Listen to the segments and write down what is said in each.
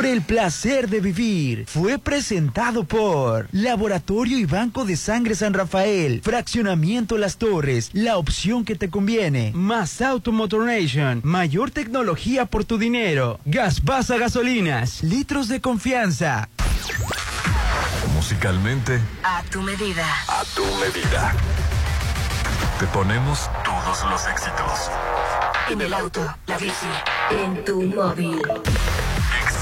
por el placer de vivir. Fue presentado por Laboratorio y Banco de Sangre San Rafael, Fraccionamiento Las Torres, la opción que te conviene. Más Auto Motor Nation, mayor tecnología por tu dinero. Gas Basa Gasolinas, litros de confianza. Musicalmente, A tu medida. a tu medida. Te ponemos todos los éxitos. En el auto, la bici, en tu móvil.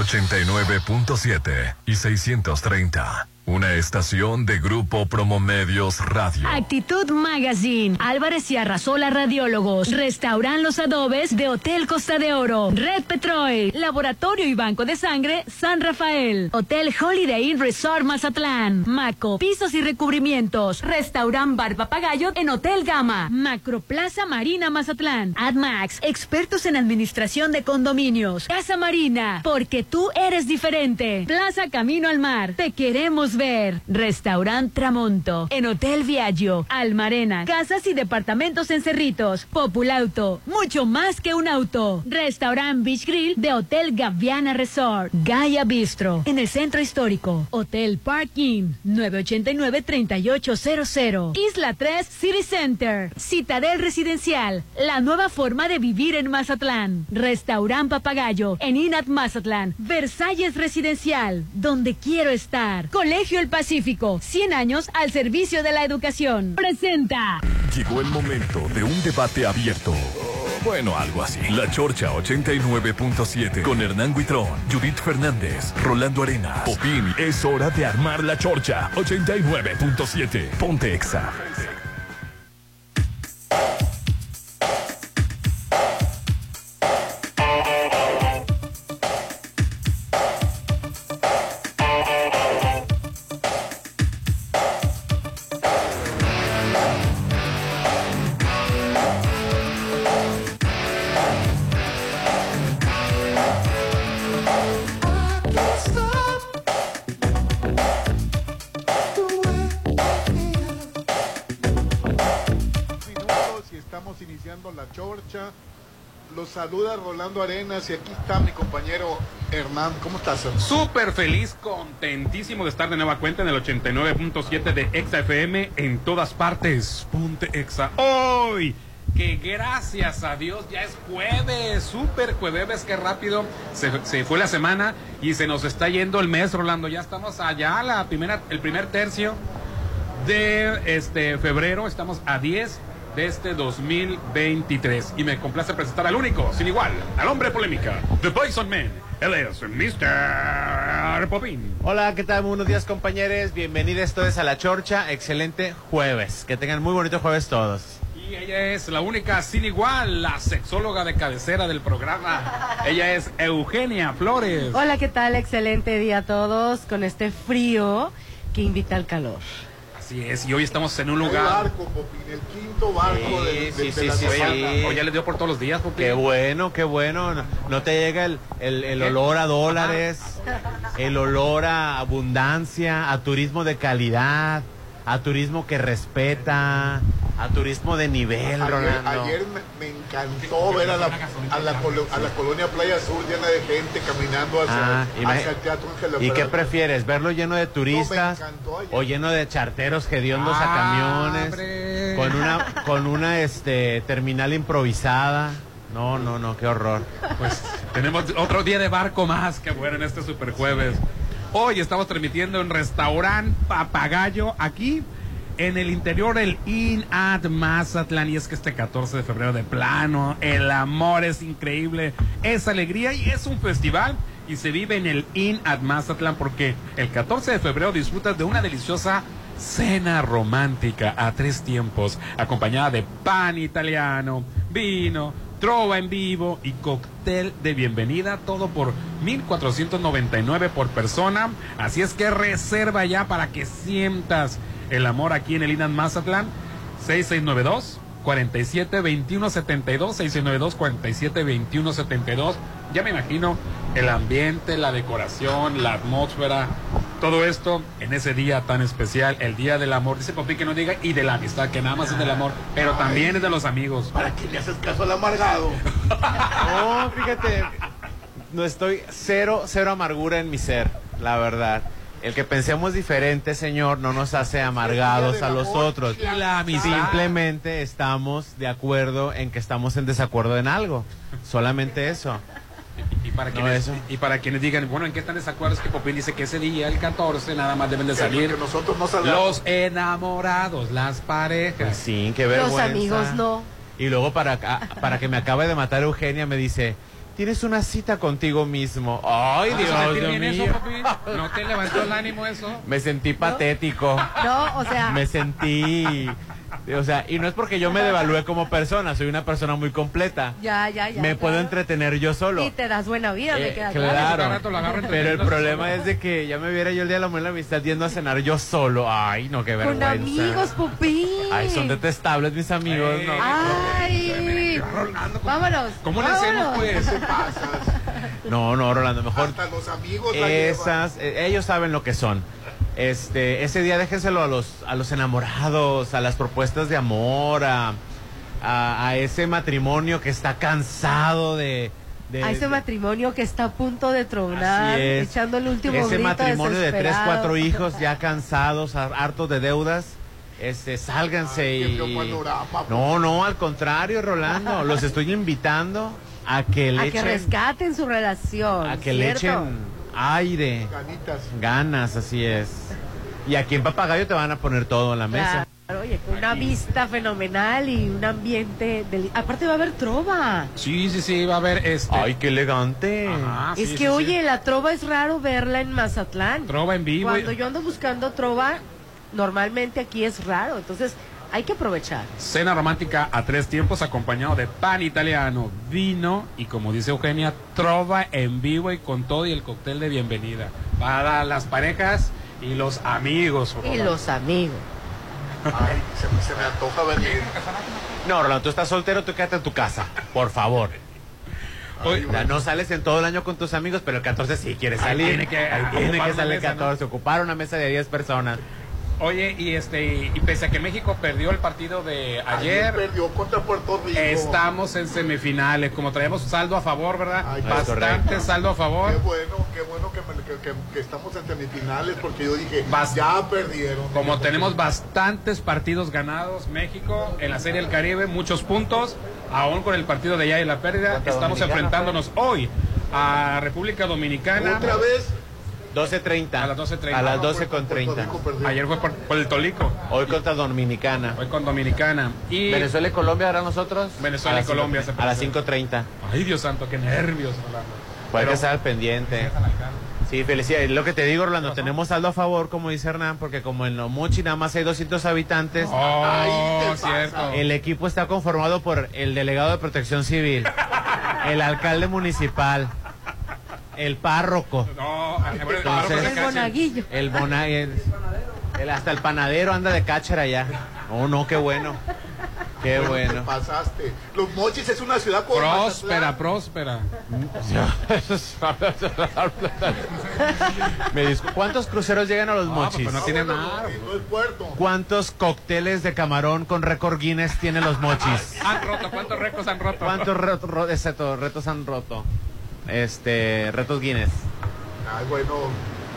89.7 y 630. Una estación de Grupo Promomedios Radio. Actitud Magazine, Álvarez y Arrasola Radiólogos, Restauran Los Adobes de Hotel Costa de Oro, Red Petrol, Laboratorio y Banco de Sangre San Rafael, Hotel Holiday Inn Resort Mazatlán, Maco, Pisos y Recubrimientos, Restaurant Bar Papagayo en Hotel Gama, Macroplaza Marina Mazatlán, AdMax, expertos en administración de condominios, Casa Marina, porque tú eres diferente, Plaza Camino al Mar, te queremos ver, Restaurant Tramonto, en Hotel Viaggio, Almarena, casas y departamentos en Cerritos, Populauto, mucho más que un auto, Restaurant Beach Grill de Hotel Gaviana Resort, Gaia Bistro, en el centro histórico, Hotel Parking, 989-3800, Isla 3 City Center, Citadel Residencial, la nueva forma de vivir en Mazatlán, Restaurant Papagayo, en Inat Mazatlán, Versalles Residencial, donde quiero estar, Colegio El Pacífico, 100 años al servicio de la educación. Presenta. Llegó el momento de un debate abierto. Bueno, algo así. La Chorcha 89.7 con Hernán Guitrón, Judith Fernández, Rolando Arenas, Popín. Es hora de armar la Chorcha 89.7. Ponte Exa. Rolando Arenas y aquí está mi compañero Hernán. ¿Cómo estás? Súper feliz, contentísimo de estar de nueva cuenta en el 89.7 de Exa FM en todas partes. Ponte Exa. Hoy, que gracias a Dios ya es jueves, súper jueves, que rápido se, se fue la semana y se nos está yendo el mes, Rolando. Ya estamos allá, la primera, el primer tercio de este febrero, estamos a 10 de este 2023 y me complace presentar al único, sin igual, al hombre polémica, The Poison Man. Él es Mr. Popín. Hola, ¿qué tal? Buenos días, compañeros. Bienvenidos todos a La Chorcha. Excelente jueves. Que tengan muy bonito jueves todos. Y ella es la única sin igual, la sexóloga de cabecera del programa. Ella es Eugenia Flores. Hola, ¿qué tal? Excelente día a todos con este frío que invita al calor. Así es, y hoy estamos en un El lugar. barco, Popín, el quinto barco Sí, del- sí, del- de sí, la sí, semana. sí. Hoy ya le dio por todos los días, Popín. Qué bueno, qué bueno. No, no te llega el, el- el olor a dólares, el olor a abundancia, a turismo de calidad, a turismo que respeta, a turismo de nivel, Ayer, Rolando. ayer me, me encantó ver a la, a, la, colo- a la colonia Playa Sur llena de gente caminando hacia, Ah, hacia el Teatro Ángel ¿Y qué prefieres? ¿Verlo lleno de turistas o lleno de charteros hediondos a Ah, camiones? hombre. Con una, con una este, terminal improvisada. No, no, no, qué horror. Pues tenemos otro día de barco más que bueno en este super jueves. Hoy estamos transmitiendo en restaurante Papagayo aquí en el interior del In at Mazatlán y es que este 14 de febrero de plano el amor es increíble, es alegría y es un festival y se vive en el In at Mazatlán porque el 14 de febrero disfrutas de una deliciosa cena romántica a tres tiempos acompañada de pan italiano, vino, trova en vivo y cóctel de bienvenida, todo por 1499 por persona. Así es que reserva ya para que sientas el amor aquí en el Inan Mazatlán 6692 47 21 72 6692 47 21 72 ya me imagino el ambiente, la decoración, la atmósfera, todo esto en ese día tan especial, el día del amor. Dice Popi que no diga y de la amistad, que nada más es del amor, pero también es de los amigos. ¿Para qué le haces caso al amargado? No, fíjate, no estoy cero, cero amargura en mi ser, la verdad. El que pensemos diferente, Señor, no nos hace amargados a los otros. la. Simplemente estamos de acuerdo en que estamos en desacuerdo en algo. Solamente eso. Y para, No, quienes, eso. y para quienes digan, bueno, ¿en qué están desacuerdos? Es que Popín dice que ese día, el 14, nada más deben de salir nosotros no salgamos. los enamorados, las parejas. Sí, qué Los vergüenza. amigos no. Y luego para, para que me acabe de matar Eugenia me dice, tienes una cita contigo mismo. Ay, ¿No Dios, Dios bien mío. eso, Popín? ¿No te levantó el ánimo eso? Me sentí patético. No, o sea, Me sentí... O sea, y no es porque yo me devalúe como persona, soy una persona muy completa. ya, ya, ya. me puedo claro. entretener yo solo. Y te das buena vida, me Eh, queda claro, claro. Pero el problema es de que ya me viera yo el día de la mujer la amistad yendo a cenar yo solo. Ay, no, qué Con vergüenza. amigos, Pupín. Ay, son detestables mis amigos, Ey. ¿no? Ay, Rolando, ¿cómo- vámonos. ¿Cómo le hacemos, vámonos. pues? No, no, Rolando, mejor Hasta los amigos llevan. esas, eh, ellos saben lo que son. Este, ese día déjenselo a los, a los enamorados, a las propuestas de amor, a, a, a ese matrimonio que está cansado de, de- A ese matrimonio que está a punto de tronar, es. echando el último ese grito matrimonio de tres, cuatro hijos ya cansados, har- hartos de deudas. Este, sálganse Ay, y. panorama, No, no, al contrario, Rolando. los estoy invitando a que le A que echen. rescaten su relación. a que le ¿cierto? echen aire. Ganitas. Ganas, así es. Y aquí en Papagayo te van a poner todo en la mesa. Claro, oye, con una vista fenomenal y un ambiente. deli- Aparte, va a haber trova. Sí, sí, sí, va a haber este. Ay, qué elegante. Ajá, es sí, que, sí, sí. oye, la trova es raro verla en Mazatlán. Trova en vivo. Cuando yo ando buscando trova, normalmente aquí es raro. Entonces, hay que aprovechar. Cena romántica a tres tiempos acompañado de pan italiano, vino y como dice Eugenia, trova en vivo y con todo y el cóctel de bienvenida para las parejas y los amigos. Y los amigos. Ay, se me, se me antoja venir. No, Rolando, tú estás soltero, tú quédate en tu casa, por favor. Hoy- Ya no sales en todo el año con tus amigos, pero el 14 sí quieres Ahí salir. tiene que Ahí tiene ocupar que salir el mesa, ¿no? 14, ocupar una mesa de 10 personas. Oye, y este y, pese a que México perdió el partido de Ayer ayer, perdió contra Puerto Rico. estamos en semifinales, como traemos saldo a favor, ¿verdad? Ay, Bastante saldo a favor. Qué bueno, qué bueno que, me- que- que- que estamos en semifinales porque yo dije, Bast- ya perdieron. Como Dije, tenemos bastantes partidos ganados, México en la Serie del Caribe, muchos puntos, aún con el partido de ya y la pérdida, estamos enfrentándonos hoy a República Dominicana. Otra vez. 12.30. A las 12:30. A las Ah, 12 Puerto- con Puerto 30. Rico perdió. Ayer fue por, el Tolico, Hoy contra Dominicana. hoy con Dominicana. Y Venezuela y Colombia ahora nosotros. Venezuela y Colombia se 5:30. A las presentan. 5.30. Ay, Dios santo, qué nervios, Rolando. Puede Pero- que estar pendiente. Sí, felicidades. Lo que te digo, Orlando, tenemos saldo a favor, como dice Hernán, porque como en Omochi nada más hay 200 habitantes, Oh, Ay, ¿qué pasa? cierto. el equipo está conformado por el delegado de protección civil, el alcalde municipal, el párroco, No, Entonces- El monaguillo. el, bona- el- el- hasta el panadero anda de cáchara allá. Oh, no, qué bueno. Qué Te bueno. pasaste. Los Mochis es una ciudad como Próspera, Mazatlán. próspera. Me discu- ¿Cuántos cruceros llegan a los No, mochis? pues no tiene bueno, mar. no, no es puerto. ¿Cuántos cócteles de camarón con récord Guinness tienen los mochis? Han roto, ¿cuántos récords han roto? ¿Cuántos retos han roto? Este, retos Guinness. Ay, bueno,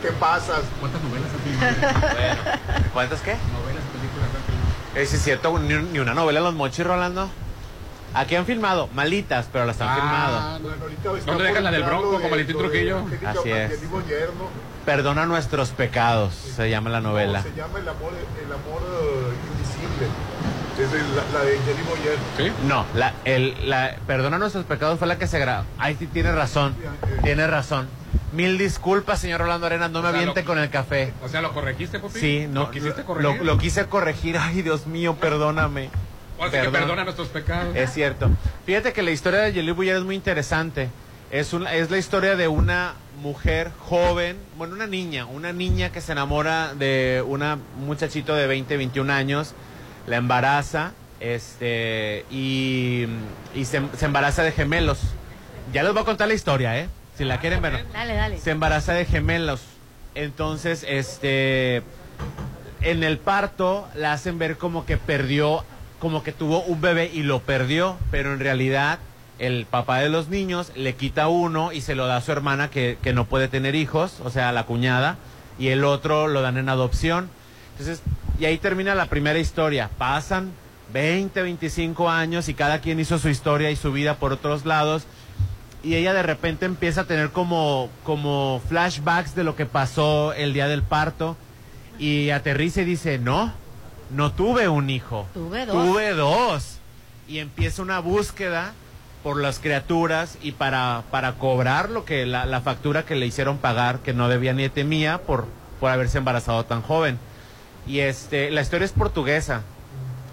¿qué pasas? ¿Cuántas novelas han filmado? Bueno, ¿cuántos qué? Novelas, películas filmado. Eh, es cierto, ni, ni una novela en los mochis, Rolando. Aquí han filmado, malitas, pero las han Ah, filmado. Está ¿Dónde dejan la del Bronco con Valentín Trujillo? Así es. Perdona nuestros pecados, se llama la novela. No, se llama El amor, el amor eh. Es el- la, la de Jenny Boyer. ¿Sí? No, la, el, la, perdona nuestros pecados fue la que se grabó. Ay, sí, tiene razón, tiene razón. Mil disculpas, señor Rolando Arenas, no me O sea, aviente lo- con el café. O sea, ¿lo corregiste, Pupi? Sí, no, ¿Lo quisiste corregir? lo quise corregir. Ay, Dios mío, perdóname. Sí que perdona nuestros pecados. Es cierto. Fíjate que la historia de Yelí Buller es muy interesante. Es, una, es la historia de una mujer joven, bueno, una niña, una niña que se enamora de una un muchachito de 20, 21 años, la embaraza este y, y se, se embaraza de gemelos. Ya les voy a contar la historia, ¿eh? Si la quieren ver. Dale, dale. Se embaraza de gemelos. Entonces, este, en el parto la hacen ver como que perdió, como que tuvo un bebé y lo perdió, pero en realidad el papá de los niños le quita uno y se lo da a su hermana que, que no puede tener hijos, o sea, la cuñada, y el otro lo dan en adopción. Entonces, y ahí termina la primera historia. Pasan 20, 25 años y cada quien hizo su historia y su vida por otros lados y ella de repente empieza a tener como, como flashbacks de lo que pasó el día del parto y aterriza y dice, no, no tuve un hijo, Tuve dos. tuve dos. Y empieza una búsqueda por las criaturas y para, para cobrar lo que la, la factura que le hicieron pagar, que no debía ni temía por, por haberse embarazado tan joven. Y este, la historia es portuguesa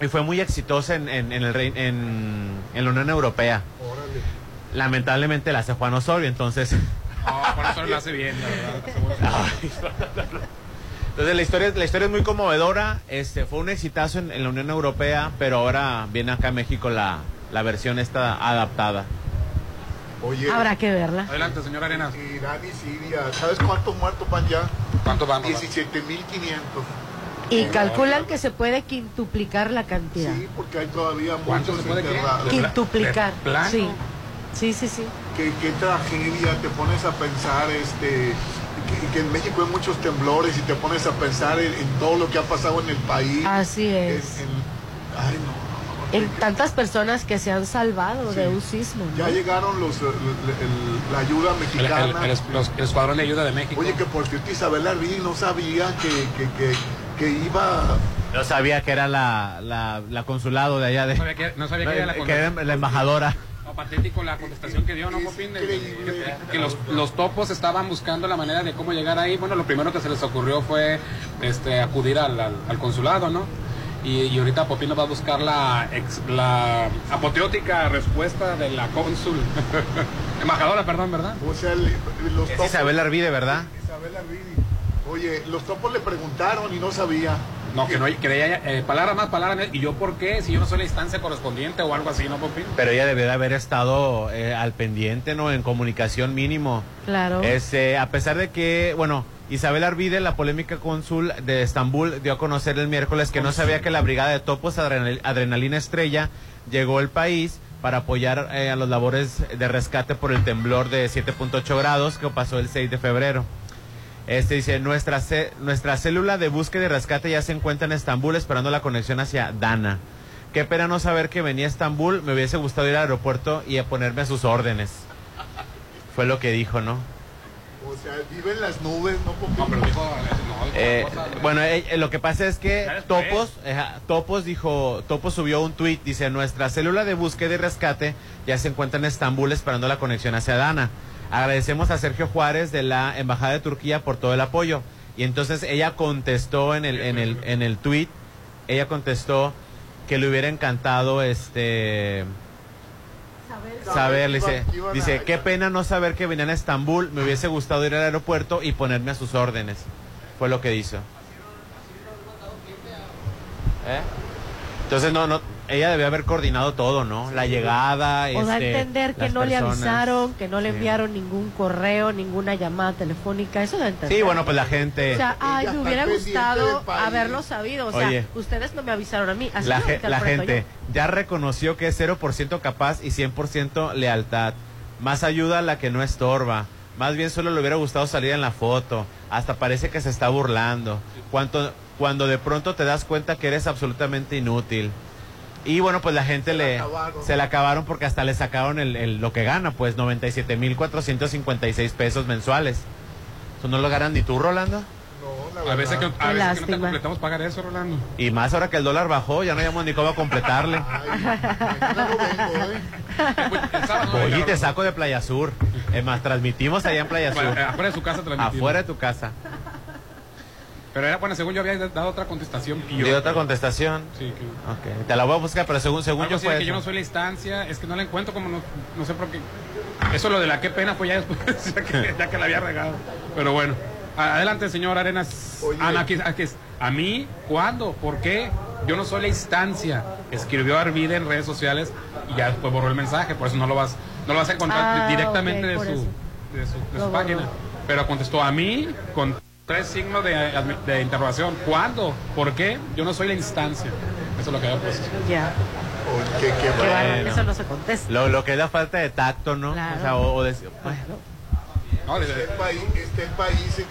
y fue muy exitosa en, en, en el rei- en, en la Unión Europea lamentablemente la hace Juan Osorio, entonces... No, por eso lo hace bien, la verdad. Entonces la historia, la historia es muy conmovedora, este, fue un exitazo en, en la Unión Europea, pero ahora viene acá a México la, la versión esta adaptada. Oye, Habrá que verla. Adelante, señor Arenas. Irán y Siria, ¿sabes cuántos muertos van ya? ¿Cuánto vamos? 17.500. Y calculan que se puede quintuplicar la cantidad. Sí, porque hay todavía ¿Cuánto muchos se puede. Quintuplicar. ¿De? Sí. Sí, sí, sí. Qué, qué tragedia, te pones a pensar, este, que, que en México hay muchos temblores y te pones a pensar en, en todo lo que ha pasado en el país. Así En- es. en- ay, no, no, no, En tantas personas que se han salvado de Sí. un sismo. ¿no? Ya llegaron los, el- el- la ayuda mexicana. el- el- los- el Escuadrón de Ayuda de México. Oye, que por cierto Isabel Arvidi no sabía que, que, que, que iba... No sabía que era la, la, la consulado de allá de... no sabía que, no sabía que era la que era la embajadora. No, patético la contestación que dio, ¿no, Popín? Que, que los, los topos estaban buscando la manera de cómo llegar ahí. Bueno, lo primero que se les ocurrió fue este, acudir al, al- al consulado, ¿no? Y, y ahorita Popín nos va a buscar la, ex- la apoteótica respuesta de la cónsul. Embajadora, perdón, ¿verdad? O sea, el- los Es topos... Isabel Arvide, ¿verdad? Isabel. Oye, los topos le preguntaron y no sabía. No, que no hay, que haya eh, palabra más, palabra menos. ¿Y yo por qué? Si yo no soy la instancia correspondiente o algo así, ¿no, Popín? Pero ella debe de haber estado eh, al pendiente, ¿no? En comunicación mínimo. Claro. Este, a pesar de que, bueno, Isabel Arvide, la polémica cónsul de Estambul, dio a conocer el miércoles que no sabía que la brigada de topos Adrenal- Adrenalina Estrella llegó al país para apoyar eh, a las labores de rescate por el temblor de 7.8 grados que pasó el 6 de febrero. Este dice, nuestra, ce- nuestra célula de búsqueda y rescate ya se encuentra en Estambul esperando la conexión hacia Dana. Qué pena no saber que venía a Estambul, me hubiese gustado ir al aeropuerto y a ponerme a sus órdenes. Fue lo que dijo, ¿no? O sea, vive en las nubes, no? No, pero dijo, Eh, bueno, eh, lo que pasa es que. Topos, Topos dijo, Topos subió un tuit, dice, nuestra célula de búsqueda y rescate ya se encuentra en Estambul esperando la conexión hacia Dana. Agradecemos a Sergio Juárez de la Embajada de Turquía por todo el apoyo. Y entonces ella contestó en el, en el, en el tuit, ella contestó que le hubiera encantado este saber, le dice, dice, qué pena no saber que venían a Estambul, me hubiese gustado ir al aeropuerto y ponerme a sus órdenes. Fue lo que hizo. ¿Eh? Entonces no, no, ella debió haber coordinado todo, ¿no? La llegada, O da a este, entender que no le avisaron, que no le Sí. enviaron ningún correo, ninguna llamada telefónica. Eso da a entender. Sí, bueno, pues la gente, O sea, ay, me hubiera gustado haberlo sabido. O sea, Oye. ustedes no me avisaron a mí. Así la, gente ya reconoció que es 0% capaz y 100% lealtad. Más ayuda a la que no estorba. Más bien solo le hubiera gustado salir en la foto. Hasta parece que se está burlando. Cuanto, cuando de pronto te das cuenta que eres absolutamente inútil. Y bueno, pues la gente Se le acabaron. se la acabaron porque hasta le sacaron el, el- lo que gana, pues 97.456 pesos mensuales. ¿Eso no lo ganan ni tú, Rolando? No, la A veces que, verdad. a veces que no te completamos pagar eso, Rolando. Y más ahora que el dólar bajó, ya no hayamos ni cómo completarle. No vengo, ¿eh? Sábado, Oye, te saco de Playa Sur. Es más, transmitimos allá en Playa Sur. Eh, afuera de su casa transmitimos. Afuera de tu casa. Pero era, bueno, según yo había dado otra contestación. ¿Y otra contestación? Sí, que... Ok, te la voy a buscar, pero según, según Algo yo fue de que yo no soy la instancia, es que no la encuentro como no, no sé por qué. Eso lo de la qué pena fue ya después, ya que, ya que la había regado. Pero bueno, adelante, señor Arenas. Oye. No, aquí, aquí es. ¿A mí? ¿Cuándo? ¿Por qué? Yo no soy la instancia. Escribió Arvide en redes sociales y ya después borró el mensaje, por eso no lo vas, no lo vas a encontrar Ah, directamente de, su, de su, de borró. página. Pero contestó a mí con tres signos de, de interrogación. ¿Cuándo? ¿Por qué? Yo no soy la instancia. Eso es lo que había puesto. Ya. Oh, qué- qué bueno. bárbaro, Eso no se contesta. Lo, lo que es la falta de tacto, ¿no? Claro. O sea, o, o decir, bueno, No, de- Está el país, está el país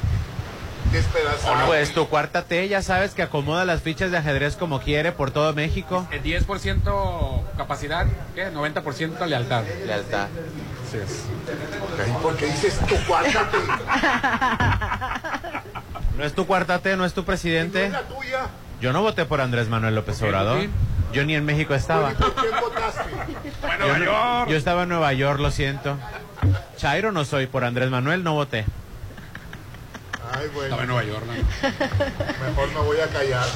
despedazado. pues tu cuarta T ya sabes que acomoda las fichas de ajedrez como quiere por todo México. El 10% capacidad, ¿qué? 90% lealtad. Lealtad. Así es. Ok, ¿Por qué dices tu cuarta T? ¿No es tu cuarta T? ¿No es tu ¿No es presidente? la tuya? Yo no voté por Andrés Manuel López ¿Por qué, Obrador. Yo ni en México estaba. ¿Y por qué votaste? Bueno, Yo, York. yo estaba en Nueva York, lo siento. Chairo no soy, por Andrés Manuel no voté. Ay, Estaba en bueno, Nueva York, ¿no? mejor me voy a callar.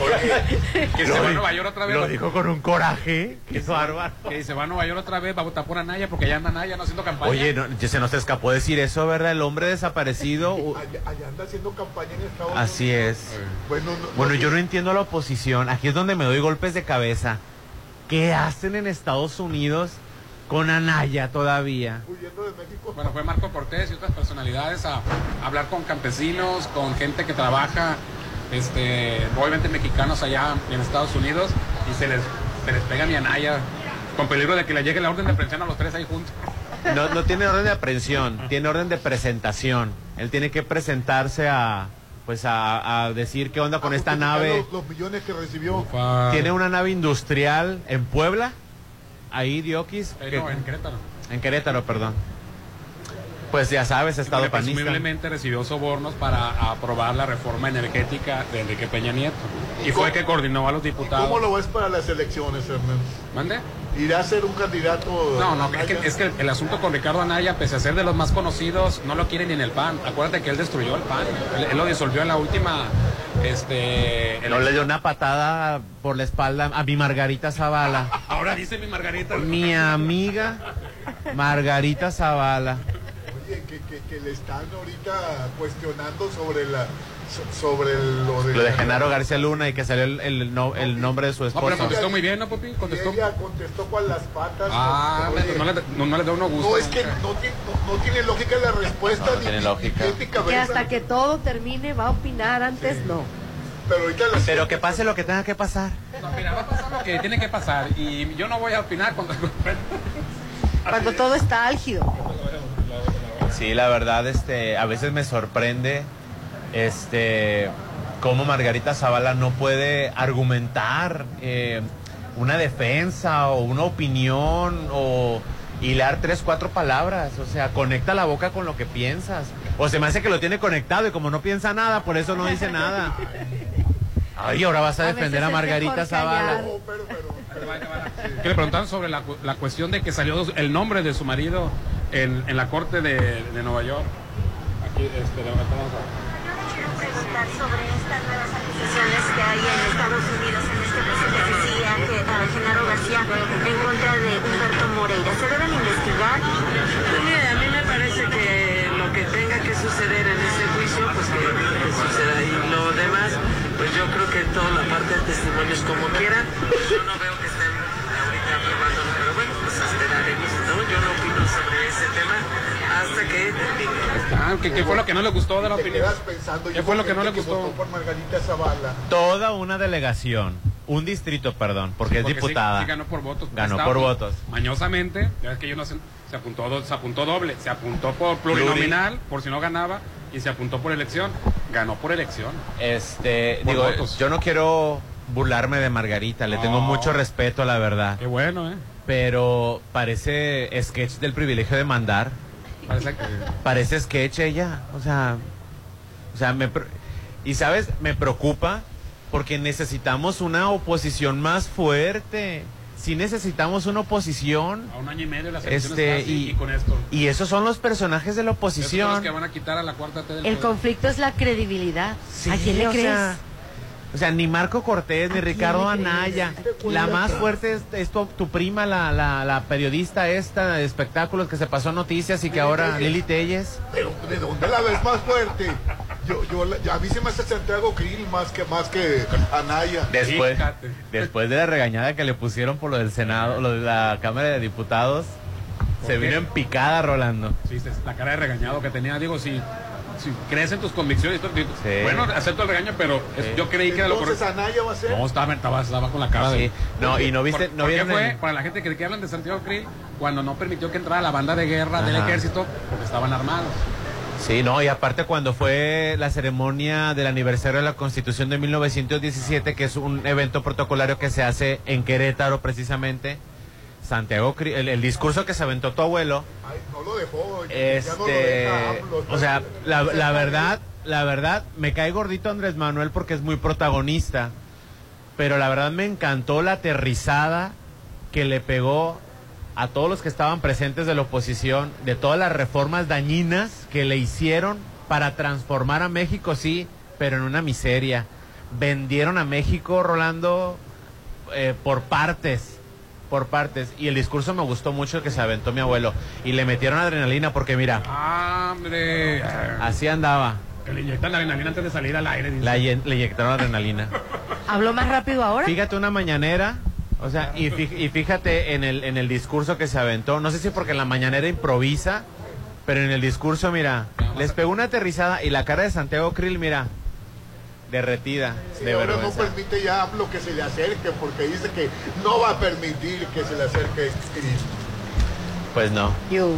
Oye, Que se va a Nueva York otra vez. Lo dijo con un coraje. Qué bárbaro. Que se va a Nueva York otra vez, va a votar por Anaya porque ya anda Anaya no haciendo campaña. Oye, no, ya se nos escapó decir eso, ¿verdad? El hombre desaparecido. allá, allá anda haciendo campaña en Estados Unidos. Así es. Bueno, no- Bueno, no- yo no entiendo la oposición. Aquí es donde me doy golpes de cabeza. ¿Qué hacen en Estados Unidos con Anaya todavía? Huyendo de México. Bueno, fue Marco Cortés y otras personalidades a hablar con campesinos, con gente que trabaja, este, obviamente mexicanos allá en Estados Unidos, y se les, se les pega mi Anaya, con peligro de que le llegue la orden de aprehensión a los tres ahí juntos. No, no tiene orden de aprehensión, tiene orden de presentación. Él tiene que presentarse a, pues a, a decir qué onda con A esta nave. Los, los millones que recibió. Tiene una nave industrial en Puebla, ahí Dioquis, Eh, que- no, en Querétaro. en Querétaro, perdón. Pues ya sabes, estado Porque panista. presumiblemente recibió sobornos para aprobar la reforma energética de Enrique Peña Nieto. Y fue el que coordinó a los diputados. ¿Cómo lo ves para las elecciones, Hernán? ¿Mande? ¿Irá a ser un candidato? No, no, es que, es que el asunto con Ricardo Anaya, pese a ser de los más conocidos, no lo quieren ni en el PAN. Acuérdate que él destruyó el PAN. Él, él lo disolvió en la última. Este. No le dio una patada por la espalda a mi Margarita Zavala. Ahora dice mi Margarita. Mi amiga Margarita Zavala. Que, que, que le están ahorita cuestionando sobre la so- sobre lo de, Lo de Genaro García Luna y que salió el, el no- el nombre de su No, pero esposa. contestó muy bien, ¿no, Papi? Y Contestó. ella contestó con las patas. Ah, no, le, no, no le da uno gusto. no, es que no, tiene- no- no tiene lógica la respuesta. No, ni- tiene ni- lógica. ni Que hasta que todo termine va a opinar, antes no. Pero ahorita Pero que pase lo que tenga que pasar. No, mira, va a pasar lo que tiene que pasar. Y yo no voy a opinar cuando. Cuando todo está álgido. Sí, la verdad, este, a veces me sorprende, este, cómo Margarita Zavala no puede argumentar eh, una defensa o una opinión o hilar tres, cuatro palabras. O sea, conecta la boca con lo que piensas. O se me hace que lo tiene conectado y como no piensa nada, por eso no dice nada. Ay, ahora vas a A defender a Margarita Zavala. No, pero, pero, Que le preguntaron sobre la cuestión de que salió el nombre de su marido en, en la corte de, de Nueva York. Aquí, este, le- vamos a- quiero preguntar sobre estas nuevas acusaciones que hay en Estados Unidos en este proceso de justicia que a Genaro García en contra de Humberto Moreira. ¿Se deben investigar? Pues mire, a mí me parece que lo que tenga que suceder en ese juicio, pues que, que suceda. Y lo demás, pues yo creo que toda la parte de testimonios como quieran. Yo no veo que estén tema hasta que termine. Ah, ¿qué, qué fue lo que no le gustó de la te opinión? ¿Qué fue lo que no le gustó? por Margarita Zavala. Toda una delegación, un distrito, perdón, porque es Porque diputada. sí ganó por votos. Ganó Estaba por votos. Mañosamente, ya ves que ellos no hacen- se apuntó, do- se apuntó doble, se apuntó por plurinominal, por si no ganaba, y se apuntó por elección. Ganó por elección. Este, Por digo, votos. yo no quiero burlarme de Margarita, le tengo mucho respeto, la verdad. Qué bueno, ¿eh? Pero parece sketch del privilegio de mandar. Parece que... Parece sketch ella. O sea, o sea, me y sabes, me preocupa porque necesitamos una oposición más fuerte. sí necesitamos una oposición. A un año y medio las elecciones Este, casi, y, y con esto. y esos son los personajes de la Esos son los oposición. que van a quitar a la cuarta T del El poder. conflicto es la credibilidad. Sí, ¿A quién le crees? sea, o sea, ni Marco Cortés, ni ¿A quién Ricardo? Anaya. La más fuerte es, es tu, tu prima, la, la, la periodista esta de espectáculos que se pasó noticias y que ahora Lili Telles. Pero ¿de dónde la ves más fuerte? Yo, yo, la- a mí se me hace Santiago Krill más que, más que Anaya. Después, después de la regañada que le pusieron por lo del Senado, lo de la Cámara de Diputados, ¿Por se qué? vino en picada, Rolando. Sí, la cara de regañado que tenía, digo, si, si crees en tus convicciones, Sí. bueno, acepto el regaño, pero Sí. yo creí que era lo correcto. Anaya va a ser. No, estaba, estaba, estaba con la cara de... No, y no viste, ¿Por, no por qué vieron fue? el- Para la gente que, que hablan de Santiago Krill, cuando no permitió que entrara la banda de guerra del ejército, porque estaban armados. Sí, no, y aparte cuando fue la ceremonia del aniversario de la Constitución de 1917, que es un evento protocolario que se hace en Querétaro precisamente, Santiago, el, el discurso que se aventó tu abuelo, Ay, no lo dejó. ya no lo este, deja AMLO. o sea, la, la verdad, la verdad, me cae gordito Andrés Manuel porque es muy protagonista, pero la verdad me encantó la aterrizada que le pegó a todos los que estaban presentes de la oposición, de todas las reformas dañinas que le hicieron para transformar a México, sí, pero en una miseria. Vendieron a México, Rolando, eh, por partes, por partes. Y el discurso me gustó mucho el que se aventó mi abuelo. Y le metieron adrenalina porque mira, ¡Hombre! así andaba. Que le inyectan la adrenalina antes de salir al aire. dice. La yen- le inyectaron adrenalina. ¿Habló más rápido ahora? Fíjate una mañanera, o sea, y fíjate en el, en el discurso que se aventó, no sé si porque en la mañanera improvisa, pero en el discurso, mira, les pegó una aterrizada y la cara de Santiago Krill, mira, derretida, Sí, de ahora no permite ya AMLO que se le acerque porque dice que no va a permitir que se le acerque Krill. Pues no. ¿Qué hubo?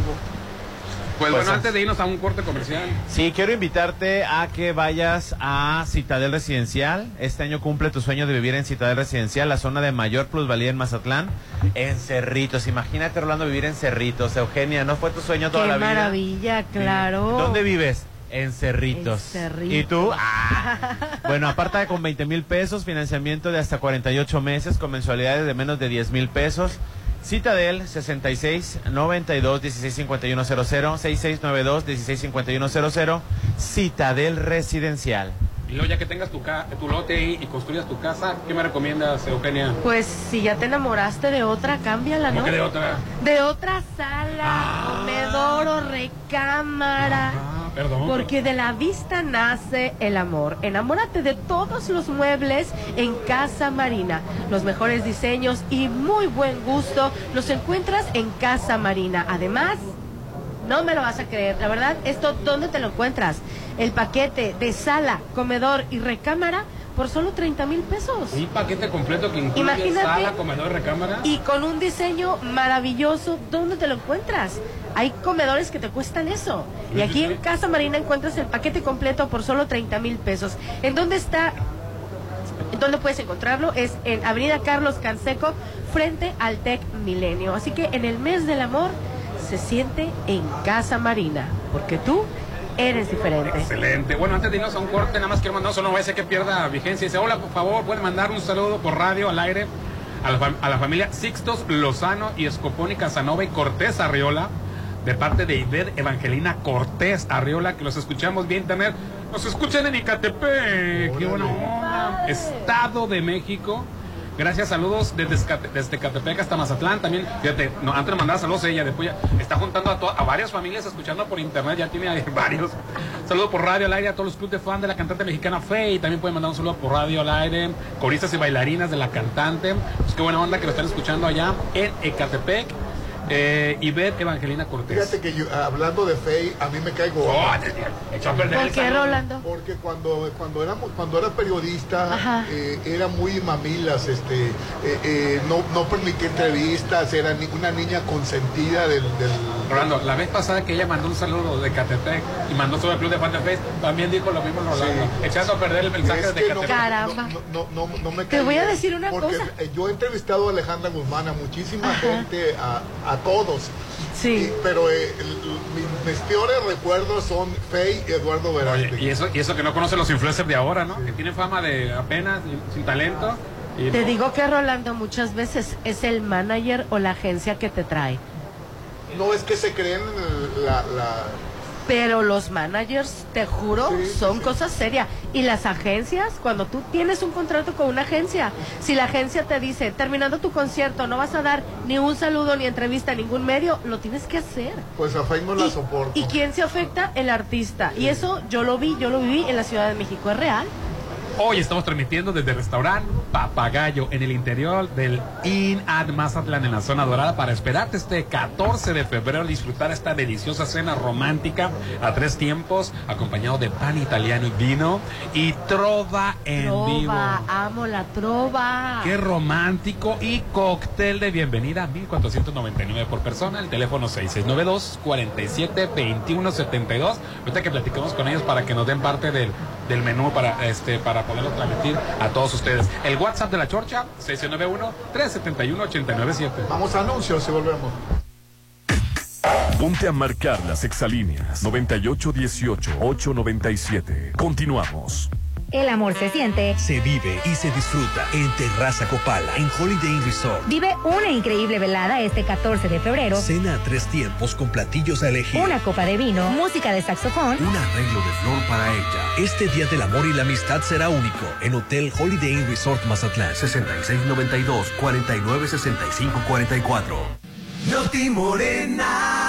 Pues, Pues bueno, es- antes de irnos a un corte comercial. Sí, quiero invitarte a que vayas a Citadel Residencial. Este año cumple tu sueño de vivir en Citadel Residencial, la zona de mayor plusvalía en Mazatlán, en Cerritos. Imagínate, Rolando, vivir en Cerritos. Eugenia, ¿no fue tu sueño toda Qué la vida? maravilla, claro. ¿Dónde vives? En Cerritos. En Cerritos. ¿Y tú? Ah. Bueno, aparta con 20 mil pesos, financiamiento de hasta 48 meses, con mensualidades de menos de 10 mil pesos. Citadel 66 92 16 51 00 66 92 16 51 00 Citadel Residencial. Y luego ya que tengas tu, ca- tu lote ahí y construyas tu casa, ¿qué me recomiendas, Eugenia? Pues si ya te enamoraste de otra, cámbiala, ¿Cómo ¿no? que de otra? De otra sala, comedor o recámara. Ah, Porque de la vista nace el amor. Enamórate de todos los muebles en Casa Marina. Los mejores diseños y muy buen gusto los encuentras en Casa Marina. Además, no me lo vas a creer. La verdad, esto, ¿dónde te lo encuentras? El paquete de sala, comedor y recámara por solo 30 mil pesos. Un paquete completo que incluye Imagínate. sala, comedor, recámara. Y con un diseño maravilloso, ¿dónde te lo encuentras? Hay comedores que te cuestan eso. Y aquí en Casa Marina encuentras el paquete completo por solo 30 mil pesos. ¿En dónde está? ¿En dónde puedes encontrarlo? Es en Avenida Carlos Canseco, frente al TEC Milenio. Así que en el mes del amor se siente en Casa Marina, porque tú eres diferente. Excelente. Bueno, antes de irnos a un corte, nada más quiero mandar un saludo, no vaya a ser que pierda vigencia. Dice, hola, por favor, pueden mandar un saludo por radio al aire a la, fam- a la familia Sixtos Lozano y Escoponi Casanova y Cortés Arriola, de parte de Ived Evangelina Cortés Arriola, que los escuchamos bien internet. Nos escuchan en Icatepec. Qué buena onda. Estado de México. Gracias, saludos desde, desde Catepec hasta Mazatlán. También, fíjate, no, antes de mandar saludos ella, después ya está juntando a, varias familias escuchando por internet, ya tiene varios. Saludos por radio al aire a todos los clubes de fan de la cantante mexicana Faye. También pueden mandar un saludo por radio al aire, coristas y bailarinas de la cantante. Pues qué buena onda que lo están escuchando allá en Ecatepec. Eh, Ivette Evangelina Cortés. Fíjate que yo, hablando de Fey, a mí me caigo. Oh, echó a perder ¿Por qué. Rolando? Porque cuando cuando éramos cuando era periodista eh, era muy mamilas, este eh, eh, no no permitía entrevistas, era ni- una niña consentida del, del Rolando, la vez pasada que ella mandó un saludo de Catepec y mandó sobre el club de fan de Face, también dijo lo mismo Rolando, echando a perder el mensaje Es de que no, Catepec. Caramba. no, no, no, no- no me Te voy a decir una porque, cosa. yo he entrevistado a Alejandra Guzmán, a muchísima gente, a, a todos. Sí. Y- pero eh, el- mis, mis peores recuerdos son Fey y Eduardo Verástegui. y eso, y eso que no conoce los influencers de ahora, ¿no? Que tienen fama de apenas, sin, sin talento. Y Te no. digo que Rolando muchas veces es el manager o la agencia que te trae. No es que se creen la, la- Pero los managers, te juro, son cosas serias. Y las agencias, cuando tú tienes un contrato con una agencia, si la agencia te dice, terminando tu concierto, no vas a dar ni un saludo ni entrevista a ningún medio, lo tienes que hacer. Pues a Faye no la soporto. ¿Y quién se afecta? El artista. Y eso yo lo vi, yo lo viví en la Ciudad de México. ¿Es real? Hoy estamos transmitiendo desde el restaurante Papagayo en el interior del Inn at Mazatlán en la zona dorada para esperarte este 14 de febrero disfrutar esta deliciosa cena romántica a tres tiempos acompañado de pan italiano y vino y trova en vivo. Amo la trova. Qué romántico y cóctel de bienvenida 1499 por persona, el teléfono 6692 47 21 72. Ahorita que platicamos con ellos para que nos den parte del, del menú para este para poderlo transmitir a todos ustedes. El WhatsApp de la Chorcha 691 371 897. Vamos a anuncios y volvemos. Ponte a marcar las exalíneas 9818-897. Continuamos. El amor se siente. Se vive y se disfruta en Terraza Copala, en Holiday Inn Resort. Vive una increíble velada este 14 de febrero. Cena a tres tiempos con platillos a elegir. Una copa de vino, música de saxofón. Un arreglo de flor para ella. Este Día del Amor y la Amistad será único en Hotel Holiday Inn Resort Mazatlán. 6692-496544. Noti Morena.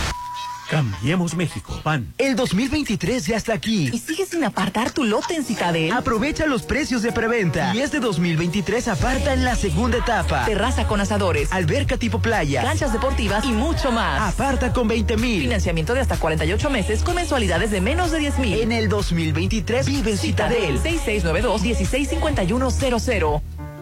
Cambiemos México, PAN. El 2023 ya está aquí. ¿Y sigues sin apartar tu lote en Citadel? Aprovecha los precios de preventa. Y este 2023 aparta en la segunda etapa. Terraza con asadores, Alberca tipo playa. canchas deportivas y mucho más. Aparta con 20 mil. Financiamiento de hasta 48 meses con mensualidades de menos de 10 mil. En el 2023 vive en Citadel. 6692-165100.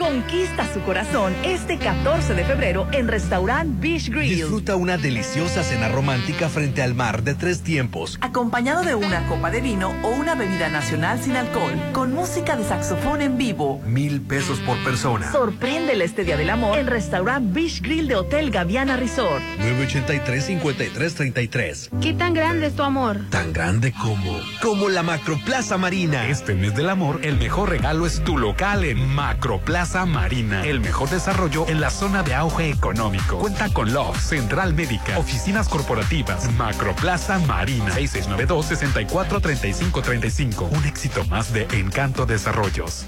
Conquista su corazón este 14 de febrero en Restaurant Beach Grill. Disfruta una deliciosa cena romántica frente al mar de tres tiempos. Acompañado de una copa de vino o una bebida nacional sin alcohol, con música de saxofón en vivo. Mil pesos por persona. Sorpréndele este Día del Amor en Restaurant Beach Grill de Hotel Gaviana Resort. 983-5333. ¿Qué tan grande es tu amor? Tan grande como... Como la Macroplaza Marina. Este mes del amor, el mejor regalo es tu local en Macroplaza Marina. El mejor desarrollo en la zona de auge económico. Cuenta con Love, Central Médica, oficinas corporativas, Macroplaza Marina. 6692-643535. Un éxito más de Encanto Desarrollos.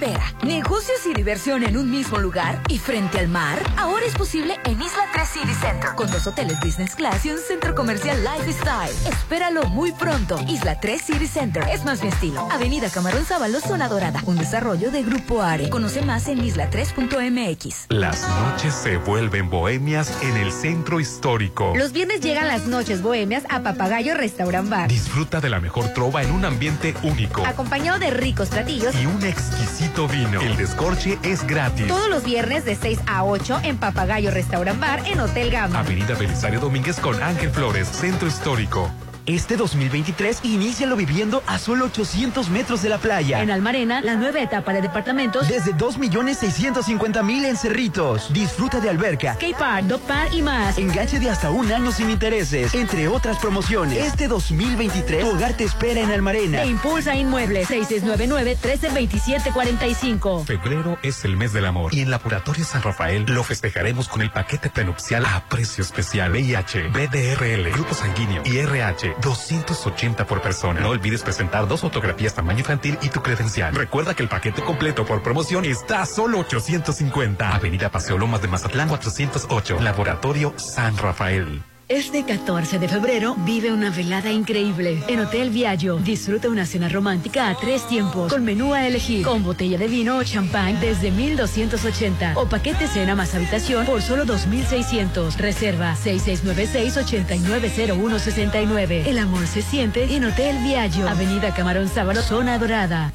Espera, negocios y diversión en un mismo lugar y frente al mar. Ahora es posible en Isla 3 City Center, con dos hoteles business class y un centro comercial lifestyle. Espéralo muy pronto. Isla 3 City Center es más mi estilo. Avenida Camarón Sábalo, Zona Dorada, un desarrollo de Grupo Are. Conoce más en isla3.mx. Las noches se vuelven bohemias en el centro histórico. Los viernes llegan las noches bohemias a Papagayo Restaurant Bar. Disfruta de la mejor trova en un ambiente único Acompañado de ricos platillos y un exquisito Vino. El descorche es gratis. Todos los viernes de 6 a 8 en Papagayo Restaurant Bar en Hotel Gama. Avenida Belisario Domínguez con Ángel Flores, Centro Histórico. Este 2023, inícialo viviendo a solo 800 metros de la playa. En Almarena, la nueva etapa de departamentos. Desde 2.650.000 en Cerritos. Disfruta de alberca, skatepark, dog park y más. Enganche de hasta un año sin intereses, entre otras promociones. Este 2023, tu hogar te espera en Almarena. Te impulsa Inmuebles, 6699-132745. Febrero es el mes del amor y en Laboratorio San Rafael lo festejaremos con el paquete prenupcial a precio especial. VIH, BDRL, Grupo Sanguíneo y RH 280 por persona. No olvides presentar dos fotografías tamaño infantil y tu credencial. Recuerda que el paquete completo por promoción está a solo 850. Avenida Paseo Lomas de Mazatlán 408. Laboratorio San Rafael. Este 14 de febrero vive una velada increíble en Hotel Viaggio. Disfruta una cena romántica a tres tiempos con menú a elegir, con botella de vino o champán desde 1280 o paquete cena más habitación por solo 2600. Reserva 6696-890169. El amor se siente en Hotel Viaggio, Avenida Camarón Sábado, Zona Dorada.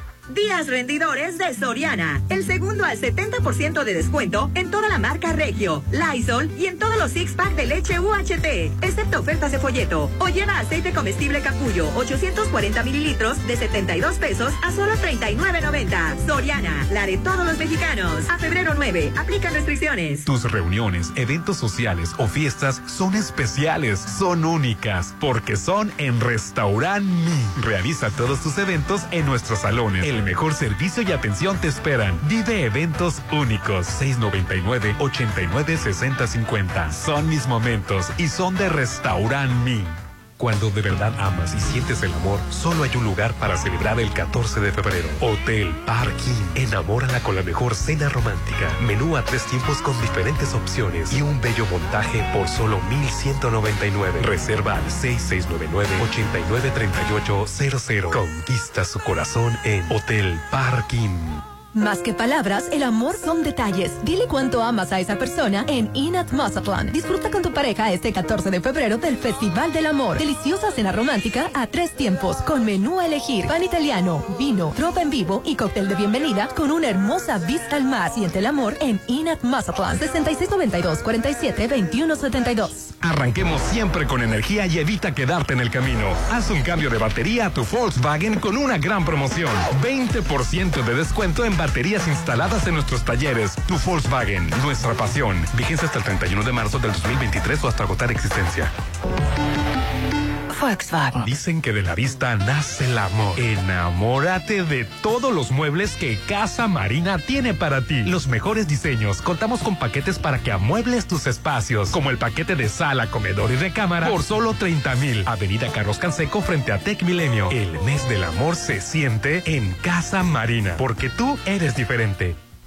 Días rendidores de Soriana. El segundo al 70% de descuento en toda la marca Regio, Lysol y en todos los six pack de leche UHT, excepto ofertas de folleto. O lleva aceite comestible capullo, 840 mililitros de 72 pesos a solo 39.90. Soriana, la de todos los mexicanos. A febrero 9, aplican restricciones. Tus reuniones, eventos sociales o fiestas son especiales, son únicas, porque son en Restaurant Mi. Realiza todos tus eventos en nuestros salones. Mejor servicio y atención te esperan. Vive eventos únicos. 699-896050. Son mis momentos y son de Restaurant Mi. Cuando de verdad amas y sientes el amor, solo hay un lugar para celebrar el 14 de febrero. Hotel Parking. Enamórala con la mejor cena romántica. Menú a tres tiempos con diferentes opciones y un bello montaje por solo 1199. Reserva al 6699-893800. Conquista su corazón en Hotel Parking. Más que palabras, el amor son detalles. Dile cuánto amas a esa persona en Inat Mazatlán. Disfruta con tu pareja este 14 de febrero del Festival del Amor. Deliciosa cena romántica a tres tiempos, con menú a elegir, pan italiano, vino, tropa en vivo y cóctel de bienvenida con una hermosa vista al mar. Siente el amor en Inat Mazatlán. 6692 47 2172. Arranquemos siempre con energía y evita quedarte en el camino. Haz un cambio de batería a tu Volkswagen con una gran promoción. 20% de descuento en baterías instaladas en nuestros talleres. Tu Volkswagen, nuestra pasión. Vigencia hasta el 31 de marzo del 2023 o hasta agotar existencia. Volkswagen. Dicen que de la vista nace el amor. Enamórate de todos los muebles que Casa Marina tiene para ti. Los mejores diseños. Contamos con paquetes para que amuebles tus espacios, como el paquete de sala, comedor y recámara por solo 30 mil. Avenida Carlos Canseco frente a Tech Milenio. El mes del amor se siente en Casa Marina, porque tú eres diferente.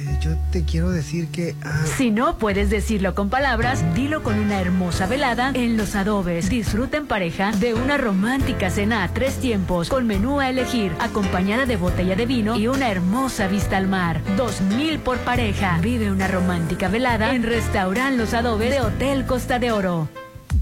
Eh, yo te quiero decir que... ah, Si no puedes decirlo con palabras, dilo con una hermosa velada en Los Adobes. Disfruta en pareja de una romántica cena a tres tiempos con menú a elegir, acompañada de botella de vino y una hermosa vista al mar. Dos mil por pareja. Vive una romántica velada en Restaurant Los Adobes de Hotel Costa de Oro.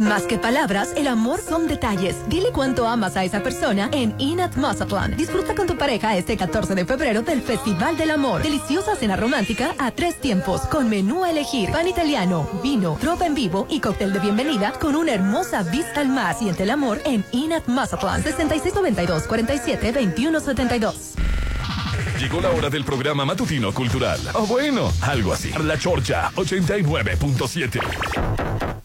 Más que palabras, el amor son detalles. Dile cuánto amas a esa persona en Inat Mazatlán. Disfruta con tu pareja este 14 de febrero del Festival del Amor. Deliciosa cena romántica a tres tiempos, con menú a elegir, pan italiano, vino, trova en vivo y cóctel de bienvenida con una hermosa vista al mar. Siente el amor en Inat Mazatlán. 6692 47 2172. Llegó la hora del programa matutino cultural. O bueno, algo así. La Chorcha 89.7.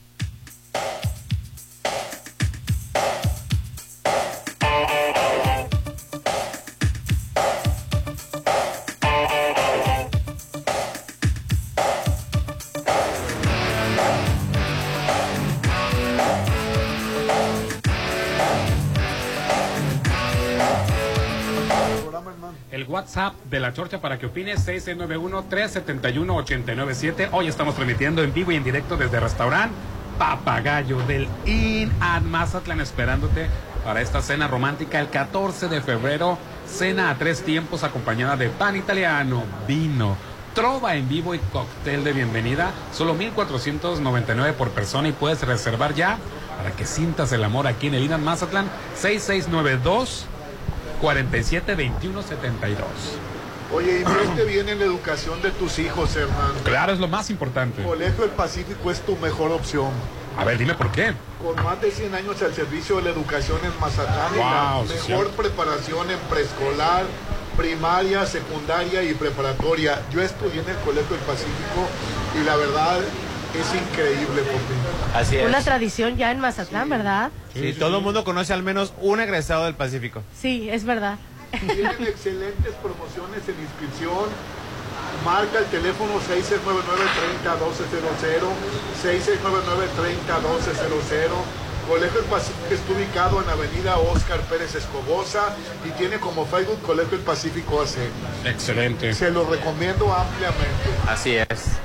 WhatsApp de la Chorcha para que opines 6691-371-897. Hoy estamos transmitiendo en vivo y en directo desde el restaurante Papagayo del Inn at Mazatlán esperándote para esta cena romántica el 14 de febrero. Cena a tres tiempos acompañada de pan italiano, vino, trova en vivo y cóctel de bienvenida. Solo 1499 por persona y puedes reservar ya para que sientas el amor aquí en el Inn at Mazatlán 6692 47 21 72. Oye, invierte bien en la educación de tus hijos, Hernán. Claro, es lo más importante. Colegio del Pacífico es tu mejor opción. A ver, dime por qué. Con más de 100 años al servicio de la educación en Mazatlán y la Wow, mejor sí. preparación en preescolar, primaria, secundaria y preparatoria. Yo estudié en el Colegio del Pacífico y la verdad es increíble, Popín. Así es. Una tradición ya en Mazatlán, ¿verdad? Sí, todo el mundo conoce al menos un egresado del Pacífico. Sí, es verdad. Tienen excelentes promociones en inscripción. Marca el teléfono 6699-30-1200, 6699-30-1200. Colegio del Pacífico está ubicado en Avenida Oscar Pérez Escobosa y tiene como Facebook Colegio del Pacífico AC. Excelente. Se lo recomiendo ampliamente. Así es.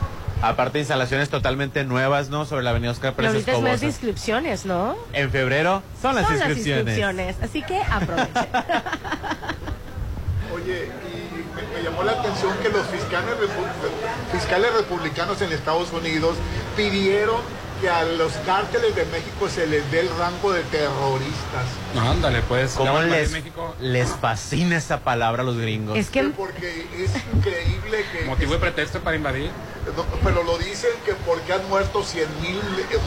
Aparte, instalaciones totalmente nuevas, ¿no? Sobre la avenida Oscar Y Pérez ahorita es mes de Escobosa. inscripciones, ¿no? En febrero son las Son inscripciones. las inscripciones, así que aprovechen. Oye, y me, me llamó la atención que los fiscales, repu- fiscales republicanos en Estados Unidos pidieron que a los cárteles de México se les dé el rango de terroristas. Ándale, pues. ¿Cómo les, México. les fascina esa palabra a los gringos? Es que Porque es increíble que... Motivo y pretexto para invadir. No, pero lo dicen que porque han muerto 100 mil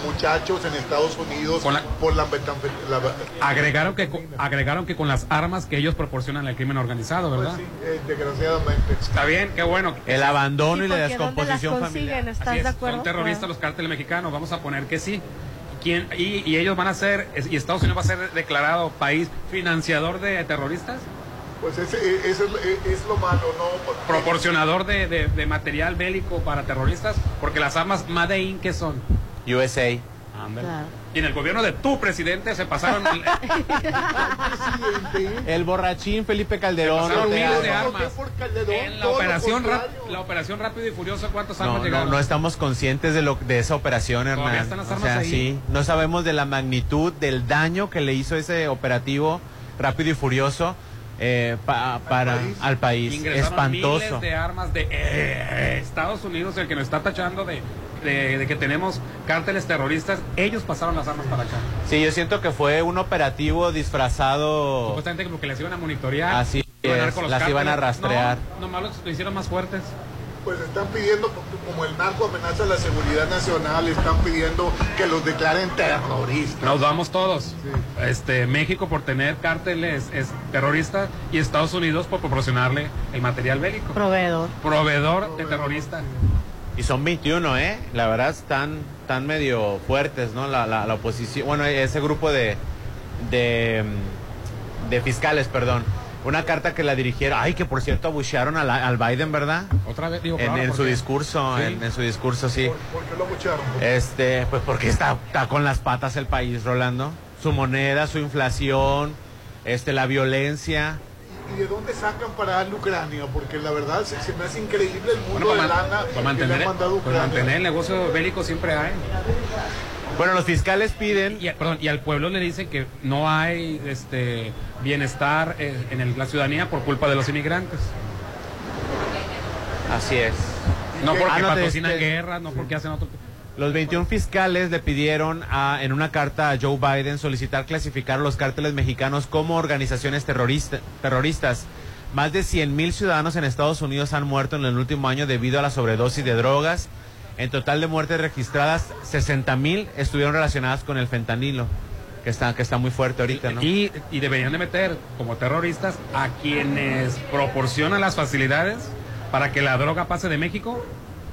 muchachos en Estados Unidos Con la- por la, la- Agregaron que, con- agregaron que con las armas que ellos proporcionan al crimen organizado, pues ¿verdad? sí, eh, desgraciadamente. Está bien, qué bueno. El abandono y la porque ¿dónde las descomposición consiguen? familiar. ¿Estás Así es, de acuerdo? Son terroristas los cárteles mexicanos, vamos a poner que sí. ¿Quién, y, y ellos van a ser, y Estados Unidos va a ser declarado país financiador de terroristas, Pues ese, eh, eso es, es lo malo, ¿no? Porque- proporcionador de, de- de material bélico para terroristas, porque las armas Made in, ¿qué son? USA. Ándale. Claro. Y en el gobierno de tu presidente se pasaron, El borrachín Felipe Calderón. pasaron no te miles de armas. por Calderón, En la operación, la operación Rápido y Furioso, ¿cuántas No, armas no, llegaron? no estamos conscientes de lo de esa operación, Hernán. están las O armas sea, ahí. sí, no sabemos de la magnitud del daño que le hizo ese operativo rápido y furioso eh, pa- para país. al país. Ingresaron Espantoso. miles de armas de eh, Estados Unidos, el que nos está tachando de, de- de que tenemos cárteles terroristas, ellos pasaron las armas para acá. Sí, yo siento que fue un operativo disfrazado. Supuestamente como que les iban a monitorear. Así iban a dar es, con los las iban a rastrear. No, nomás los, lo hicieron más fuertes. Pues están pidiendo, como el narco amenaza a la seguridad nacional, están pidiendo que los declaren terroristas. Nos vamos todos. Este México por tener cárteles es terrorista y Estados Unidos por proporcionarle el material bélico. Proveedor. Proveedor de terroristas. Y son 21, ¿eh? La verdad están, están medio fuertes, ¿no? La, la, la oposición, bueno, ese grupo de, de, mm, de fiscales, perdón. Una carta que la dirigieron, ay, que por cierto abuchearon al, al Biden, ¿verdad? Otra vez digo, En, claro, en ¿por su qué? discurso, Sí. en, en su discurso, sí. ¿Por qué lo abuchearon? Este, pues porque está, está con las patas el país, Rolando. Su moneda, su inflación, este, la violencia. ¿Y de dónde sacan para darle Ucrania? Porque la verdad se, se me hace increíble el mundo Bueno, de lana para que le mantener, han mandado a para mantener el negocio bélico siempre hay. Bueno, los fiscales piden. Y, perdón, y al pueblo le dicen que no hay este bienestar eh, en el- la ciudadanía por culpa de los inmigrantes. Así es. No porque Ah, no, patrocinan te- guerras, no porque hacen otro. Los 21 fiscales le pidieron a- en una carta a Joe Biden solicitar clasificar los cárteles mexicanos como organizaciones terrorista- terroristas. Más de 100 mil ciudadanos en Estados Unidos han muerto en el último año debido a la sobredosis de drogas. En total de muertes registradas, 60 mil estuvieron relacionadas con el fentanilo, que está, que está muy fuerte ahorita, ¿no? Y, y deberían de meter como terroristas a quienes proporcionan las facilidades para que la droga pase de México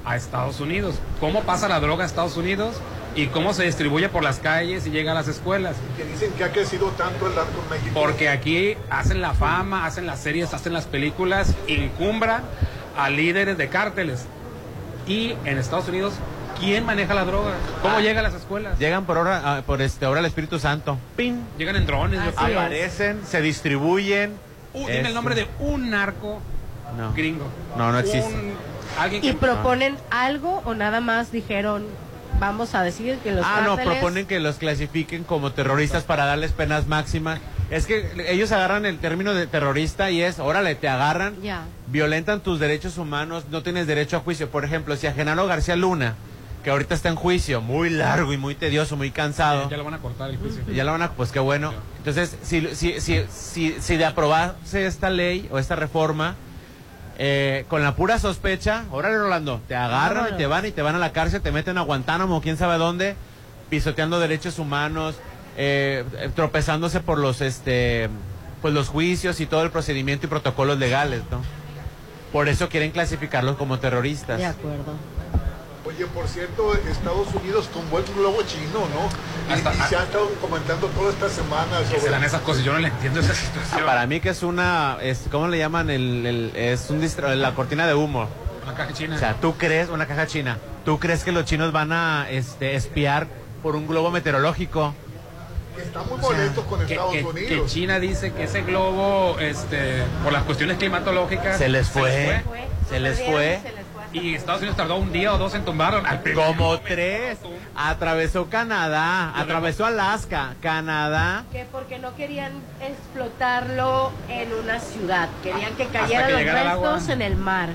a Estados Unidos. ¿Cómo pasa la droga a Estados Unidos? Y cómo se distribuye por las calles y llega a las escuelas. Que dicen que ha crecido tanto el narco en México. Porque aquí hacen la fama, hacen las series, hacen las películas, encumbran a líderes de cárteles. Y en Estados Unidos, ¿quién maneja la droga? ¿Cómo Ah. llega a las escuelas? Llegan por ahora, ah, por este, ahora el Espíritu Santo. ¡Pin! Llegan en drones. yo creo. Aparecen, se distribuyen. Uh, dime el Este, nombre de un narco No. gringo. No, no existe. Un- alguien ¿Y que- proponen algo o nada más dijeron, vamos a decir que los Ah, no, proponen que los clasifiquen como terroristas para darles penas máximas. Es que ellos agarran el término de terrorista y es, órale, te agarran, violentan tus derechos humanos, no tienes derecho a juicio. Por ejemplo, si a Genaro García Luna, que ahorita está en juicio, muy largo y muy tedioso, muy cansado, Ya lo van a cortar el juicio. ya la van a, pues qué bueno. Entonces, si, si, si, si, si de aprobarse esta ley o esta reforma, eh, con la pura sospecha, órale Rolando, te agarran y te van y te van a la cárcel, te meten a Guantánamo, quién sabe dónde, pisoteando derechos humanos, eh, eh, tropezándose por los, este, pues los juicios y todo el procedimiento y protocolos legales, ¿no? Por eso quieren clasificarlos como terroristas. De acuerdo. Oye, por cierto, Estados Unidos tumbó el globo chino, ¿no? Y, Hasta- y se ha estado comentando toda esta semana Que se sobre... dan esas cosas, yo no le entiendo esa situación. Para mí que es una, es, ¿cómo le llaman? El, el- es un distra- la cortina de humo. Una caja china. O sea, ¿tú crees, una caja china, tú crees que los chinos van a este, espiar por un globo meteorológico? que está muy molesto con que, Estados que- que Unidos. China dice que ese globo, este, por las cuestiones climatológicas, Se les fue, se les fue. Y Estados Unidos tardó un día o dos en tumbarlo. Al Como tres. Atravesó Canadá, atravesó Alaska, Canadá. Que porque no querían explotarlo en una ciudad, querían que cayeran que los llegara el agua. restos en el mar.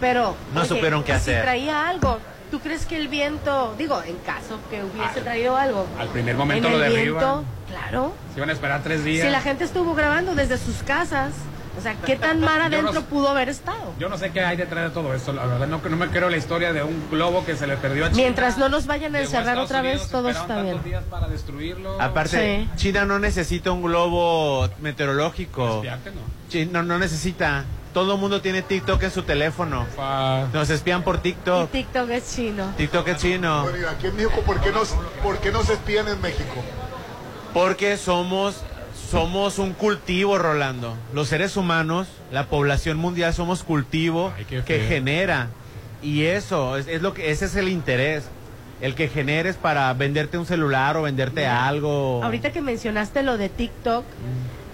Pero No supieron qué si hacer. traía algo. ¿Tú crees que el viento, digo, en caso que hubiese traído algo? Al primer momento en lo el derriban. viento, claro. Se iban a esperar tres días. Si la gente estuvo grabando desde sus casas, o sea, ¿qué tan no adentro pudo haber estado? Yo no sé qué hay detrás de todo esto. La verdad, no, no me creo la historia de un globo que se le perdió a China. Mientras no nos vayan a encerrar otra Unidos, vez, todo está bien. tantos días para destruirlo. Aparte, Sí. China no necesita un globo meteorológico. Espiarte, no. China no necesita. Todo el mundo tiene TikTok en su teléfono. Nos espían por Y TikTok. TikTok es chino. TikTok es chino. Bueno, y aquí en México, ¿por qué, nos, ¿por qué nos espían en México? Porque somos, somos un cultivo, Rolando. Los seres humanos, la población mundial, somos cultivo que genera. Y eso, es, es lo que, ese es el interés. El que generes para venderte un celular o venderte algo. Ahorita que mencionaste lo de TikTok,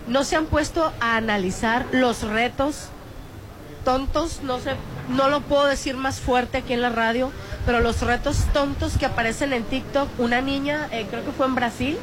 ¿no se han puesto a analizar los retos tontos? No sé, no lo puedo decir más fuerte aquí en la radio, pero los retos tontos que aparecen en TikTok. Una niña, eh, creo que fue en Brasil,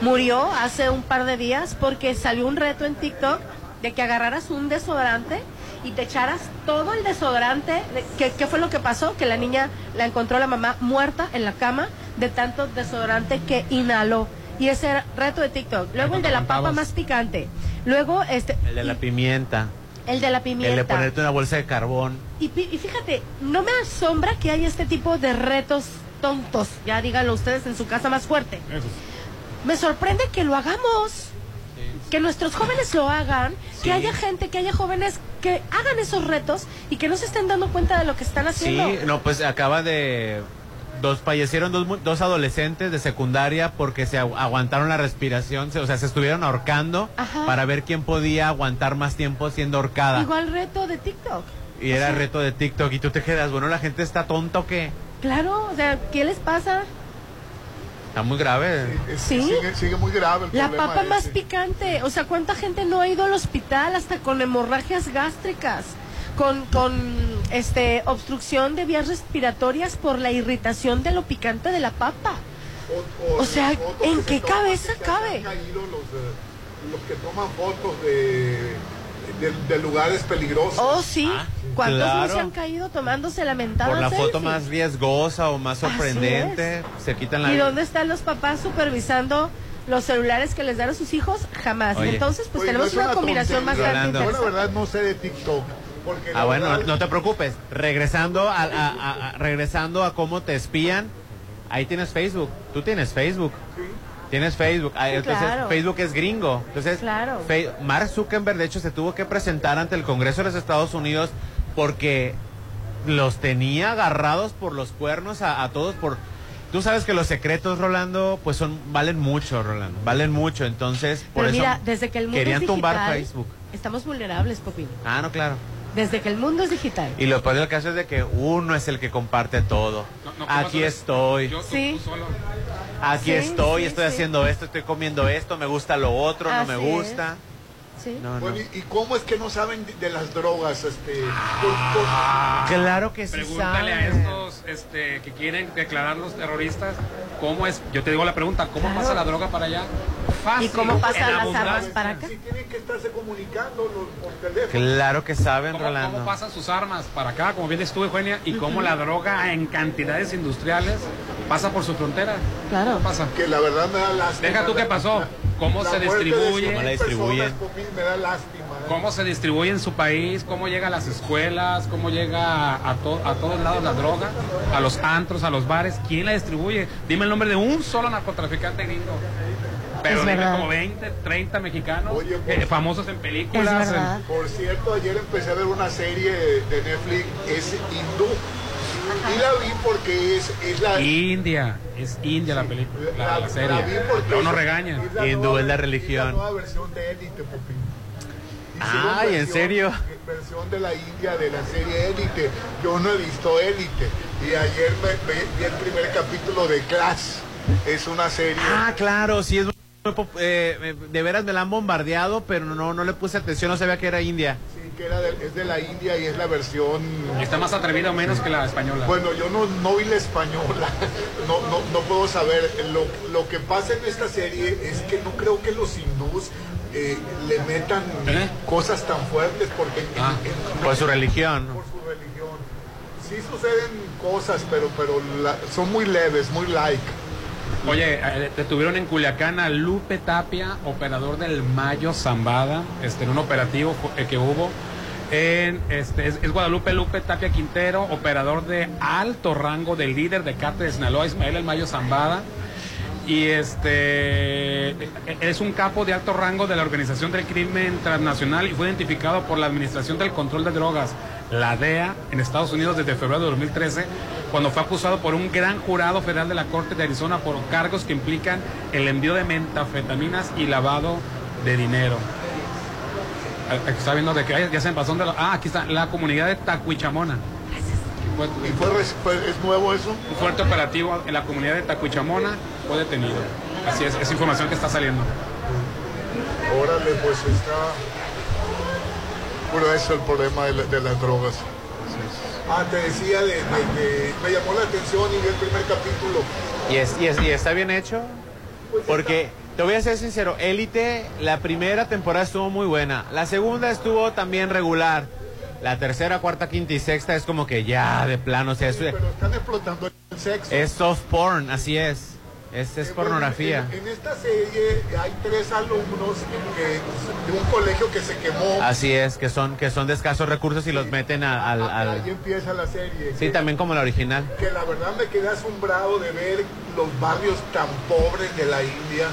murió hace un par de días porque salió un reto en TikTok de que agarraras un desodorante y te echaras todo el desodorante. de- ¿Qué, qué fue lo que pasó? Que la niña la encontró la mamá muerta en la cama de tanto desodorante que inhaló. Y ese era reto de TikTok. Luego el de la papa más picante. Luego este El de la pimienta. el de la El pimienta. de ponerte una bolsa de carbón. Y, pi- y fíjate, no me asombra que haya este tipo de retos tontos. Ya díganlo ustedes en su casa más fuerte. Me sorprende que lo hagamos. Que nuestros jóvenes lo hagan, que haya gente, que haya jóvenes que hagan esos retos y que no se estén dando cuenta de lo que están haciendo. Sí, no, pues acaba de... Dos, fallecieron dos, dos adolescentes de secundaria porque se agu- aguantaron la respiración, se- o sea, se estuvieron ahorcando Ajá. para ver quién podía aguantar más tiempo siendo ahorcada. Igual reto de TikTok. Y era reto de TikTok y tú te quedas, bueno, la gente está tonta o qué? Claro, o sea, ¿qué les pasa? Está muy grave. Sí. Sigue, sigue muy grave el La papa más picante. O sea, ¿cuánta gente no ha ido al hospital hasta con hemorragias gástricas? Con, con este, obstrucción de vías respiratorias por la irritación de lo picante de la papa. O sea, ¿en qué se cabeza cabe? han caído los, los que toman fotos de, de, de lugares peligrosos. Oh, sí. ¿Cuántos no claro. se han caído tomándose la mentada Por la foto más riesgosa o más sorprendente, se quitan la ¿Y dónde están los papás supervisando los celulares que les dan a sus hijos? Jamás. Oye. Entonces, pues Oye, no tenemos una, combinación bastante Rolando. Yo la verdad no sé de TikTok. Porque Ah, bueno, verdad- no te preocupes. Regresando a, a- a- a- regresando a cómo te espían, ahí tienes Facebook. Tú tienes Facebook. Tienes Facebook. Ah, Sí, entonces, claro. Facebook es gringo. Entonces, Claro. Mark Zuckerberg, de hecho, se tuvo que presentar ante el Congreso de los Estados Unidos porque los tenía agarrados por los cuernos a, a todos por... Tú sabes que los secretos, Rolando, pues son valen mucho, Rolando. Valen mucho. Entonces, por Pero eso desde que el mundo querían es tumbar Facebook. estamos vulnerables, Popín. Ah, no, claro. Desde que el mundo es digital. Y lo peor del caso es de que uno es el que comparte todo. no, ¿cómo Aquí estoy. Yo, tú- Sí. tú solo. Aquí Sí, estoy, sí, estoy sí. haciendo esto, estoy comiendo esto, me gusta lo otro, no me es. Sí. No, no. Bueno, ¿y, y cómo es que no saben de, de las drogas? Este, Ah. por- Claro que sí Pregúntale a saben. estos este, que quieren declarar los terroristas cómo es. Yo te digo la pregunta, ¿cómo Claro. pasa la droga para allá? Fácil. ¿Y cómo pasan las abundancia. armas para acá? Si tienen que estarse comunicando los- por teléfono. Claro que saben, ¿Cómo, Rolando. cómo pasan sus armas para acá, como bien estuvo Eugenia, y cómo la droga en cantidades industriales pasa por su frontera? Claro. ¿Cómo pasa? Que la verdad me da lástima. Deja tú qué La- pasó, cómo la se distribuye, ¿Cómo la distribuyen? me da lástima. ¿eh? cómo se distribuye en su país, cómo llega a las escuelas, cómo llega a, to- a todos lados la droga, a los antros, a los bares, ¿quién la distribuye? Dime el nombre de un solo narcotraficante gringo. Pero Es dime verdad. como 20, 30 mexicanos Oye, eh, famosos en películas. Por cierto, ayer empecé a ver una serie de Netflix, es hindú. Y la vi porque es, es la... en- India, es India la película, la, la serie. vi porque Luego nos es- regañan. la Hindú nueva- es la Es religión. la nueva versión de Élite, Popín. Ay, ¿en versión- serio? Versión de la India de la serie Élite. Yo no he visto Élite. Y ayer me, me- vi el primer capítulo de Class. Es una serie... Ah, claro, sí es muy pop- eh, de veras me la han bombardeado, pero no no le puse atención, no sabía que era India. Sí, que era de- es de la India y es la versión... Está más atrevida o menos que la española. Bueno, yo no, no vi la española, no, no, no puedo saber. Lo, lo que pasa en esta serie es que no creo que los hindús eh, le metan ¿Eh? cosas tan fuertes porque en- Ah, en- Por su religión. por su religión. Sí suceden cosas, pero, pero la- son muy leves, muy like. Oye, eh, detuvieron en Culiacán a Lupe Tapia, operador del Mayo Zambada, este, en un operativo eh, que hubo. En, este, es, Guadalupe Lupe Tapia Quintero, operador de alto rango del líder de cártel de Sinaloa, Ismael El Mayo Zambada. Y este es un capo de alto rango de la Organización del Crimen Transnacional y fue identificado por la Administración del Control de Drogas, la DEA, en Estados Unidos desde febrero de 2013, cuando fue acusado por un gran jurado federal de la Corte de Arizona por cargos que implican el envío de metafetaminas y lavado de dinero. Aquí está viendo de que ya se me pasó de la- Ah, aquí está la comunidad de Tacuichamona. ¿Y fue, res- fue- es nuevo eso? un fuerte operativo en la comunidad de Tacuichamona fue detenido. Así es, es información que está saliendo. Órale, pues está... Bueno, eso es el problema de, la- de las drogas. Ah, te decía, de, de- de- me llamó la atención y vi el primer capítulo. Y, es, y, es- y está bien hecho. Porque, te voy a ser sincero, Élite, la primera temporada estuvo muy buena. La segunda estuvo también regular. La tercera, cuarta, quinta y sexta es como que ya, de plano, o sea, es, Pero están explotando el sexo. es soft porn, así es. Es, es Eh, pornografía. bueno, En, en esta serie hay tres alumnos que, de un colegio que se quemó. Así es, que son, que son de escasos recursos y los meten a- al... Ah, al- Ahí empieza la serie. Sí, que, también como la original. que la verdad me quedé asombrado de ver los barrios tan pobres de la India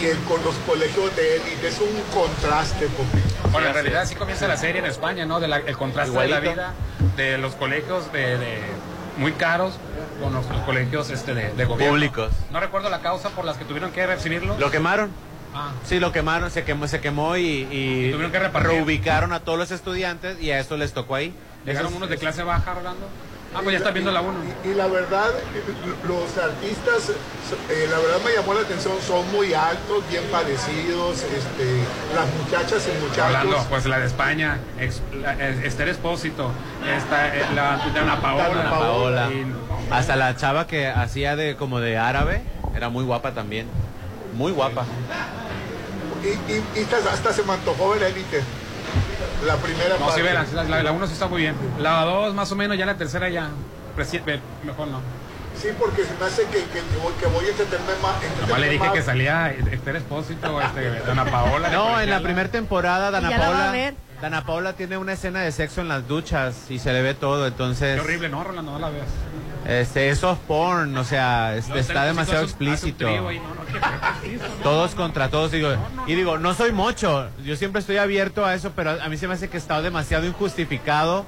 y el- con los colegios de élite. Es un contraste. Porque, Bueno, en realidad sí comienza la serie en España, ¿no? De la- el contraste de la Igualito. vida de los colegios de, de muy caros con los, los colegios este, de, de gobierno. Públicos. No recuerdo la causa por las que tuvieron que recibirlo. ¿Lo quemaron? Ah, Sí, lo quemaron, se quemó, se quemó y, y Tuvieron que repartir. reubicaron a todos los estudiantes y a eso les tocó ahí. llegaron Esos- unos de clase baja, Rolando. Ah, pues ya está viendo la 1. Y, y la verdad, eh, los artistas, eh, la verdad me llamó la atención, son muy altos, bien parecidos, este, las muchachas y muchachos. Hablando, pues la de España, ex- la- Esther Espósito, esta, eh, la Paola. Ana Paola. Y- Hasta la chava que hacía de como de árabe, era muy guapa también. Muy guapa. Y, y- y hasta, hasta se me antojó ver élite. La primera No, parte. sí, la, la uno sí está muy bien. La dos, más o menos, ya la tercera ya. Mejor no. Sí, porque se me hace que, que, que voy, que voy a entenderme más. Nomás le dije más. que salía Esther Espósito, este, Dana Paola. No, en la primera temporada Dana Paola. Dana Paola tiene una escena de sexo en las duchas y se le ve todo, entonces Qué horrible, no, Rolando, no la veas. este es soft porn, o sea, este, está demasiado explícito. trío ahí, no, no, qué preciso, no. Todos contra todos, digo, y digo, no soy mocho, yo siempre estoy abierto a eso, pero a mí se me hace que está demasiado injustificado,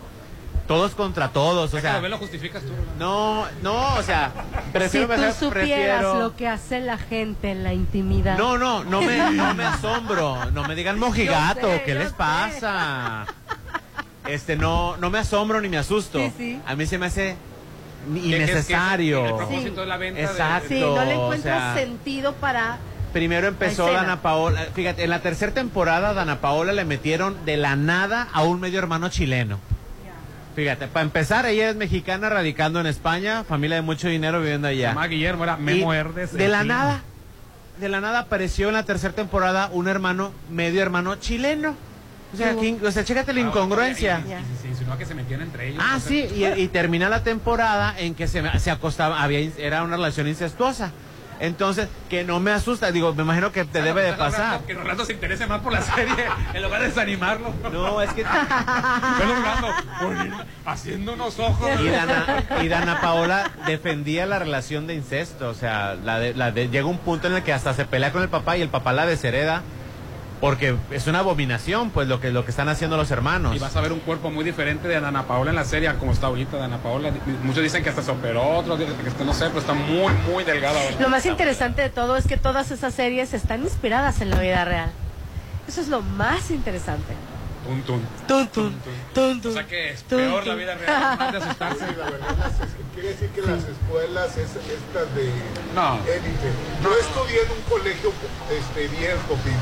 todos contra todos, o Ya que lo sea, lo justificas tú. no, no, o sea, Si prefiero, tú mejor- supieras prefiero- lo que hace la gente en la intimidad. No, no, no me, no me asombro. No me digan mojigato, sé, ¿qué les sé. pasa? Este, no, no me asombro ni me asusto. Sí, sí. A mí se me hace ni- Que- que es- que es- innecesario. el propósito de la venta de- Exacto. Sí, no le o encuentras sea, sentido para... Primero empezó. Dana Paola. Fíjate, en la tercera temporada Dana Paola le metieron de la nada a un medio hermano chileno. Fíjate, para empezar, ella es mexicana radicando en España, familia de mucho dinero viviendo allá. llama Guillermo, era Memo Y Herdes. De la nada, de la nada apareció en la tercera temporada un hermano, medio hermano chileno. O sea, que- o sea, chécate la Ah, incongruencia. y- insinuó que se metían entre ellos. Ah, o sea, sí, y, y termina la temporada en que se, se acostaba, había, era una relación incestuosa. Entonces, que no me asusta, digo, me imagino que te debe de Está logrando pasar. Que Rolando se interese más por la serie en lugar de desanimarlo. No, es que... Rolando, unos ojos. Y Dana, y Dana Paola defendía la relación de incesto, o sea, la de- la de- llega un punto en el que hasta se pelea con el papá y el papá la deshereda porque es una abominación, pues lo que lo que están haciendo los hermanos. Y vas a ver un cuerpo muy diferente de Ana Paola en la serie, como está ahorita Ana Paola. Muchos dicen que hasta se operó, otros dicen que está- no sé, pero está muy, muy delgada ahora. Lo más interesante de todo es que todas esas series están inspiradas en la vida real. Eso es lo más interesante. Tun, tun. Tun, tun, tun, O sea que es peor tun. la vida real, más de asustarse. Sí, la verdad, quiere decir que las escuelas es, estas de No. élite. Yo estudié en un colegio este, bien, Popín,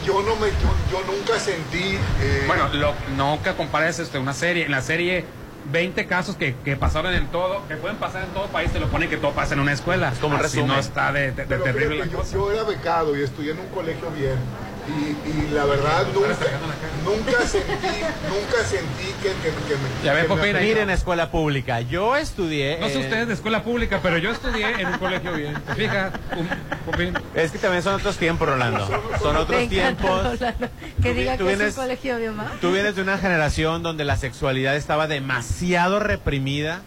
y yo no me, yo, yo nunca sentí. eh, Bueno, lo, no que compares este, una serie. En la serie, 20 casos que, que pasaron en todo, que pueden pasar en todo país, te lo ponen que todo pasa en una escuela. como Así resumen. no está de, de- de pero terrible fíjate, la yo, cosa. yo era becado y estudié en un colegio bien. Y, y la verdad nunca, nunca sentí, nunca sentí que, que, que me. Ya que Miren, escuela pública, yo estudié... No sé ustedes de escuela pública, pero yo estudié en un colegio bien. ¿Te fijas? Es que también son otros tiempos, Rolando. Son otros tiempos. Rolando, Que diga tú que vienes- es un colegio bien más. Tú vienes de una generación donde la sexualidad estaba demasiado reprimida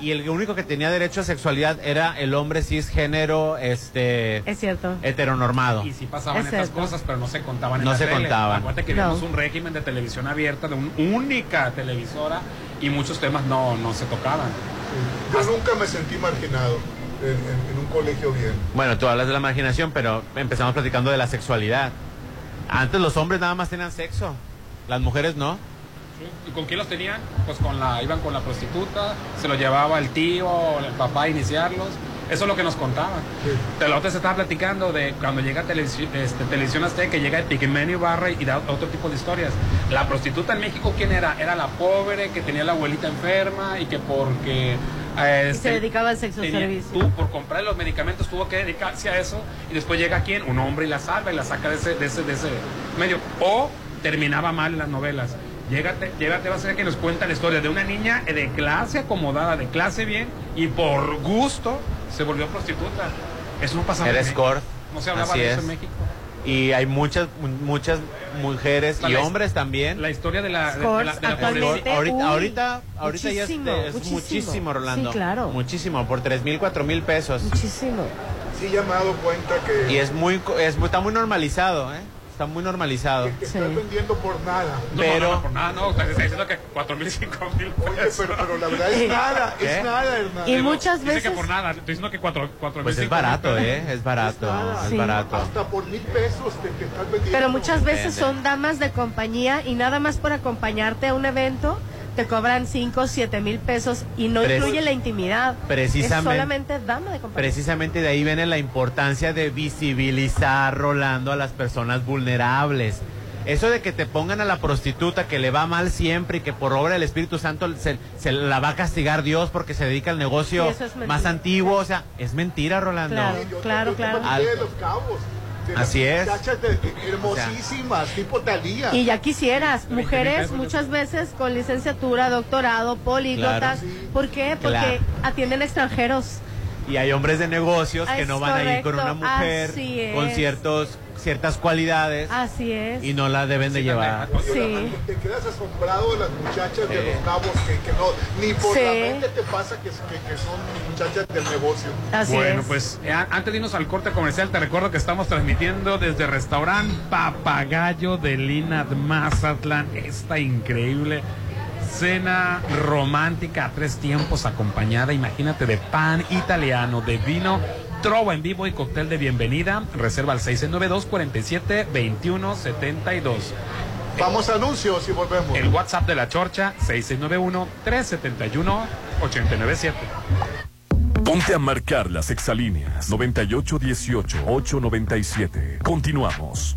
y el único que tenía derecho a sexualidad era el hombre cisgénero, este, Es cierto. heteronormado. Y sí pasaban Es estas cierto. cosas, pero no se contaban en No la se tele. contaban. Acuérdate que No. vimos un régimen de televisión abierta, de una única televisora, y muchos temas no, no se tocaban. Yo nunca me sentí marginado en, en- en un colegio bien. Bueno, tú hablas de la marginación, pero empezamos platicando de la sexualidad. Antes los hombres nada más tenían sexo, las mujeres no. ¿Y con quién los tenían? Pues con la, iban con la prostituta, se los llevaba el tío o el papá a iniciarlos. Eso es lo que nos contaban. De la otra se estaba platicando de cuando llega televisión, este, televisión Azteca, que llega Epigmenio Ibarra y da otro tipo de historias. La prostituta en México, ¿quién era? Era la pobre que tenía la abuelita enferma y que porque... Y se este, dedicaba al sexo tenía- servicio. Tú, por comprar los medicamentos, tuvo que dedicarse a eso. Y después llega quién? Un hombre y la salva y la saca de ese, de ese, de ese medio. O terminaba mal en las novelas. Llégate, llégate, va a ser que nos cuenta la historia de una niña de clase acomodada, de clase bien, y por gusto se volvió prostituta. Eso no pasaba México. cord. No se hablaba así de eso es. en México. Y hay muchas, muchas mujeres y La- hombres también. La historia de la, de, Scores, la, de la ahorita, uy, ahorita, ahorita ya es, muchísimo, de- es muchísimo, muchísimo. Rolando. Sí, claro. Muchísimo, por tres mil, cuatro mil pesos. Muchísimo. Sí, ya me he dado cuenta que, Y es muy, co- es, está muy normalizado, ¿eh? Está muy normalizado. que estás vendiendo por nada. No, pero- no, no, por nada, no, está diciendo que cuatro mil, cinco mil Oye, pesos. pero, pero la verdad es nada, ¿Qué? es nada, hermano. Y Digo, muchas dice veces... que por nada, estoy diciendo que cuatro, cuatro Pues mil, es cinco mil barato. ¿eh? Es barato, nada. es Sí. barato. Hasta por mil pesos te, te estás vendiendo. Pero muchas veces son damas de compañía y nada más por acompañarte a un evento te cobran 5, 7 mil pesos y no incluye la intimidad. Precisamente- Es solamente dama de compañía. Precisamente de ahí viene la importancia de visibilizar, Rolando, a las personas vulnerables. Eso de que te pongan a la prostituta que le va mal siempre y que por obra del Espíritu Santo se, se la va a castigar Dios porque se dedica al negocio Sí, es más antiguo, o sea, es mentira, Rolando. Claro, claro, yo claro. Así es. muchachas de- hermosísimas, tipo Talía. Y ya quisieras, mujeres muchas veces con licenciatura, doctorado, políglotas. Claro. ¿Por qué? Porque Claro. atienden extranjeros. Y hay hombres de negocios que Es no van a ir con una mujer con ciertos ciertas cualidades Así es. y no la deben de llevar. Sí. Te quedas asombrado de las muchachas de los cabos que, que no, ni por Sí. la mente te pasa que, que- que son muchachas del negocio. bueno, pues eh, antes de irnos al corte comercial, te recuerdo que estamos transmitiendo desde restaurante Papagayo de Linat Mazatlán. Esta increíble cena romántica a tres tiempos acompañada, imagínate, de pan italiano, de vino, trova en vivo y cóctel de bienvenida. Reserva al 692 47 21 72. Vamos a anuncios y volvemos. El WhatsApp de la Chorcha 6691 371 897. Ponte a marcar las exalíneas 9818-897. Continuamos.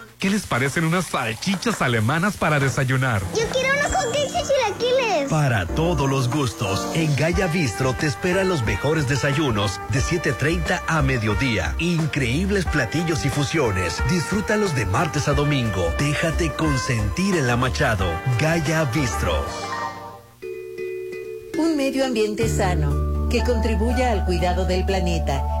¿Qué les parecen unas salchichas alemanas para desayunar? Yo quiero unos y chilaquiles. Para todos los gustos, en Gaya Bistro te esperan los mejores desayunos de 7.30 a mediodía. Increíbles platillos y fusiones. Disfrútalos de martes a domingo. Déjate consentir en la Machado. Gaya Bistro. Un medio ambiente sano que contribuya al cuidado del planeta.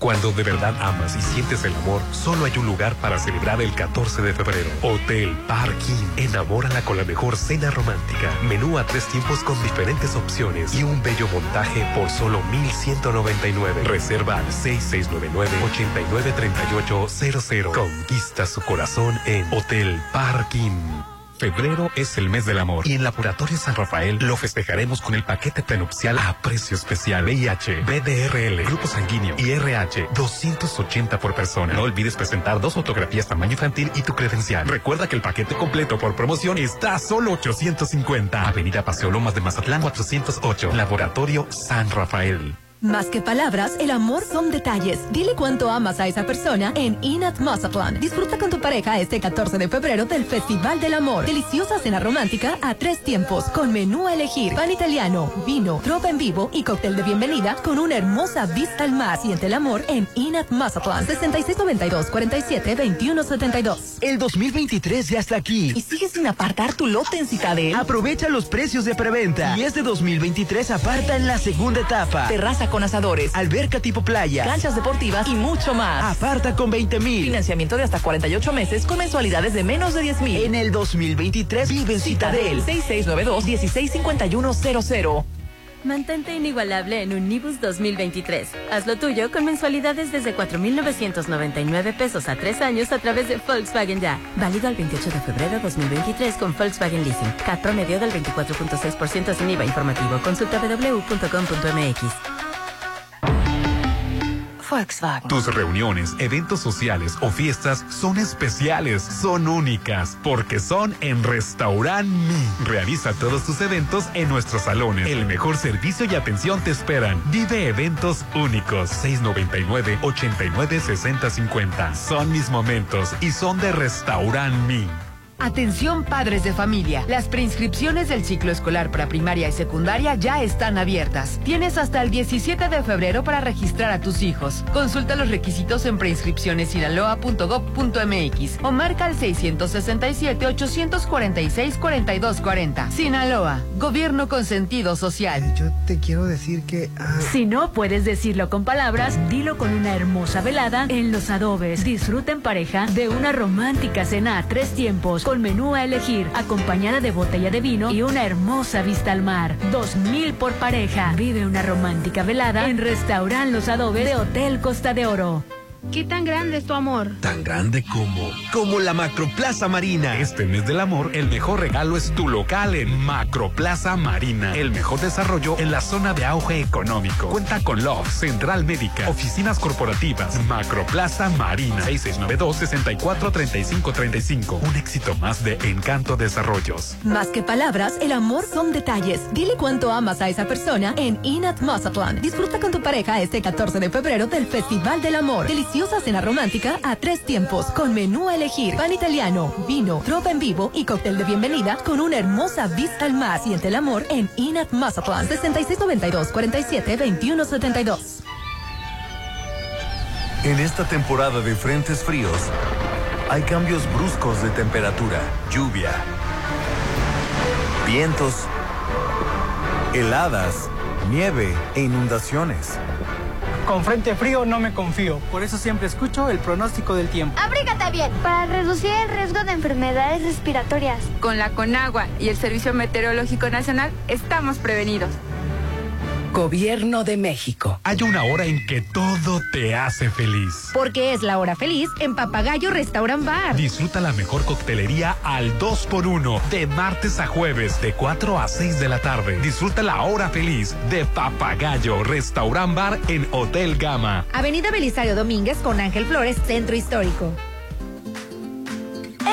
Cuando de verdad amas y sientes el amor, solo hay un lugar para celebrar el 14 de febrero. Hotel Parking. Enamórala con la mejor cena romántica. Menú a tres tiempos con diferentes opciones y un bello montaje por solo 1199. Reserva al 6699-893800. Conquista su corazón en Hotel Parking. Febrero es el mes del amor y en Laboratorio San Rafael lo festejaremos con el paquete prenupcial a precio especial. VIH, BDRL, grupo sanguíneo y RH, 280 por persona. No olvides presentar dos fotografías tamaño infantil y tu credencial. Recuerda que el paquete completo por promoción está a solo 850. Avenida Paseo Lomas de Mazatlán 408. Laboratorio San Rafael. Más que palabras, el amor son detalles. Dile cuánto amas a esa persona en Inat Mazatlán. Disfruta con tu pareja este 14 de febrero del Festival del Amor. Deliciosa cena romántica a tres tiempos, con menú a elegir, pan italiano, vino, tropa en vivo y cóctel de bienvenida con una hermosa vista al mar. Siente el amor en Inat Mazatlán. 6692 47 2172. El 2023 ya está aquí. ¿Y sigues sin apartar tu lote en Citadel? Aprovecha los precios de preventa. Y este 2023 aparta en la segunda etapa. Terraza con asadores, alberca tipo playa, canchas deportivas y mucho más. Aparta con 20 mil. Financiamiento de hasta 48 meses con mensualidades de menos de 10 mil. En el 2023 vive en Citadel. 6692-165100. Mantente inigualable en Unibus 2023. Haz lo tuyo con mensualidades desde 4,999 pesos a tres años a través de Volkswagen Ya. Válido al 28 de febrero de 2023 con Volkswagen Leasing. CAT promedio del 24.6% sin IVA informativo. Consulta www.com.mx. Volkswagen. Tus reuniones, eventos sociales o fiestas son especiales, son únicas, porque son en Restaurant Mi. Realiza todos tus eventos en nuestros salones. El mejor servicio y atención te esperan. Vive eventos únicos. 699-896050. Son mis momentos y son de Restaurant Mi. Atención padres de familia. Las preinscripciones del ciclo escolar para primaria y secundaria ya están abiertas. Tienes hasta el 17 de febrero para registrar a tus hijos. Consulta los requisitos en preinscripcionessinaloa.gov.mx o marca al 667-846-4240. Sinaloa, gobierno con sentido social. Yo te quiero decir que... ah, Si no puedes decirlo con palabras, dilo con una hermosa velada en Los Adobes. Disfruta en pareja de una romántica cena a tres tiempos con menú a elegir, acompañada de botella de vino y una hermosa vista al mar. Dos mil por pareja. Vive una romántica velada en Restaurant Los Adobes de Hotel Costa de Oro. ¿Qué tan grande es tu amor? Tan grande como, como la Macroplaza Marina. Este mes del amor, el mejor regalo es tu local en Macroplaza Marina. El mejor desarrollo en la zona de auge económico. Cuenta con Love, Central Médica, oficinas corporativas, Macroplaza Marina. 6692-643535. Un éxito más de Encanto Desarrollos. Más que palabras, el amor son detalles. Dile cuánto amas a esa persona en Inat Mazatlán. Disfruta con tu pareja este 14 de febrero del Festival del Amor. Deliciosa cena romántica a tres tiempos con menú a elegir, pan italiano, vino, tropa en vivo y cóctel de bienvenida con una hermosa vista al mar. Siente el amor en Inat Mazatlán 6692 47 21 72. En esta temporada de frentes fríos, hay cambios bruscos de temperatura, lluvia, vientos, heladas, nieve e inundaciones. Con frente frío no me confío, por eso siempre escucho el pronóstico del tiempo. Abrígate bien para reducir el riesgo de enfermedades respiratorias. Con la Conagua y el Servicio Meteorológico Nacional estamos prevenidos. Gobierno de México. Hay una hora en que todo te hace feliz. Porque es la hora feliz en Papagayo Restaurant Bar. Disfruta la mejor coctelería al 2x1 de martes a jueves de 4 a 6 de la tarde. Disfruta la hora feliz de Papagayo Restaurant Bar en Hotel Gama. Avenida Belisario Domínguez con Ángel Flores, Centro Histórico.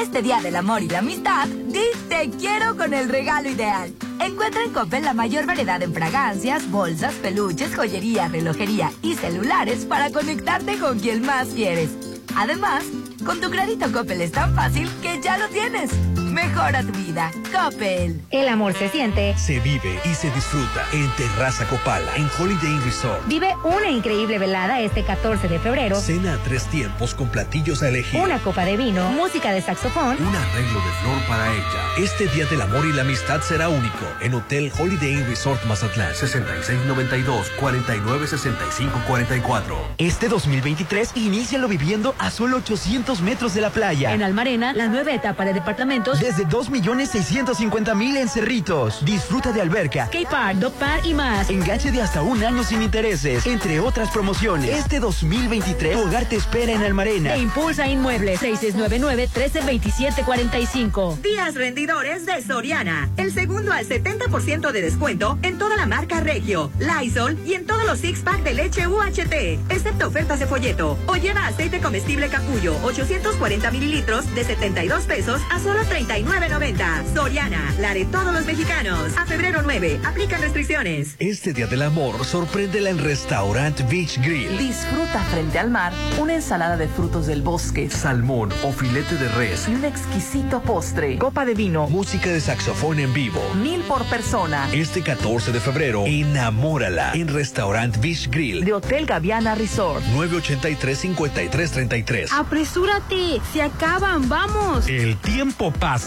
Este día del amor y la amistad, di te quiero con el regalo ideal. Encuentra en Coppel la mayor variedad en fragancias, bolsas, peluches, joyería, relojería y celulares para conectarte con quien más quieres. Además, con tu crédito Coppel es tan fácil que ya lo tienes. Mejora tu vida. Coppel. El amor se siente. Se vive y se disfruta en Terraza Copala, en Holiday Inn Resort. Vive una increíble velada este 14 de febrero. Cena a tres tiempos con platillos a elegir. Una copa de vino, música de saxofón. Un arreglo de flor para ella. Este Día del Amor y la Amistad será único en Hotel Holiday Inn Resort Mazatlán. 6692-496544. Este 2023, inícialo viviendo a solo 800 metros de la playa. En Almarena, la nueva etapa de departamentos desde 2.650.000 en Cerritos. Disfruta de alberca, K-Park, Dog Park y más. Enganche de hasta un año sin intereses, entre otras promociones. Este 2023, tu hogar te espera en Almarena. E Impulsa Inmuebles, 6699-132745. Días rendidores de Soriana. El segundo al 70% de descuento en toda la marca Regio, Lysol y en todos los six pack de leche UHT, excepto ofertas de folleto. O lleva aceite comestible capullo, 840 mililitros de 72 pesos a solo 39.90. Soriana, la de todos los mexicanos. A febrero 9, aplican restricciones. Este Día del Amor, sorpréndela en Restaurant Beach Grill. Disfruta frente al mar una ensalada de frutos del bosque, Salmón o filete de res. y un exquisito postre. Copa de vino, Música de saxofón en vivo. mil por persona. Este 14 de febrero, enamórala en Restaurant Beach Grill. De Hotel Gaviana Resort. 983-5333. Apresúrate, se acaban, vamos. El tiempo pasa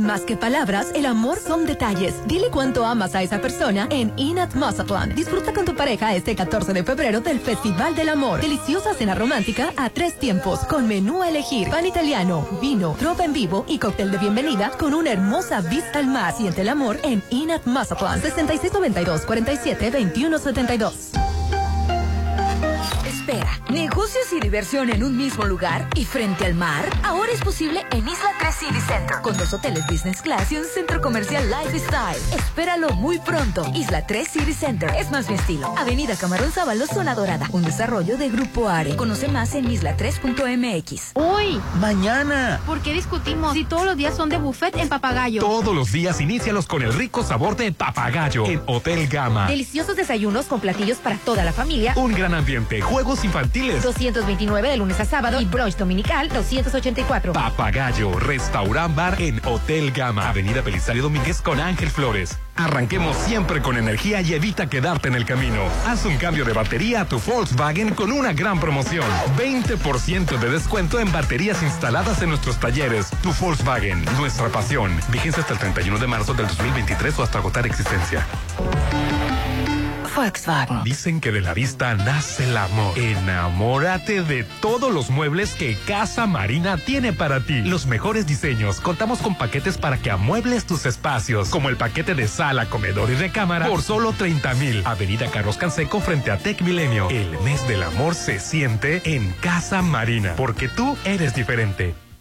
Más que palabras, el amor son detalles. Dile cuánto amas a esa persona en Inat Mazatlán. Disfruta con tu pareja este 14 de febrero del Festival del Amor. Deliciosa cena romántica a tres tiempos con menú a elegir, pan italiano, vino, tropa en vivo y cóctel de bienvenida con una hermosa vista al mar. Siente el amor en Inat Mazatlán 6692 47 21 72. Espera, negocios y diversión en un mismo lugar y frente al mar. Ahora es posible en Isla 3 City Center con dos hoteles business class y un centro comercial lifestyle. Espéralo muy pronto. Isla 3 City Center es más mi estilo. Avenida Camarón Sábalo, zona dorada. Un desarrollo de Grupo Are. Conoce más en isla3.mx. Uy, Mañana. ¿por qué discutimos si todos los días son de buffet en Papagayo? Todos los días inícialos con el rico sabor de papagayo en Hotel Gama. Deliciosos desayunos con platillos para toda la familia. Un gran ambiente, juegos infantiles infantiles. 229 de lunes a sábado y brunch dominical 284. Papagayo, restaurant bar en Hotel Gama, Avenida Belisario Domínguez con Ángel Flores. Arranquemos siempre con energía y evita quedarte en el camino. Haz un cambio de batería a tu Volkswagen con una gran promoción. 20% de descuento en baterías instaladas en nuestros talleres. Tu Volkswagen, nuestra pasión. Vigencia hasta el 31 de marzo del 2023 o hasta agotar existencia. Volkswagen. Dicen que de la vista nace el amor. Enamórate de todos los muebles que Casa Marina tiene para ti. Los mejores diseños. Contamos con paquetes para que amuebles tus espacios, como el paquete de sala, comedor y recámara por solo 30 mil. Avenida Carlos Canseco frente a Tech Milenio. El mes del amor se siente en Casa Marina, porque tú eres diferente.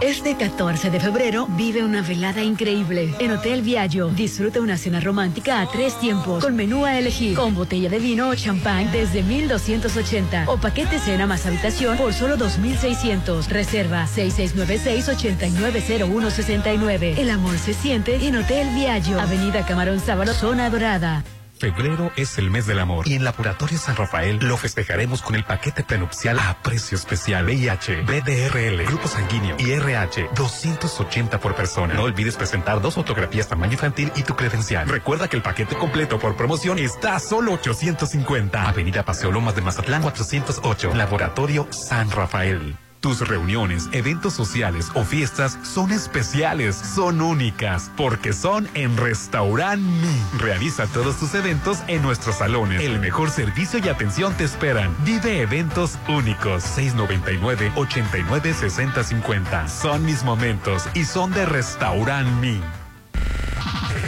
Este 14 de febrero vive una velada increíble en Hotel Viaggio. Disfruta una cena romántica a tres tiempos con menú a elegir, con botella de vino o champán desde 1280 o paquete cena más habitación por solo 2600. Reserva 6696-890169. El amor se siente en Hotel Viaggio, Avenida Camarón Sábalo, Zona Dorada. Febrero es el mes del amor y en Laboratorio San Rafael lo festejaremos con el paquete prenupcial a precio especial VIH, BDRL, grupo sanguíneo y RH 280 por persona. No olvides presentar dos fotografías tamaño infantil y tu credencial. Recuerda que el paquete completo por promoción está a solo 850. Avenida Paseo Lomas de Mazatlán 408, Laboratorio San Rafael. Tus reuniones, eventos sociales o fiestas son especiales, son únicas, porque son en Restaurant Mi. Realiza todos tus eventos en nuestros salones. El mejor servicio y atención te esperan. Vive eventos únicos. 699-896050. Son mis momentos y son de Restaurant Mi.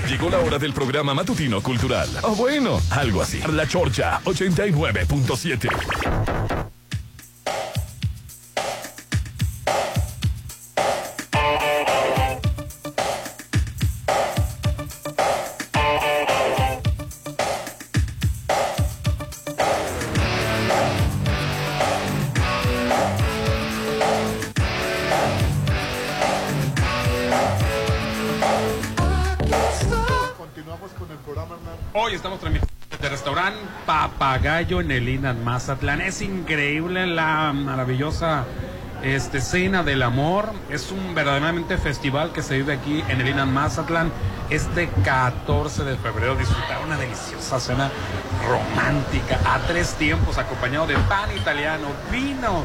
Llegó la hora del programa matutino cultural. O bueno, algo así. La Chorcha 89.7. Papagayo en el Inan Mazatlán. Es increíble la maravillosa este, cena del amor. Es un verdaderamente festival que se vive aquí en el Inan Mazatlán. Este 14 de febrero disfrutar una deliciosa cena romántica a tres tiempos acompañado de pan italiano, vino,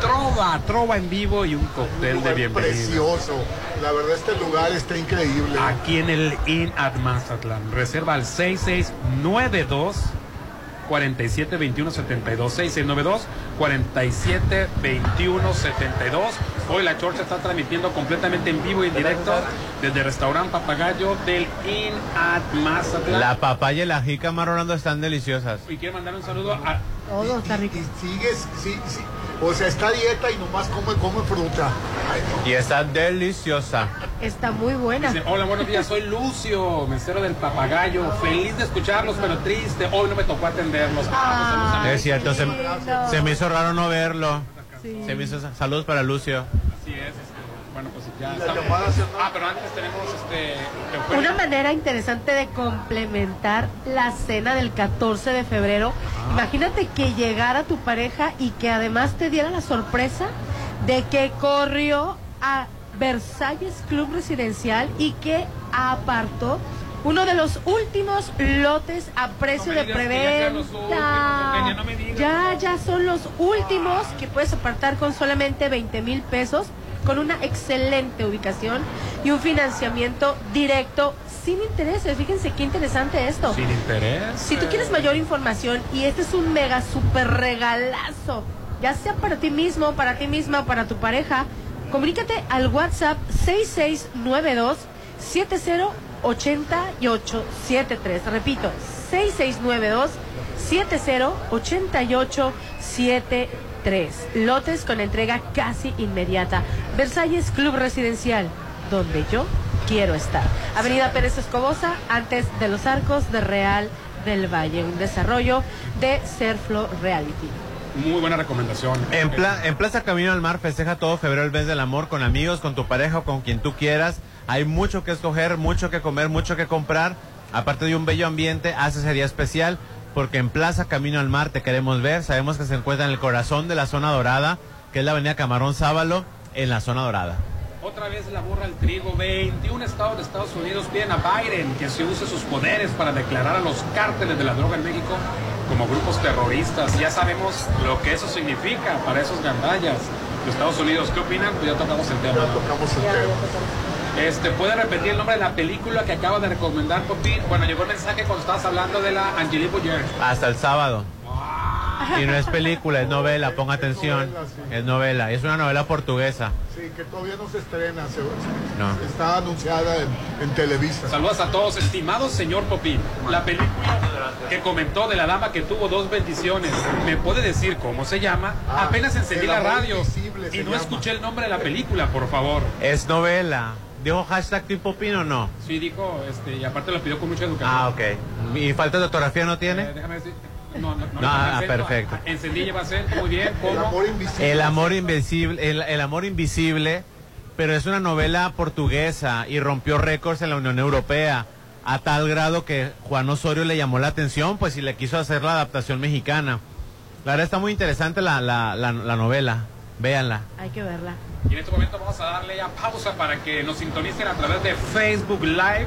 trova, trova en vivo y un cóctel de bienvenida. Precioso. La verdad, este lugar está increíble. Aquí en el Inn at Mazatlán. Reserva al 6692 472172 6692 472172 Hoy la Chorcha está transmitiendo completamente en vivo y en directo desde el restaurante Papagayo del Inn at Mazatlán. La papaya y la jícama, Rolando, están deliciosas. Y quiero mandar un saludo a Todo está rico. Y sigues, sí, sí. O sea, está dieta y nomás come, come fruta. Ay, no. Y está deliciosa. Está muy buena. Dice, Hola, buenos días, soy Lucio, mesero del Papagayo. Feliz de escucharlos, pero triste. Hoy no me tocó atenderlos. Ah, Es cierto, se, me hizo raro no verlo. Sí. Se me hizo saludos para Lucio. Así es, bueno, pues ya estamos. Ah, pero antes tenemos este. Una manera interesante de complementar la cena del 14 de febrero. Imagínate que llegara tu pareja y que además te diera la sorpresa de que corrió a Versalles Club Residencial y que apartó uno de los últimos lotes a precio No de ya preventa. Eugenia, no me digas. Ya, ya son los últimos que puedes apartar con solamente 20 mil pesos, con una excelente ubicación y un financiamiento directo sin intereses. Fíjense qué interesante esto. Sin interés. Si tú quieres mayor información y este es un mega super regalazo, ya sea para ti mismo, para ti misma, para tu pareja, comunícate al WhatsApp 6692 708873. Repito, 6692 708873. 3. Lotes con entrega casi inmediata. Versalles Club Residencial, donde yo quiero estar. Avenida Pérez Escobosa, antes de los arcos de Real del Valle. Un desarrollo de Serflo Reality. Muy buena recomendación. En, pla- en Plaza Camino al Mar festeja todo febrero el mes del amor con amigos, con tu pareja o con quien tú quieras. Hay mucho que escoger, mucho que comer, mucho que comprar. Aparte de un bello ambiente, hace sería especial porque en Plaza Camino al Mar te queremos ver. Sabemos que se encuentra en el corazón de la zona dorada, que es la avenida Camarón Sábalo, en la zona dorada. Otra vez la burra al trigo. 21 estados de Estados Unidos piden a Biden que se use sus poderes para declarar a los cárteles de la droga en México como grupos terroristas. Ya sabemos lo que eso significa para esos gandallas de Estados Unidos. ¿Qué opinan? Pues ya tocamos el tema. Ya tocamos el tema. Este, ¿Puede repetir el nombre de la película que acaba de recomendar, Popín? Bueno, llegó el mensaje cuando estabas hablando de la Angelique Boyer. Hasta el sábado. Y no es película, es novela, ponga atención. Es novela, es una novela portuguesa. Sí, que todavía no se estrena, se- No. está anunciada en, en Televisa. Saludos a todos, estimados señor Popín. La película que comentó de la dama que tuvo dos bendiciones, ¿me puede decir cómo se llama? Ah, Apenas encendí la radio y no llama. escuché el nombre de la película, por favor. Es novela. ¿Dijo hashtag tipo pin o no? Sí, dijo, este, y aparte lo pidió con mucha educación. Ah, ok. ¿Y falta de ortografía no tiene? Eh, déjame decir. No, no, no. No, ah, acento. perfecto. Encendí lleva acento, muy bien. ¿Cómo? El amor invisible. El amor invisible, el, el amor invisible, pero es una novela portuguesa y rompió récords en la Unión Europea a tal grado que Juan Osorio le llamó la atención, pues y le quiso hacer la adaptación mexicana. La verdad está muy interesante la, la, la, la novela. Véanla. Hay que verla. Y en este momento vamos a darle ya pausa para que nos sintonicen a través de Facebook Live.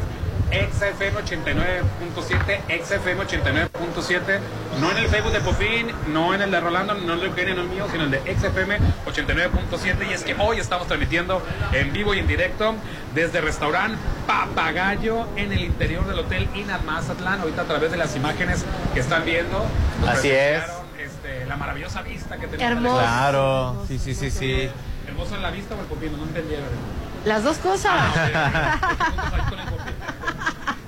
XFM 89.7, XFM 89.7, no en el Facebook de Popín, no en el de Rolando, no en el de Eugenio, no el mío, sino el de XFM 89.7. Y es que hoy estamos transmitiendo en vivo y en directo desde restaurante Papagayo en el interior del Hotel Inat Mazatlán. Ahorita a través de las imágenes que están viendo. Así es. este, la maravillosa vista que tenemos. Hermoso. Claro, sí, sí, sí, sí. ¿Hermoso en la vista o el Popín? No entendieron. Las dos cosas.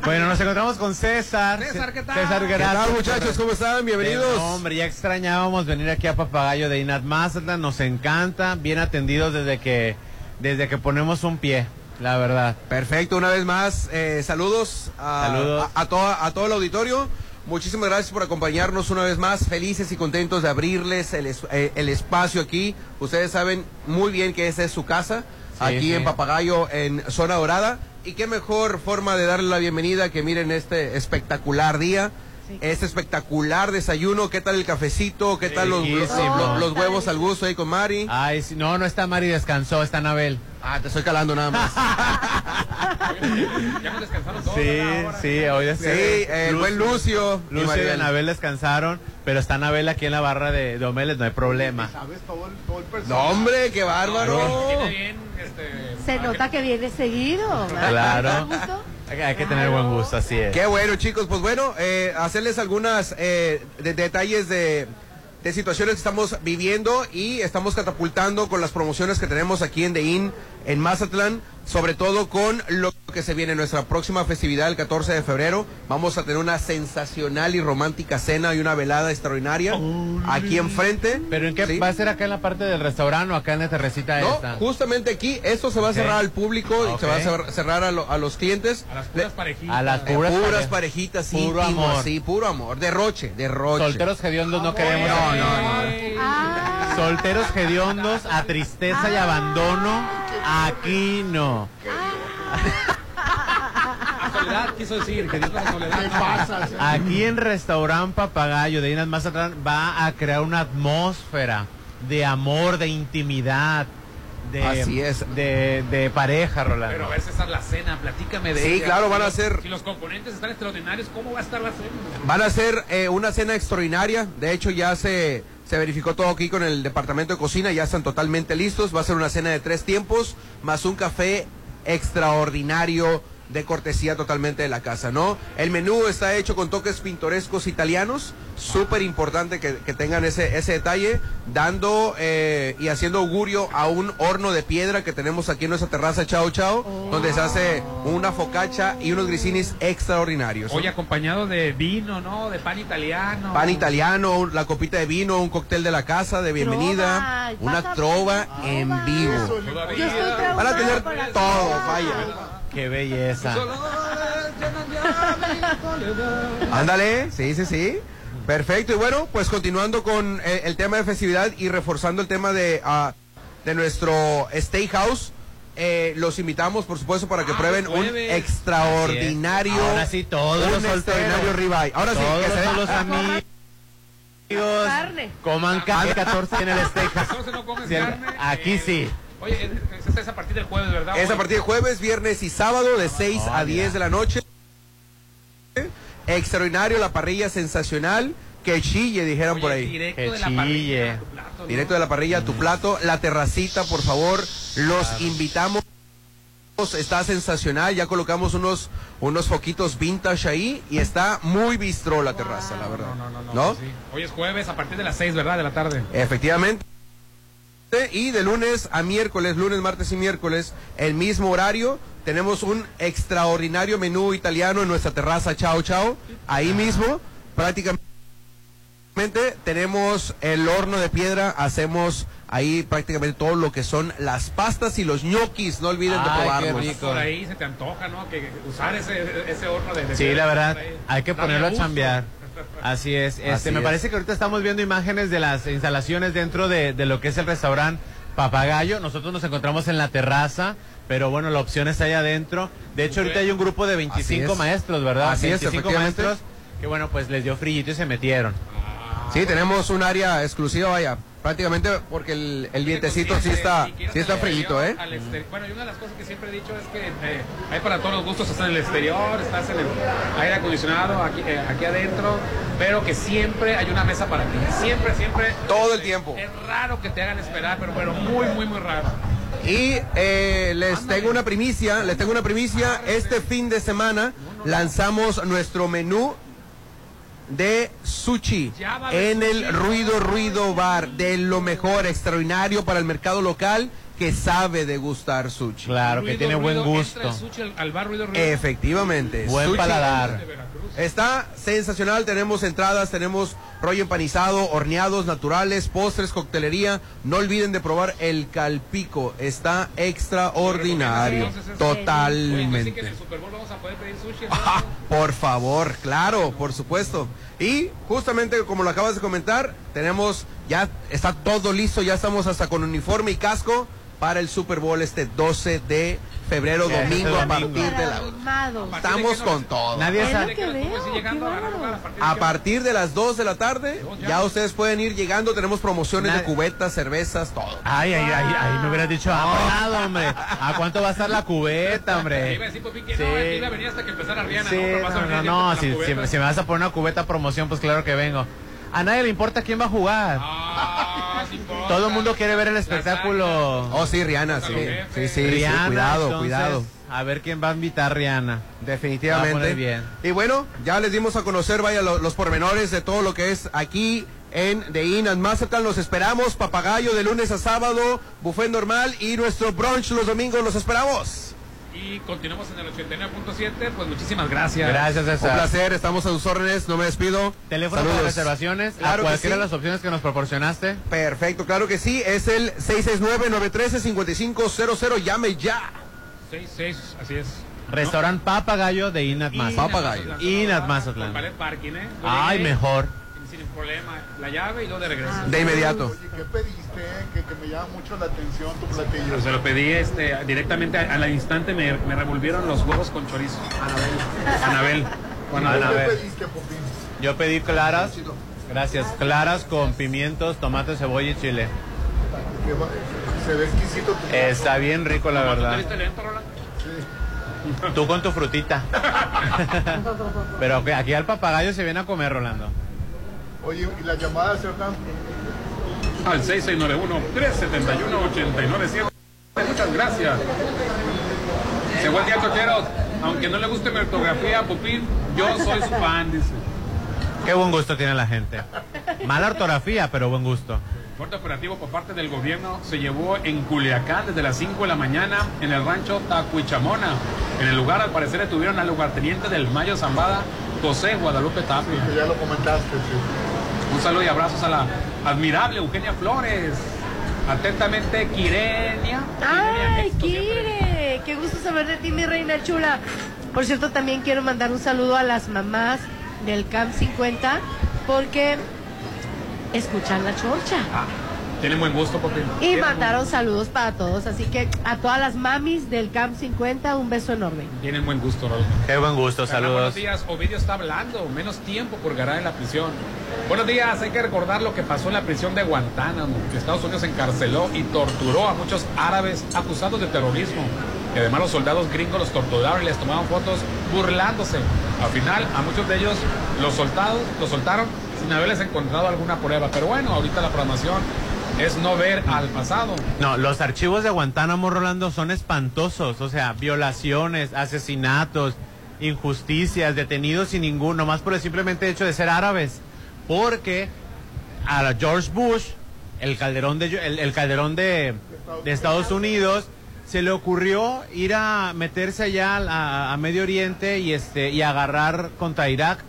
Bueno, nos encontramos con César. César, ¿qué tal? César, ¿Qué gracias. tal, muchachos? ¿Cómo están? Bienvenidos. No, hombre, ya extrañábamos venir aquí a Papagayo de Inat Mazatlán. Nos encanta, bien atendidos desde que, desde que ponemos un pie, la verdad. Perfecto, una vez más, eh, saludos, a, Saludos. A, a toda- a todo el auditorio. Muchísimas gracias por acompañarnos una vez más. Felices y contentos de abrirles el, es- eh, el espacio aquí. Ustedes saben muy bien que esa es su casa, Sí, aquí sí. en Papagayo, en Zona Dorada. Y qué mejor forma de darle la bienvenida que miren este espectacular día. Este espectacular desayuno, ¿qué tal el cafecito? ¿Qué tal los, los, Riquísimo. los- los huevos al gusto ahí con Mari? Ay, sí, no, no está Mari, descansó, está Anabel. Ah, te estoy calando nada más. Ya nos descansaron todos. Sí, sí, hoy Sí, el buen Lucio. y Lucio y Maribel. Anabel descansaron, pero está Anabel aquí en la barra de, de Omeles, no hay problema. ¿Sabes todo el, todo el No, personaje? hombre, qué bárbaro. Bien, este, Se nota que viene seguido. ¿verdad? Claro. Hay que tener buen gusto, así es. Qué bueno, chicos. Pues bueno, eh, hacerles algunas eh, de- detalles de, de situaciones que estamos viviendo y estamos catapultando con las promociones que tenemos aquí en The Inn, en Mazatlán, sobre todo con lo que se viene nuestra próxima festividad el 14 de febrero. Vamos a tener una sensacional y romántica cena y una velada extraordinaria aquí enfrente. ¿Pero en qué? ¿Sí? ¿Va a ser acá en la parte del restaurante o acá en la terrecita No, esta? justamente aquí, esto se va a cerrar al público y se va a cerrar, a, lo- a los clientes. a las puras parejitas. A las Eh, puras, puras, pare- parejitas, sí, Puro íntimo, amor. sí, puro amor, derroche, derroche. Solteros hediondos no queremos. No, no, no. Solteros hediondos a tristeza y abandono, aquí no. Soledad quiso decir que Dios no es soledad. ¿Qué pasa? Aquí en Restaurant Papagayo de Inas Mazatlán va a crear una atmósfera de amor, de intimidad, de, Así es. de, de pareja, Pero a Rolando. ver, César, la cena, platícame de Sí, ella. claro, van a Si los- ser- Si los componentes están extraordinarios, ¿cómo va a estar la cena? Van a hacer eh, una cena extraordinaria. De hecho, ya se, se verificó todo aquí con el departamento de cocina. Ya están totalmente listos. Va a ser una cena de tres tiempos, más un café extraordinario de cortesía totalmente de la casa, ¿no? El menú está hecho con toques pintorescos italianos, súper importante que, que tengan ese, ese detalle, dando eh, y haciendo augurio a un horno de piedra que tenemos aquí en nuestra terraza Chao Chao, donde se hace una focaccia y unos grisinis extraordinarios. ¿no? Hoy acompañado de vino, ¿no? De pan italiano. Pan italiano, la copita de vino, un cóctel de la casa de bienvenida, Trova, una trova en vivo. Yo estoy traumada Van a tener todo, vaya. Qué belleza. Ándale, sí, sí, sí. Perfecto, y bueno, pues continuando con eh, el tema de festividad y reforzando el tema de, ah, de nuestro Steakhouse, eh, los invitamos, por supuesto, para que prueben un extraordinario, Ahora sí, todos un los extraordinario ribeye. Ahora sí, Todos que se den los amigos. Carne. Coman carne 14 en el steakhouse. 14 no carne. Aquí sí. Oye, es, es a partir del jueves, ¿verdad? Es a partir de jueves, viernes y sábado de 6 Ah, a 10 de la noche. Extraordinario, la parrilla sensacional. Que chille, dijeron por ahí. Directo Que de la parrilla a tu plato, ¿no? Directo de la parrilla a tu plato. La terracita, por favor, los invitamos. Está sensacional, ya colocamos unos, unos foquitos vintage ahí y está muy bistro la terraza, la verdad. No, no, no. ¿No? sí. Hoy es jueves a partir de las 6, ¿verdad? De la tarde. Efectivamente. Y de lunes a miércoles, lunes, martes y miércoles, el mismo horario, tenemos un extraordinario menú italiano en nuestra terraza Chao Chao. Ahí mismo, prácticamente tenemos el horno de piedra, hacemos ahí prácticamente todo lo que son las pastas y los ñoquis, no olviden de Ay, qué probarlos. rico. Por ahí se te antoja, ¿no? Que, usar ese, ese horno de, de Sí, la verdad, hay que ponerlo a chambear. Así es. Este, Así me es. parece que ahorita estamos viendo imágenes de las instalaciones dentro de, de lo que es el restaurante Papagayo. Nosotros nos encontramos en la terraza, pero bueno, la opción está allá adentro. De hecho, ahorita hay un grupo de 25 es. maestros, ¿verdad? Así es, 25 efectivamente. maestros que bueno, pues les dio frillito y se metieron. Sí, tenemos un área exclusiva, vaya, prácticamente porque el, el vientecito sí está, sí está frillito, ¿eh? Al Bueno, y una de las cosas que siempre he dicho es que eh, hay para todos los gustos, estás en el exterior, estás en el aire acondicionado, aquí, eh, aquí adentro, pero que siempre hay una mesa para ti. Siempre, siempre. Todo el tiempo. Es raro que te hagan esperar, pero bueno, muy, muy, muy raro. Y eh, les tengo una primicia, les tengo una primicia. Este fin de semana lanzamos nuestro menú de sushi en el. Ruido Ruido Bar, de lo mejor, extraordinario para el mercado local que sabe degustar sushi. Claro, que tiene buen ruido, gusto. el sushi al, al bar ruido, ruido. Efectivamente. Buen sushi paladar. Está sensacional, tenemos entradas, tenemos rollo empanizado, horneados naturales, postres, coctelería. No olviden de probar el calpico, está extraordinario, totalmente. Por favor, claro, por supuesto. Y justamente como lo acabas de comentar, tenemos, ya está todo listo, ya estamos hasta con uniforme y casco para el Super Bowl este 12 de febrero, domingo, a partir de la... Estamos con todo. Nadie sabe. Pues a partir de las 2 de la tarde, ya. ustedes pueden ir llegando. Tenemos promociones de cubetas, cervezas, todo. Ay, ay, ay, ay, me hubieras dicho, ah, hombre. ¿A cuánto va a estar la cubeta, hombre? iba a decir, que no, hasta que empezara Rihanna, ¿no? Si me vas a poner una cubeta promoción, pues claro que vengo. A nadie le importa quién va a jugar. Ah, sí. Todo el mundo quiere ver el espectáculo. Oh, sí, Rihanna, sí. Sí, sí, sí, Rihanna, cuidado, entonces, cuidado. A ver quién va a invitar a Rihanna. Va a Definitivamente. poner bien. Y bueno, ya les dimos a conocer, vaya, lo- los pormenores de todo lo que es aquí en The Inn and Mazatlán. Los esperamos, papagayo de lunes a sábado, buffet normal y nuestro brunch los domingos. Los esperamos. Y continuamos en el 89.7, pues muchísimas gracias. Gracias, Un César. placer, estamos a sus órdenes, no me despido. Teléfono Saludos. para reservaciones, Claro a cualquiera sí. de las opciones que nos proporcionaste. Perfecto, claro que sí, es el 669-913-5500, llame ya. 6-6, así es. Restaurante Papagayo de Inat Mazatlán. Papagayo. Inat Mazatlán. Parking, ¿eh? Ay, mejor. Sin problema. La llave y luego de regreso. De inmediato. Oye, ¿qué pediste? Que, que me llama mucho la atención tu platillo. Pues se lo pedí este, directamente a- al instante, me, me revolvieron los huevos con chorizo. Anabel. Anabel. ¿Qué Anabel. pediste, Popín? Yo pedí claras. Gracias. Claras con pimientos, tomate, cebolla y chile. Se ve exquisito tu Está bien rico, la ¿Tú verdad. lento, Roland? Tú con tu frutita. Pero que aquí al papagayo se viene a comer, Rolando. Oye, ¿y las llamadas, Serkan? Al 6691-371-897. Muchas gracias. Se fue el día, cocheros. Aunque no le guste mi ortografía, Popín, yo soy su fan, dice. Qué buen gusto tiene la gente. Mala ortografía, pero buen gusto. Fuerte operativo por parte del gobierno se llevó en Culiacán desde las 5 de la mañana en el rancho Tacuichamona. En el lugar, al parecer, detuvieron al lugarteniente del Mayo Zambada, José Guadalupe Tapia. ya lo comentaste, sí. Un saludo y abrazos a la admirable Eugenia Flores. Atentamente, Quirenia. ¡Ay, Kire! ¡Qué gusto saber de ti, mi reina chula! Por cierto, también quiero mandar un saludo a las mamás del CAMP 50 porque escuchan la chorcha. Tienen buen gusto, Popín. Y Tienen mandaron saludos para todos. Así que a todas las mamis del CAMP 50, un beso enorme. Tienen buen gusto, Raúl. Qué buen gusto, saludos. Buenos días, Ovidio está hablando, menos tiempo por ganar en la prisión. Buenos días, hay que recordar lo que pasó en la prisión de Guantánamo, que Estados Unidos encarceló y torturó a muchos árabes acusados de terrorismo. Y además los soldados gringos los torturaron y les tomaban fotos burlándose. Al final, a muchos de ellos los soltados, los soltaron sin haberles encontrado alguna prueba. Pero bueno, ahorita la programación es no ver al pasado. No, los archivos de Guantánamo, Rolando, son espantosos. O sea, violaciones, asesinatos, injusticias, detenidos sin ningún, nomás por el simplemente hecho de ser árabes. Porque a George Bush, el calderón de, el, el calderón de, de Estados Unidos, se le ocurrió ir a meterse allá a, a Medio Oriente y este y agarrar contra Irak.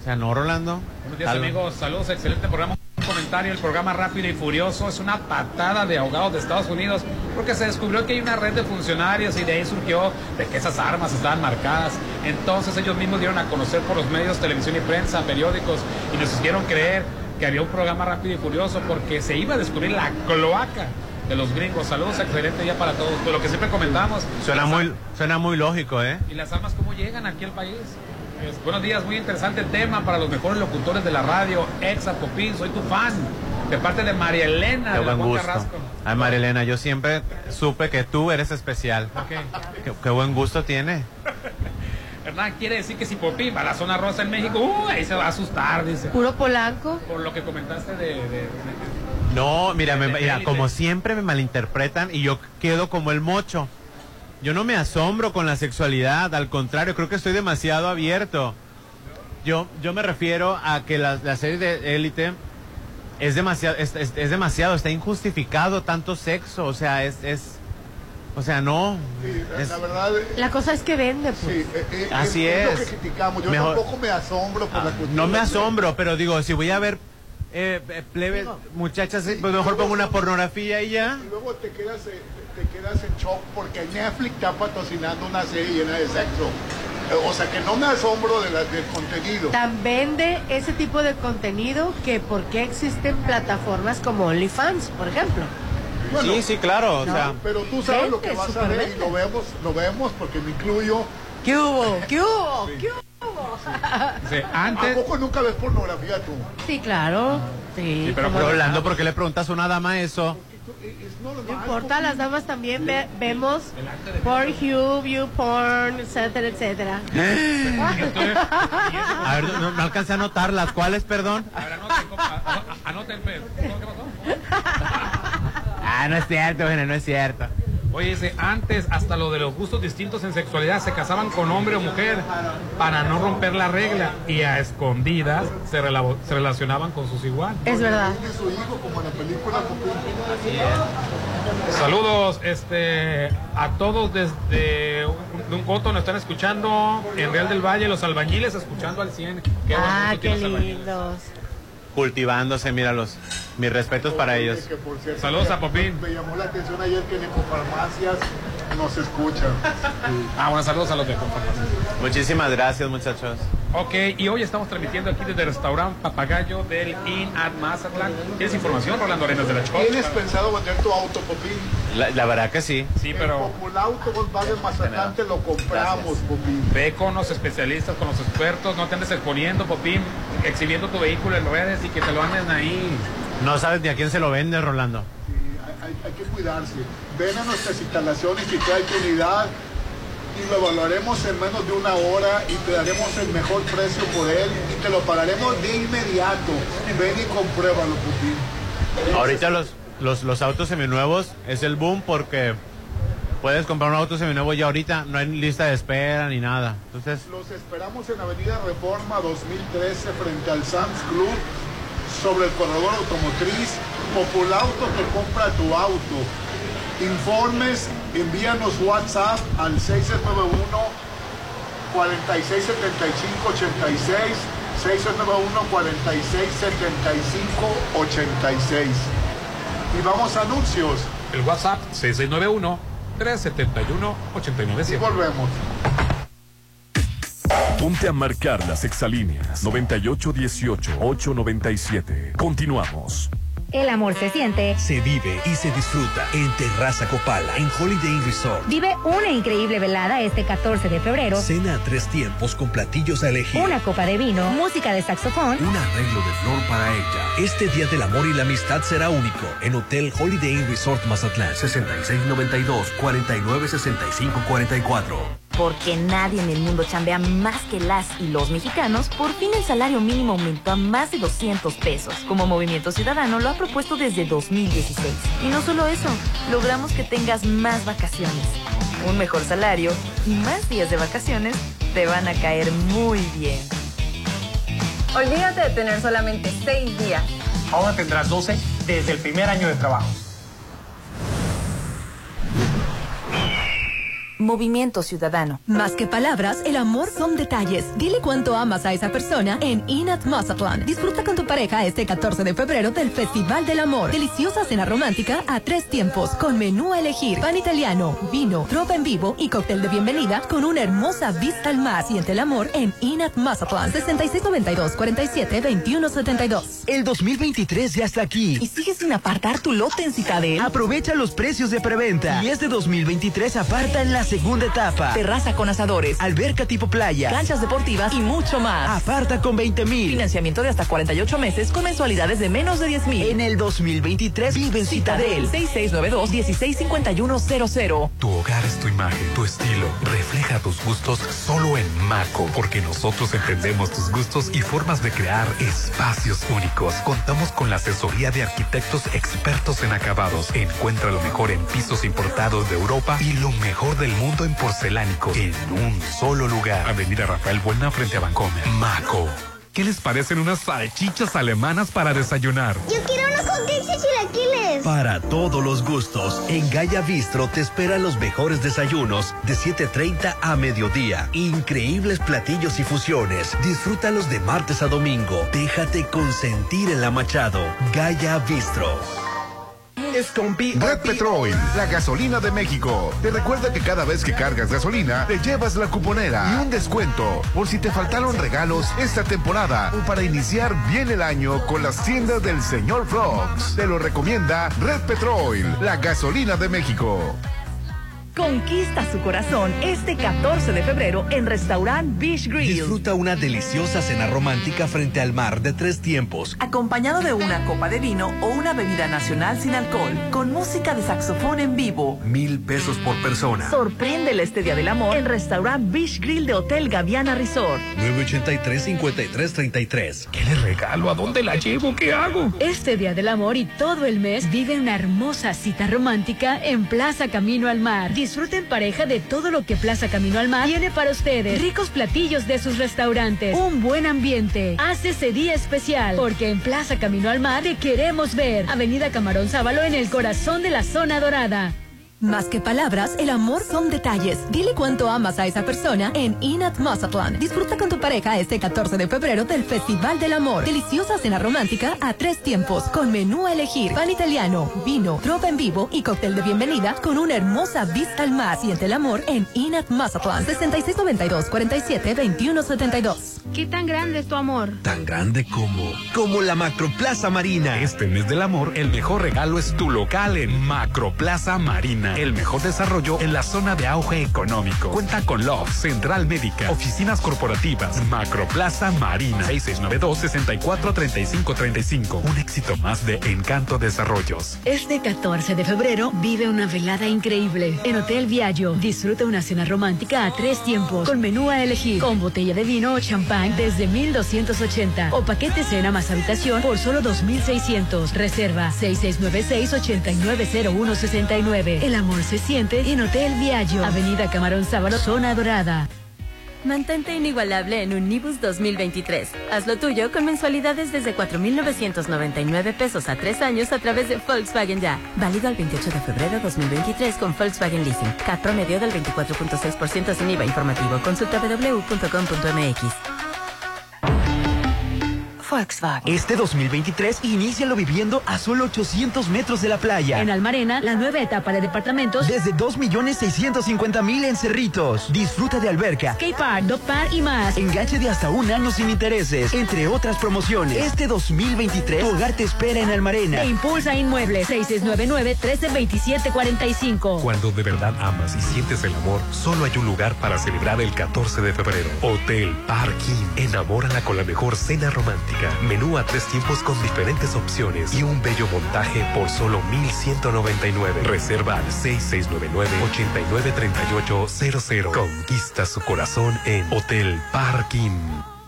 O sea, no, Rolando. Buenos días amigos, saludos, excelente programa. Comentario, el programa Rápido y Furioso es una patada de ahogados de Estados Unidos porque se descubrió que hay una red de funcionarios y de ahí surgió de que esas armas estaban marcadas. Entonces ellos mismos dieron a conocer por los medios, televisión y prensa, periódicos y nos hicieron creer que había un programa Rápido y Furioso porque se iba a descubrir la cloaca de los gringos. Saludos, excelente día para todos. Pues lo que siempre comentamos. Suena muy, suena muy lógico, ¿eh? ¿Y las armas cómo llegan aquí al país? Pues, buenos días, muy interesante tema para los mejores locutores de la radio. Exa Popín, soy tu fan. De parte de María Elena Qué de la buen Juan gusto. Carrasco. Ay, María Elena, yo siempre supe que tú eres especial. Qué, qué buen gusto tiene. Hernán quiere decir que si Popín va a la zona rosa en México, uh, ahí se va a asustar, dice. Puro polanco. Por lo que comentaste de. de- de- No, mira, me- mira, como siempre me malinterpretan y yo quedo como el mocho. Yo no me asombro con la sexualidad, al contrario, creo que estoy demasiado abierto. Yo, yo me refiero a que la, la serie de élite es demasiado, es, es- es demasiado, está injustificado tanto sexo, o sea, es, es o sea, no. es- La verdad, La cosa es que vende, pues. sí, eh, eh, Así es. lo es. que criticamos. Yo Mejor- tampoco me asombro por la cuestión. no me asombro, pero digo, si voy a ver eh, eh, plebe, muchachas, pues mejor pongo una pornografía y ya. Y luego te quedas, eh, te quedas en shock porque Netflix está patrocinando una serie llena de sexo. Eh, O sea que no me asombro de la- del contenido. Tan vende ese tipo de contenido que por qué existen plataformas como OnlyFans, por ejemplo. Bueno, sí, sí, claro, o sea. pero tú sabes lo que vas a ver y lo vemos, lo vemos porque me incluyo. ¿Qué hubo? ¿Qué hubo? ¿Qué hubo? antes. ¿A poco nunca ves pornografía tú? Sí, claro. Sí, pero no. Rolando, ¿por qué le preguntas a una dama eso? No importa, las damas también ve- vemos Pornhub, YouPorn, etcétera, etcétera. A ver, no, no alcancé a anotarlas. ¿Cuáles, perdón? Anoten, Fer. ¿Qué pasó? Ah, no es cierto, bueno, no es cierto. Oye, dice, antes hasta lo de los gustos distintos en sexualidad se casaban con hombre o mujer para no romper la regla y a escondidas se, rela- se relacionaban con sus iguales. Es verdad. Saludos este, a todos desde un, de un coto nos están escuchando en Real del Valle, los albañiles escuchando al 100. Qué buen Ah, qué lindos. Cultivándose, míralos. Mis respetos para ellos. Que, por cierto, Saludos a Popín. Me llamó la atención ayer que en Ecofarmacias nos escuchan. Ah, bueno, saludos a los de Confarmacias. Muchísimas gracias, muchachos. Ok, y hoy estamos transmitiendo aquí desde el restaurante Papagayo del Inn at Mazatlán. ¿Tienes información, Rolando Arenas de la Chorcha? ¿Tienes pensado vender tu auto, Popín? La, la verdad que sí. Sí, pero El Popular Auto Volkswagen Mazatlán te lo compramos, Popín. ve con los especialistas, con los expertos, no te andes exponiendo, Popín, exhibiendo tu vehículo en redes y que te lo anden ahí. No sabes ni a quién se lo vende, Rolando. Hay, hay que cuidarse. Ven a nuestras instalaciones y trae tu unidad y lo evaluaremos en menos de una hora y te daremos el mejor precio por él y te lo pagaremos de inmediato. Ven y compruébalo, Popín. Ahorita los, los, los autos seminuevos es el boom porque Puedes comprar un auto seminuevo ya ahorita, no hay lista de espera ni nada. Entonces, Los esperamos en Avenida Reforma 2013 frente al Sam's Club sobre el corredor automotriz. Populauto te compra tu auto. Informes, envíanos WhatsApp al 691 4675 86 691 4675 86. Y vamos a anuncios. El WhatsApp 6691-371-897. Y volvemos. Ponte a marcar las exalíneas 9818-897. Continuamos. El amor se siente. Se vive y se disfruta en Terraza Copala, en Holiday Inn Resort. Vive una increíble velada este 14 de febrero. Cena a tres tiempos con platillos a elegir. Una copa de vino, música de saxofón. Un arreglo de flor para ella. Este Día del Amor y la Amistad será único en Hotel Holiday Inn Resort Mazatlán. 6692-496544. Porque nadie en el mundo chambea más que las y los mexicanos, por fin el salario mínimo aumentó a más de 200 pesos, como Movimiento Ciudadano lo ha propuesto desde 2016. Y no solo eso, logramos que tengas más vacaciones, un mejor salario y más días de vacaciones te van a caer muy bien. Olvídate de tener solamente 6 días. Ahora tendrás 12 desde el primer año de trabajo. Movimiento Ciudadano. Más que palabras, el amor son detalles. Dile cuánto amas a esa persona en Inat Mazatlán. Disfruta con tu pareja este 14 de febrero del Festival del Amor. Deliciosa cena romántica a tres tiempos, con menú a elegir, pan italiano, vino, trova en vivo y cóctel de bienvenida con una hermosa vista al mar. Siente el amor en Inat Mazatlán. 6692 47 2172. El 2023 ya está aquí. ¿Y sigues sin apartar tu lote en Citadel? Aprovecha los precios de preventa. Y este 2023 aparta en la segunda etapa. Terraza con asadores, Alberca tipo playa. canchas deportivas y mucho más. Aparta con 20 mil. Financiamiento de hasta 48 meses con mensualidades de menos de 10 mil. En el 2023 vive en Citadel. 6692-165100. Tu hogar es tu imagen, tu estilo. Refleja tus gustos solo en Maco, porque nosotros entendemos tus gustos y formas de crear espacios únicos. Contamos con la asesoría de arquitectos expertos en acabados. Encuentra lo mejor en pisos importados de Europa y lo mejor del mundo en porcelánico en un solo lugar. Avenida Rafael Buena frente a Bancomer. Maco. ¿Qué les parecen unas salchichas alemanas para desayunar? Yo quiero unos hotcakes y chilaquiles. Para todos los gustos, en Gaya Bistro te esperan los mejores desayunos de 7.30 a mediodía. Increíbles platillos y fusiones. Disfrútalos de martes a domingo. Déjate consentir en la Machado. Gaya Bistro. Red Petrol, la gasolina de México. Te recuerda que cada vez que cargas gasolina, te llevas la cuponera y un descuento por si te faltaron regalos esta temporada o para iniciar bien el año con las tiendas del señor Frogs. Te lo recomienda Red Petrol, la gasolina de México. Conquista su corazón este 14 de febrero en Restaurant Beach Grill. Disfruta una deliciosa cena romántica frente al mar de tres tiempos. Acompañado de una copa de vino o una bebida nacional sin alcohol, con música de saxofón en vivo. Mil pesos por persona. Sorpréndele este Día del Amor en Restaurant Beach Grill de Hotel Gaviana Resort. 983-5333. ¿Qué le regalo? ¿A dónde la llevo? ¿Qué hago? Este Día del Amor y todo el mes vive una hermosa cita romántica en Plaza Camino al Mar. Disfruten pareja de todo lo que Plaza Camino al Mar tiene para ustedes. Ricos platillos de sus restaurantes, un buen ambiente. Haz ese día especial, porque en Plaza Camino al Mar te queremos ver. Avenida Camarón Sábalo en el corazón de la zona dorada. Más que palabras, el amor son detalles. Dile cuánto amas a esa persona en Inat Mazatlán. Disfruta con tu pareja este 14 de febrero del Festival del Amor. Deliciosa cena romántica a tres tiempos, con menú a elegir, pan italiano, vino, trova en vivo y cóctel de bienvenida con una hermosa vista al mar. Siente el amor en Inat Mazatlán. 6692 47 2172. ¿Qué tan grande es tu amor? Tan grande como, como la Macroplaza Marina. Este mes del amor, el mejor regalo es tu local en Macroplaza Marina. El mejor desarrollo en la zona de auge económico. Cuenta con Love, Central Médica, oficinas corporativas, Macroplaza Marina. 6692-643535. Un éxito más de Encanto Desarrollos. Este 14 de febrero vive una velada increíble. En Hotel Viaggio disfruta una cena romántica a tres tiempos, con menú a elegir, con botella de vino o champán desde 1280 o paquete cena más habitación por solo 2600. Reserva 6696-890169. El amor se siente en Hotel Viaggio, Avenida Camarón Sábalo, Zona Dorada. Mantente inigualable en Unibus 2023. Hazlo tuyo con mensualidades desde 4.999 pesos a tres años a través de Volkswagen Ya. Válido al 28 de febrero 2023 con Volkswagen Leasing. CAT promedio del 24.6% sin IVA informativo. Consulta www.com.mx. Volkswagen. Este 2023, inícialo viviendo a solo 800 metros de la playa. En Almarena, la nueva etapa de departamentos. Desde 2.650.000 en Cerritos. Disfruta de alberca, skate park, dog park y más. Enganche de hasta un año sin intereses, entre otras promociones. Este 2023, tu hogar te espera en Almarena. Te impulsa Inmuebles 6699-132745. Cuando de verdad amas y sientes el amor, solo hay un lugar para celebrar el 14 de febrero. Hotel Parking. Enamórala con la mejor cena romántica menú a tres tiempos con diferentes opciones y un bello montaje por solo 1199. Reserva al 6699-893800. Conquista su corazón en Hotel Parking.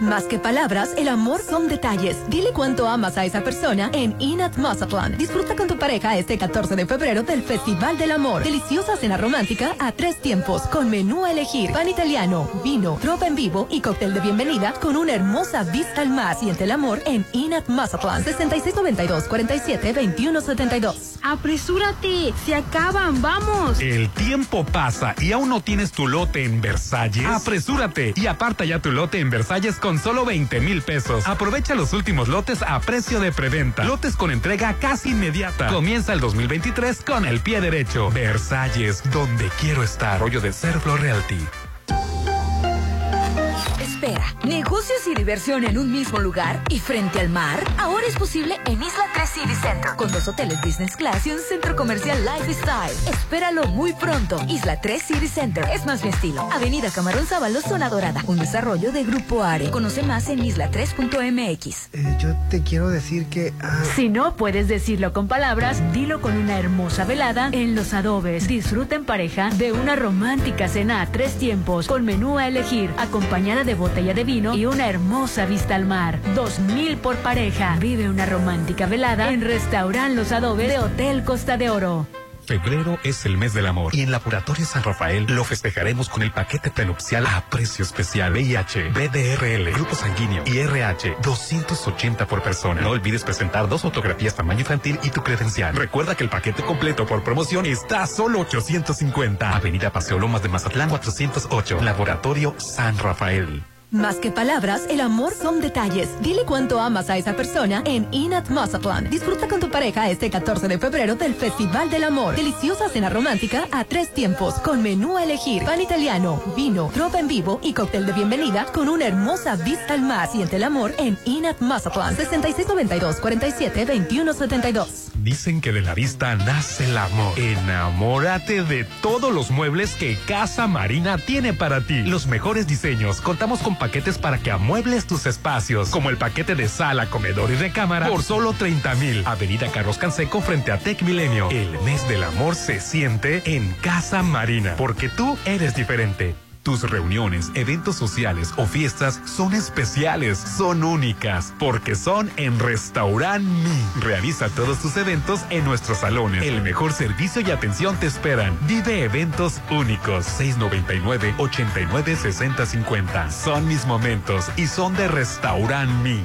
Más que palabras, el amor son detalles. Dile cuánto amas a esa persona en Inat Mazatlán. Disfruta con tu pareja este 14 de febrero del Festival del Amor. Deliciosa cena romántica a tres tiempos con menú a elegir, pan italiano, vino, tropa en vivo y cóctel de bienvenida con una hermosa vista al mar. Siente el amor en Inat Mazatlán. 6692 47 2172. Apresúrate, se acaban, vamos. El tiempo pasa y aún no tienes tu lote en Versalles. Apresúrate y aparta ya tu lote en Versalles con solo 20 mil pesos. Aprovecha los últimos lotes a precio de preventa. Lotes con entrega casi inmediata. Comienza el 2023 con el pie derecho. Versalles, donde quiero estar. Rollo de Serflo Realty. Espera, negocios y diversión en un mismo lugar y frente al mar. Ahora es posible en Isla 3 City Center, con dos hoteles business class y un centro comercial lifestyle. Espéralo muy pronto. Isla 3 City Center es más mi estilo. Avenida Camarón Sábalo, zona dorada. Un desarrollo de Grupo Are. Conoce más en isla3.mx. Eh, yo te quiero decir que. ah, Si no puedes decirlo con palabras, dilo con una hermosa velada en Los Adobes. Disfruta en pareja de una romántica cena a tres tiempos con menú a elegir, acompañada de botella de vino y una hermosa vista al mar. Dos mil por pareja. Vive una romántica velada en Restaurant Los Adobes de Hotel Costa de Oro. Febrero es el mes del amor y en Laboratorio San Rafael lo festejaremos con el paquete prenupcial a precio especial VIH, BDRL, grupo sanguíneo y RH 280 por persona. No olvides presentar dos fotografías tamaño infantil y tu credencial. Recuerda que el paquete completo por promoción está a solo 850. Avenida Paseo Lomas de Mazatlán 408, Laboratorio San Rafael. Más que palabras, el amor son detalles. Dile cuánto amas a esa persona en Inat Mazatlán. Disfruta con tu pareja este 14 de febrero del Festival del Amor. Deliciosa cena romántica a tres tiempos con menú a elegir, pan italiano, vino, tropa en vivo y cóctel de bienvenida con una hermosa vista al mar. Siente el amor en Inat Mazatlán. 6692 47 2172. Dicen que de la vista nace el amor. Enamórate de todos los muebles que Casa Marina tiene para ti. Los mejores diseños. Contamos con paquetes para que amuebles tus espacios, como el paquete de sala, comedor y recámara por solo 30 mil. Avenida Carlos Canseco frente a Tech Milenio. El mes del amor se siente en Casa Marina, porque tú eres diferente. Tus reuniones, eventos sociales o fiestas son especiales, son únicas, porque son en Restaurant Mi. Realiza todos tus eventos en nuestros salones. El mejor servicio y atención te esperan. Vive eventos únicos. 699-896050. Son mis momentos y son de Restaurant Mi.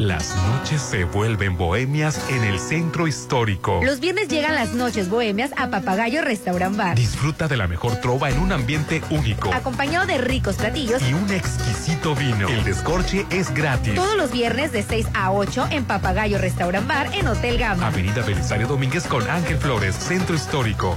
Las noches se vuelven bohemias en el centro histórico. Los viernes llegan las noches bohemias a Papagayo Restaurant Bar. Disfruta de la mejor trova en un ambiente único. Acompañado de ricos platillos Y un exquisito vino. El descorche es gratis. todos los viernes de 6 a 8 en Papagayo Restaurant Bar en Hotel Gama. Avenida Belisario Domínguez con Ángel Flores, Centro Histórico.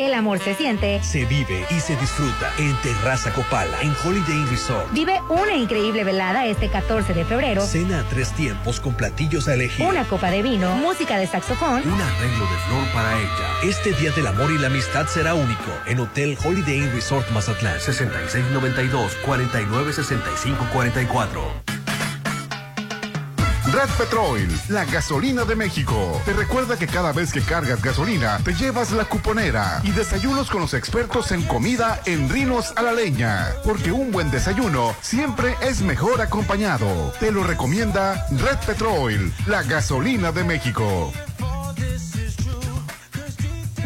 El amor se siente, Se vive y se disfruta en Terraza Copala, en Holiday Inn Resort. vive una increíble velada este 14 de febrero. Cena a tres tiempos con platillos a elegir. Una copa de vino, música de saxofón, Un arreglo de flor para ella. Este Día del Amor y la Amistad será único en Hotel Holiday Inn Resort Mazatlán. 6692-496544. Red Petrol, la gasolina de México. Te recuerda que cada vez que cargas gasolina, te llevas la cuponera y desayunos con los expertos en comida en Rinos a la Leña. Porque un buen desayuno siempre es mejor acompañado. Te lo recomienda Red Petrol, la gasolina de México.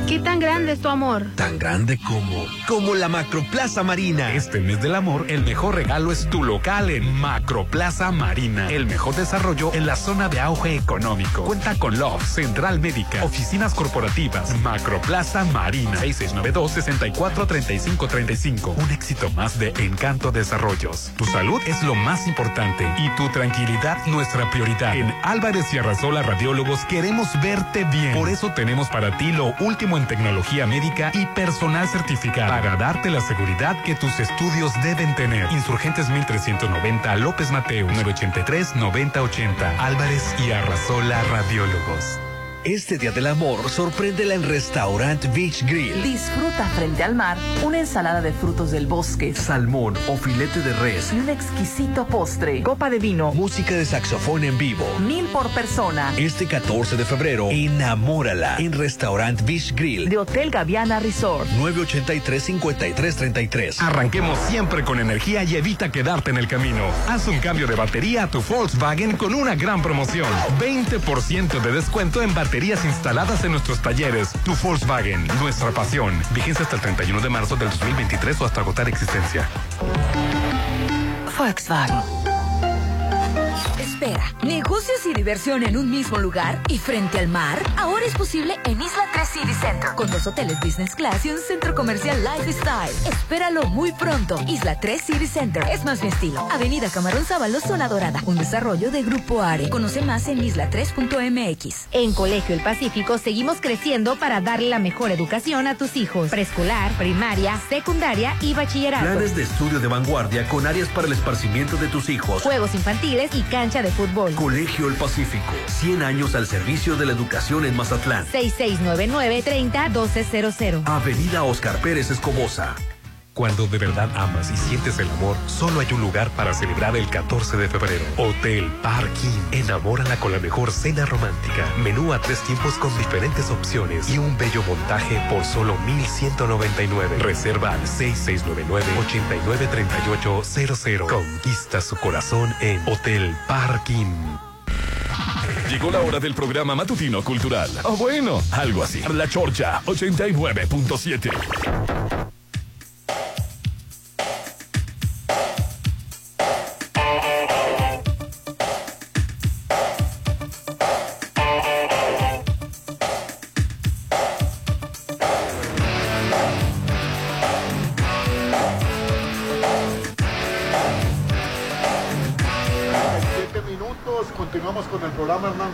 ¿Qué tan grande es tu amor? Tan grande como, como la Macroplaza Marina. Este mes del amor, el mejor regalo es tu local en Macroplaza Marina. El mejor desarrollo en la zona de auge económico. Cuenta con Love, Central Médica, oficinas corporativas, Macroplaza Marina. 6692-643535. Un éxito más de Encanto Desarrollos. Tu salud es lo más importante y tu tranquilidad nuestra prioridad. En Álvarez y Arrasola Radiólogos queremos verte bien. Por eso tenemos para ti lo último en tecnología médica y personal certificado para darte la seguridad que tus estudios deben tener. Insurgentes 1390 López Mateo 983 9080 Álvarez y Arrasola Radiólogos. Este Día del Amor, sorpréndela en Restaurant Beach Grill. Disfruta frente al mar una ensalada de frutos del bosque, Salmón o filete de res. y un exquisito postre, copa de vino, Música de saxofón en vivo. mil por persona, Este 14 de febrero, enamórala en Restaurant Beach Grill. de Hotel Gaviana Resort. 983-5333. Arranquemos siempre con energía y evita quedarte en el camino. Haz un cambio de batería a tu Volkswagen con una gran promoción. 20% de descuento en baterías instaladas en nuestros talleres. Tu Volkswagen, nuestra pasión. Vigencia hasta el 31 de marzo del 2023 o hasta agotar existencia. Volkswagen. Espera, negocios y diversión en un mismo lugar y frente al mar. Ahora es posible en Isla 3 City Center, con dos hoteles business class y un centro comercial lifestyle. Espéralo muy pronto. Isla 3 City Center es más mi estilo. Avenida Camarón Sábalo, zona dorada. Un desarrollo de Grupo Are. Conoce más en isla3.mx. En Colegio El Pacífico seguimos creciendo para darle la mejor educación a tus hijos. Preescolar, primaria, secundaria y bachillerato. Planes de estudio de vanguardia con áreas para el esparcimiento de tus hijos. Juegos infantiles y cancha de fútbol. Colegio El Pacífico. 100 años al servicio de la educación en Mazatlán. 6699-301200. Avenida Oscar Pérez Escobosa. Cuando de verdad amas y sientes el amor, solo hay un lugar para celebrar el 14 de febrero. Hotel Parking. Enamórala con la mejor cena romántica. Menú a tres tiempos con diferentes opciones y un bello montaje por solo 1199. Reserva al 6699-893800. Conquista su corazón en Hotel Parking. Llegó la hora del programa matutino cultural. O bueno, algo así. La Chorcha 89.7.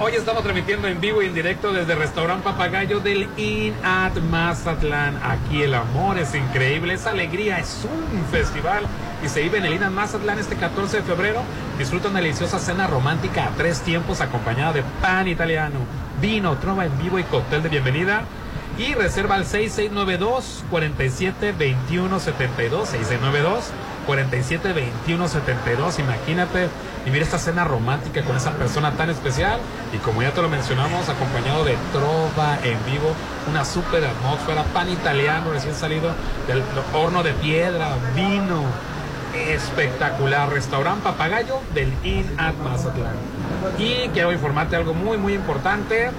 Hoy estamos transmitiendo en vivo y en directo desde Restaurant Papagayo del In at Mazatlán. Aquí el amor es increíble, es alegría, es un festival y se vive en el In at Mazatlán este 14 de febrero. Disfruta una deliciosa cena romántica a tres tiempos acompañada de pan italiano, vino, trova en vivo y cóctel de bienvenida. Y reserva al 6692 47 21 72 6692 47 21 72 imagínate. Vivir esta cena romántica con esa persona tan especial. Y como ya te lo mencionamos acompañado de trova en vivo una super atmósfera pan italiano recién salido del horno de piedra vino espectacular restaurante papagayo del In at Mazatlán. Y quiero informarte algo muy muy importante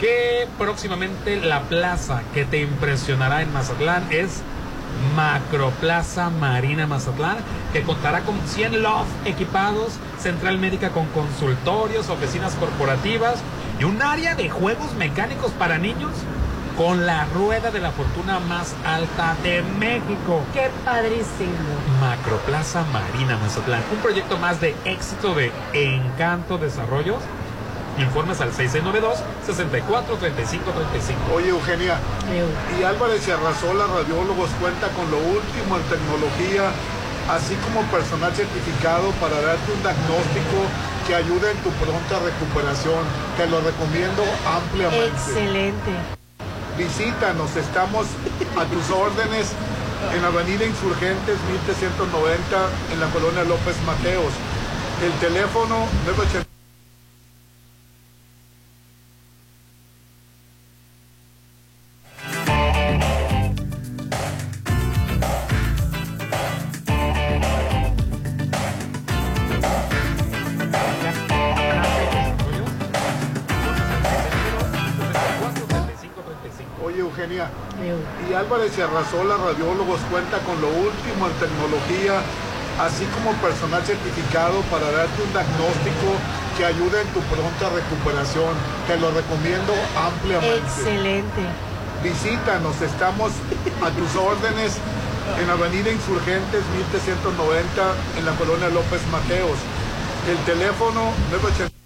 que próximamente la plaza que te impresionará en Mazatlán es Macroplaza Marina Mazatlán, que contará con 100 loft equipados, central médica con consultorios, oficinas corporativas y un área de juegos mecánicos para niños con la rueda de la fortuna más alta de México. ¡Qué padrísimo! Macroplaza Marina Mazatlán, un proyecto más de éxito de Encanto Desarrollos. Informes al 6692 64 35 35. Oye, Eugenia, y Álvarez y Arrasola Radiólogos cuenta con lo último en tecnología, así como personal certificado para darte un diagnóstico que ayude en tu pronta recuperación. Te lo recomiendo ampliamente. Excelente. Visítanos, estamos a tus órdenes en Avenida Insurgentes 1390 en la colonia López Mateos. El teléfono 980. Álvarez y Arrasola Radiólogos cuenta con lo último en tecnología, así como personal certificado para darte un diagnóstico que ayude en tu pronta recuperación. Te lo recomiendo ampliamente. Excelente. Visítanos, estamos a tus órdenes en Avenida Insurgentes 1390 en la colonia López Mateos. El teléfono 980.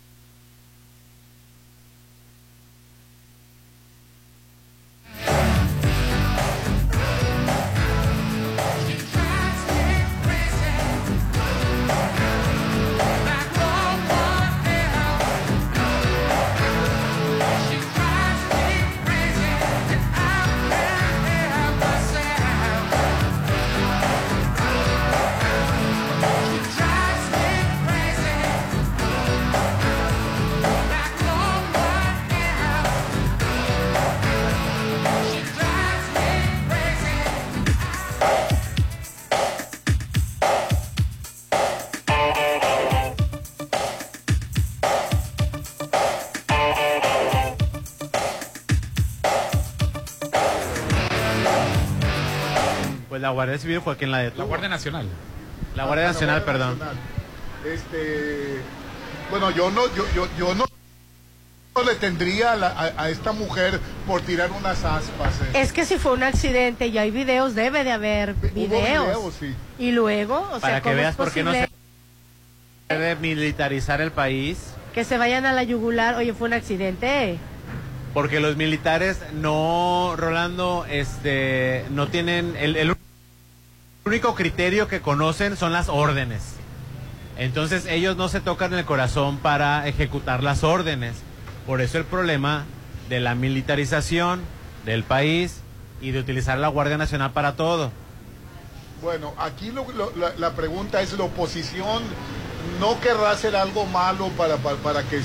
La Guardia Civil fue quien la detuvo. La Guardia Nacional. La Guardia Nacional, perdón. Este, bueno, yo no, yo, yo, yo no le tendría a, la- a- a esta mujer por tirar unas aspas. eh. Es que si fue un accidente y hay videos, debe de haber Hubo videos. videos, sí. Y luego, o Para sea, que ¿cómo veas es por qué no se debe militarizar el país. que se vayan a la yugular? Oye, fue un accidente. Porque los militares no, Rolando, este, no tienen el, el único criterio que conocen son las órdenes. Entonces ellos no se tocan el corazón para ejecutar las órdenes. Por eso el problema de la militarización del país y de utilizar la Guardia Nacional para todo. Bueno, aquí la, la pregunta es, ¿la oposición no querrá hacer algo malo para, para, para que eh,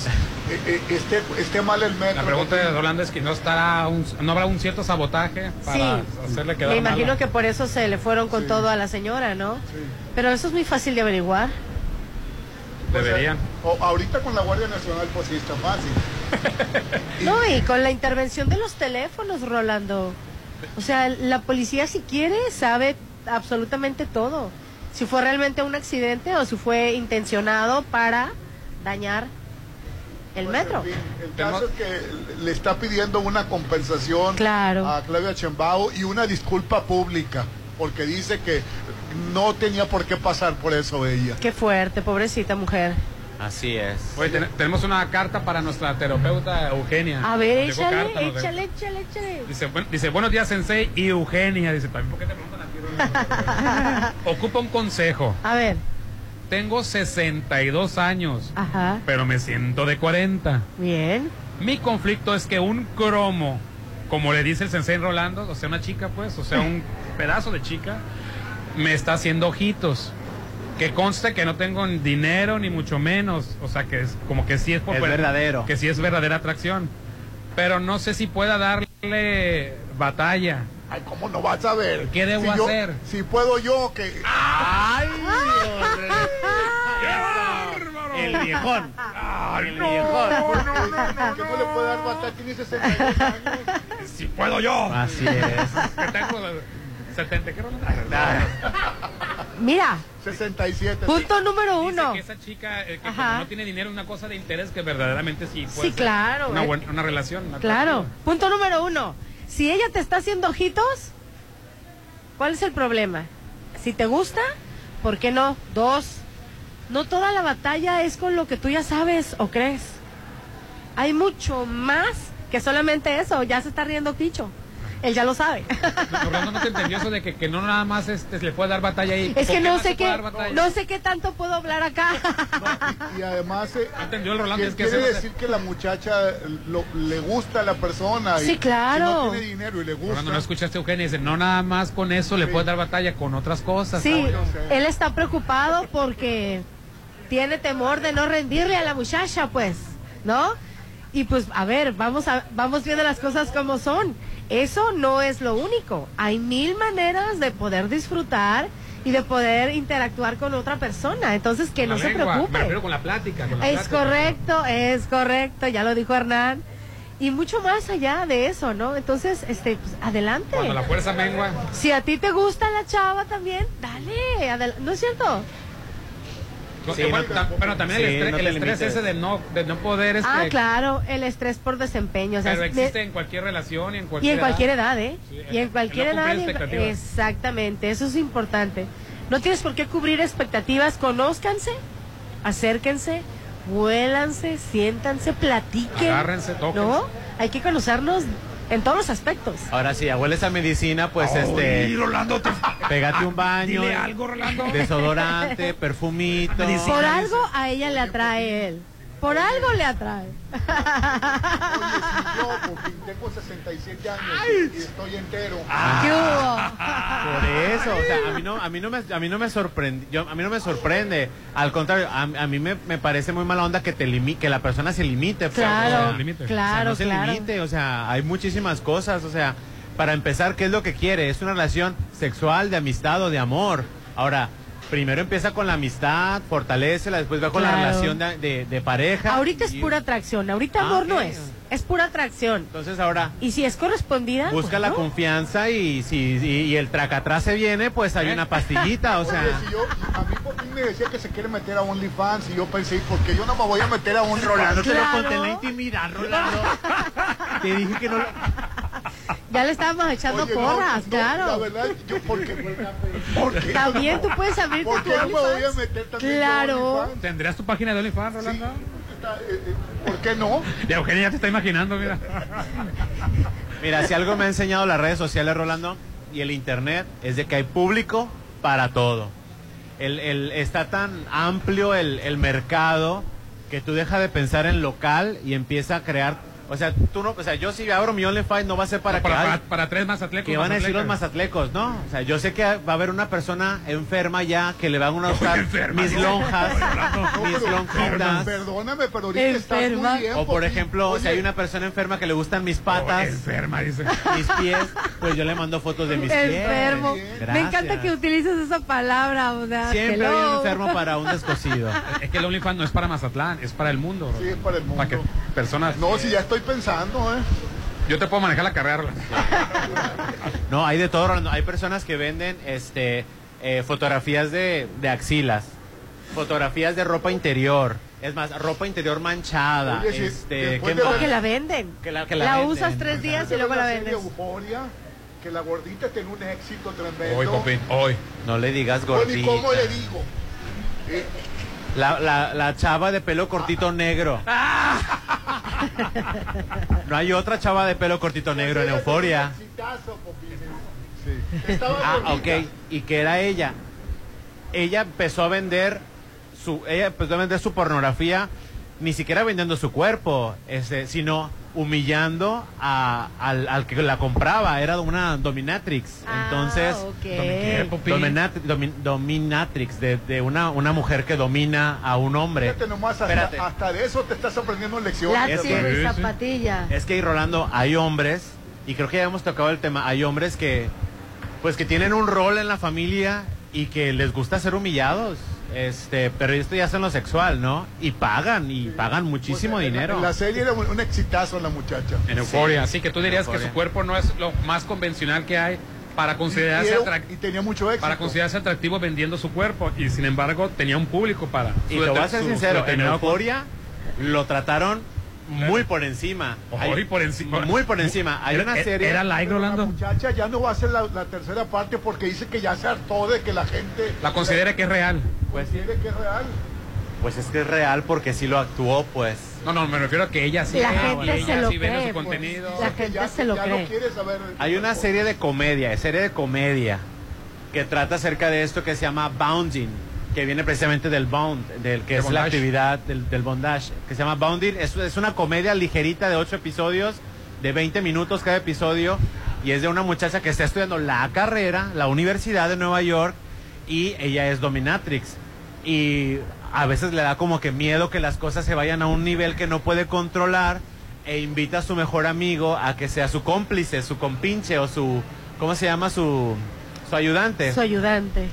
eh, esté, esté mal el metro? La pregunta de Rolando es que no estará un- no habrá un cierto sabotaje para Sí. hacerle quedar Me imagino que por eso se le fueron con todo a la señora, ¿no? Pero eso es muy fácil de averiguar. Deberían. O- ahorita con la Guardia Nacional pues sí está fácil. No, y con la intervención de los teléfonos, Rolando. O sea, la policía si quiere sabe absolutamente todo. Si fue realmente un accidente o si fue intencionado para dañar el metro. El caso es que le está pidiendo una compensación Claro. a Claudia Chembao y una disculpa pública, porque dice que no tenía por qué pasar por eso ella. Qué fuerte, pobrecita mujer. Así es. Oye, ten- tenemos una carta para nuestra terapeuta Eugenia. A ver, échale, carta, échale, échale, échale. Dice, buen- dice, buenos días, Sensei y Eugenia. Dice, también, ¿por qué te ti? Ocupa un consejo. A ver. Tengo 62 años, Ajá. pero me siento de 40. Bien. Mi conflicto es que un cromo, como le dice el Sensei Rolando, o sea, una chica, pues, o sea, un pedazo de chica, me está haciendo ojitos. Que conste que no tengo dinero ni mucho menos. O sea, que es como que sí es por Es verdadero. Que sí es verdadera atracción. Pero no sé si pueda darle batalla. Ay, ¿cómo no vas a ver? ¿Qué debo Si yo- hacer? Si puedo yo, que... ¡Ay, El viejón. el viejón. que no le puede dar batalla, tiene 62 años. Si puedo yo. Así es. Que tengo 70, ¿qué Rolando? Mira, 67. punto número Dice uno. que esa chica eh, que como no tiene dinero es una cosa de interés que verdaderamente sí puede Sí, ser claro, una, eh. buena- una relación. una Claro. Punto número uno. Si ella te está haciendo ojitos, ¿cuál es el problema? Si te gusta, ¿por qué no? Dos. No toda la batalla es con lo que tú ya sabes o crees. Hay mucho más que solamente eso. Ya se está riendo Picho. Él ya lo sabe. Rolando no te entendió eso de que, que no nada más este, le puede dar batalla ahí. Es ¿Por que no sé se puede qué, no sé qué tanto puedo hablar acá. Y además, eh, entendió el Rolando, que es que quiere decir que la muchacha lo- le gusta a la persona. y Sí, claro. Si no tiene dinero y le gusta. Rolando, no escuchaste a Eugenia, dice, no nada más con eso le puede dar batalla con otras cosas. Sí, él está preocupado porque tiene temor de no rendirle a la muchacha, pues, ¿no? Y pues, a ver, vamos a, vamos viendo las cosas como son. Eso no es lo único. Hay mil maneras de poder disfrutar y de poder interactuar con otra persona. Entonces, que no se Me preocupe. refiero con la plática. Con la Es plática. correcto, es correcto, ya lo dijo Hernán. Y mucho más allá de eso, ¿no? Entonces, este, pues, adelante. Cuando la fuerza mengua. Si a ti te gusta la chava también, dale, ¿no es cierto? Sí, bueno, tam- pero también sí, el estrés, no el estrés ese de no, de no poder. Este, Ah, claro, el estrés por desempeño. O sea, Pero de- existe en cualquier relación y en y cualquier en cualquier edad. edad, ¿eh? Sí, y en en cualquier edad. en- exactamente, eso es importante. No tienes por qué cubrir expectativas, conózcanse, acérquense, vuélanse, siéntanse, platiquen. Agárrense, tóquense. ¿No? Hay que conocernos en todos los aspectos. Ahora sí, huele esa medicina, pues Ay, este. Rolando, te- Pégate un baño. Dile algo, Rolando. Desodorante, perfumito. Por algo a ella le atrae él. Por algo le atrae. Oye, si yo, porque tengo 67 años y estoy entero. ¿Qué hubo? Por eso, o sea, a mí no, a mí no me, a mí no me sorprende, yo, a mí no me sorprende. Al contrario, a, a mí me, me parece muy mala onda que te limi- que la persona se limite. pues, Claro, o sea, Limite. o sea, claro, no se claro. limite, o sea, hay muchísimas cosas, o sea, para empezar, ¿qué es lo que quiere? Es una relación sexual, de amistad o de amor. Ahora, primero empieza con la amistad, fortalecela, después va con la Claro. relación de, de- de pareja. Ahorita es pura atracción, ahorita Ah, amor no es, es pura atracción. Entonces ahora Y si es correspondida, busca la confianza y si y, y el tracatrás se viene, pues hay una pastillita, o sea. Oye, si yo, a mí por fin me decía que se quiere meter a OnlyFans y yo pensé, ¿por qué yo no me voy a meter a OnlyFans? Rolando, te lo Claro. conté en la intimidad, Rolando. Te dije que no lo... ya le estábamos echando Oye, no, porras, no, La claro. verdad, yo, ¿por qué? ¿Por qué? También tú puedes abrirte ¿Por tu qué no me voy a meter también Claro. OnlyFans? ¿Tendrías tu página de OnlyFans, Rolando? Eh, eh, ¿Por qué no? Ya Eugenia ya te está imaginando, mira. Mira, si algo me ha enseñado las redes sociales, Rolando, y el internet, es de que hay público para todo. El, el- está tan amplio el, el mercado que tú dejas de pensar en local y empieza a crear... O sea, tú no, o sea, yo si abro mi OnlyFans no va a ser para, No, para, que para, tres mazatlecos. que van a decir los mazatlecos. ¿no? O sea, yo sé que va a haber una persona enferma ya que le van a gustar enferma? mis lonjas, mis lonjitas. Perdóname, pero ahorita estás Enferma. muy bien. O por ejemplo, si hay una persona enferma que le gustan mis patas, enferma, dice. mis pies, pues yo le mando fotos de mis pies. Enfermo. Me encanta que utilices esa palabra, o sea, Siempre hay un enfermo para un descosido. Es que el OnlyFans no es para Mazatlán, es para el mundo. Sí, es para el mundo. Para que personas. No, si ya estoy pensando, ¿eh? Yo te puedo manejar la carrera. No, hay de todo. Rolando. Hay personas que venden este eh, fotografías de, de axilas, fotografías de ropa interior. Es más, ropa interior manchada. Oye, este, después ¿qué de más? O que la venden. Que la, que La, la venden. usas tres días y luego la vendes. Euforia, que la gordita tiene un éxito tremendo. Hoy, papi, hoy. No le digas gordita. ¿cómo le digo? Eh, La, la, la chava de pelo cortito negro. No hay otra chava de pelo cortito negro en Euforia. Ah, ok. ¿Y qué era ella? Ella empezó a vender su, ella empezó a vender su pornografía, ni siquiera vendiendo su cuerpo, este, sino humillando a- al, al que la compraba. Era una dominatrix. Entonces, Ah, domi- dominatrix, de, de una, una mujer que domina a un hombre. Nomás, hasta, Espérate. hasta de eso te estás aprendiendo lecciones. Es que- zapatilla. Es que, Rolando, hay hombres, y creo que ya hemos tocado el tema, hay hombres que, pues, que tienen un rol en la familia y que les gusta ser humillados. Este, pero esto ya es en lo sexual, ¿no? Y pagan, y pagan muchísimo Pues, en la- dinero. En la serie era un, un exitazo la muchacha. En Euforia. Así que tú dirías que su cuerpo no es lo más convencional que hay. para considerarse y, y- tenía mucho éxito. para considerarse atractivo vendiendo su cuerpo y sin embargo tenía un público para Y te voy a ser sincero, en Euforia lo trataron muy por encima. Muy por encima. Muy por encima. Hay una era- serie. era like, Rolando. La muchacha ya no va a hacer la, la tercera parte porque dice que ya se hartó de que la gente la considera que es real. pues quiere que es real. Pues es que es real porque sí lo actuó, pues. No, no, me refiero a que ella sí La ve, gente ella se lo sí cree, su pues. contenido. La gente ya, se lo ya cree. no quiere saber. Hay una serie de comedia, serie de comedia, que trata acerca de esto que se llama bounding, que viene precisamente del bound, del que es la bondage. actividad del, del bondage, que se llama bounding. Es, es una comedia ligerita de ocho episodios, de 20 minutos cada episodio, y es de una muchacha que está estudiando la carrera, la Universidad de Nueva York, y ella es dominatrix. Y a veces le da como que miedo que las cosas se vayan a un nivel que no puede controlar e invita a su mejor amigo a que sea su cómplice, su compinche o su, ¿cómo se llama? Su, su ayudante. Su ayudante.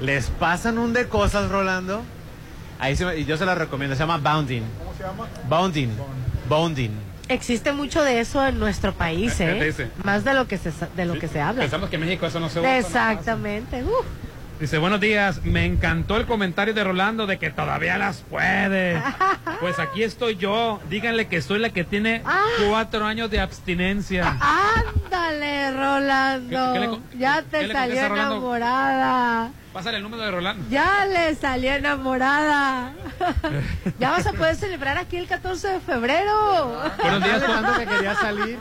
Les pasan un de cosas, Rolando. Ahí se me- y yo se la recomiendo, se llama Bounding. ¿Cómo se llama? Bounding. Bounding. Existe mucho de eso en nuestro país, ¿eh? Más de lo que se de lo que se habla. Pensamos que en México eso no se usa. Exactamente. Uf. Dice, buenos días, me encantó el comentario de Rolando de que todavía las puede. Pues aquí estoy yo, díganle que soy la que tiene Ah. cuatro años de abstinencia. Ándale, Rolando. ¿Qué- qué le co- ya te salió Rolando? enamorada. Pásale el número de Rolando. Ya le salió enamorada. ya vas a poder celebrar aquí el 14 de febrero. Buenos días, Tanto que quería salir.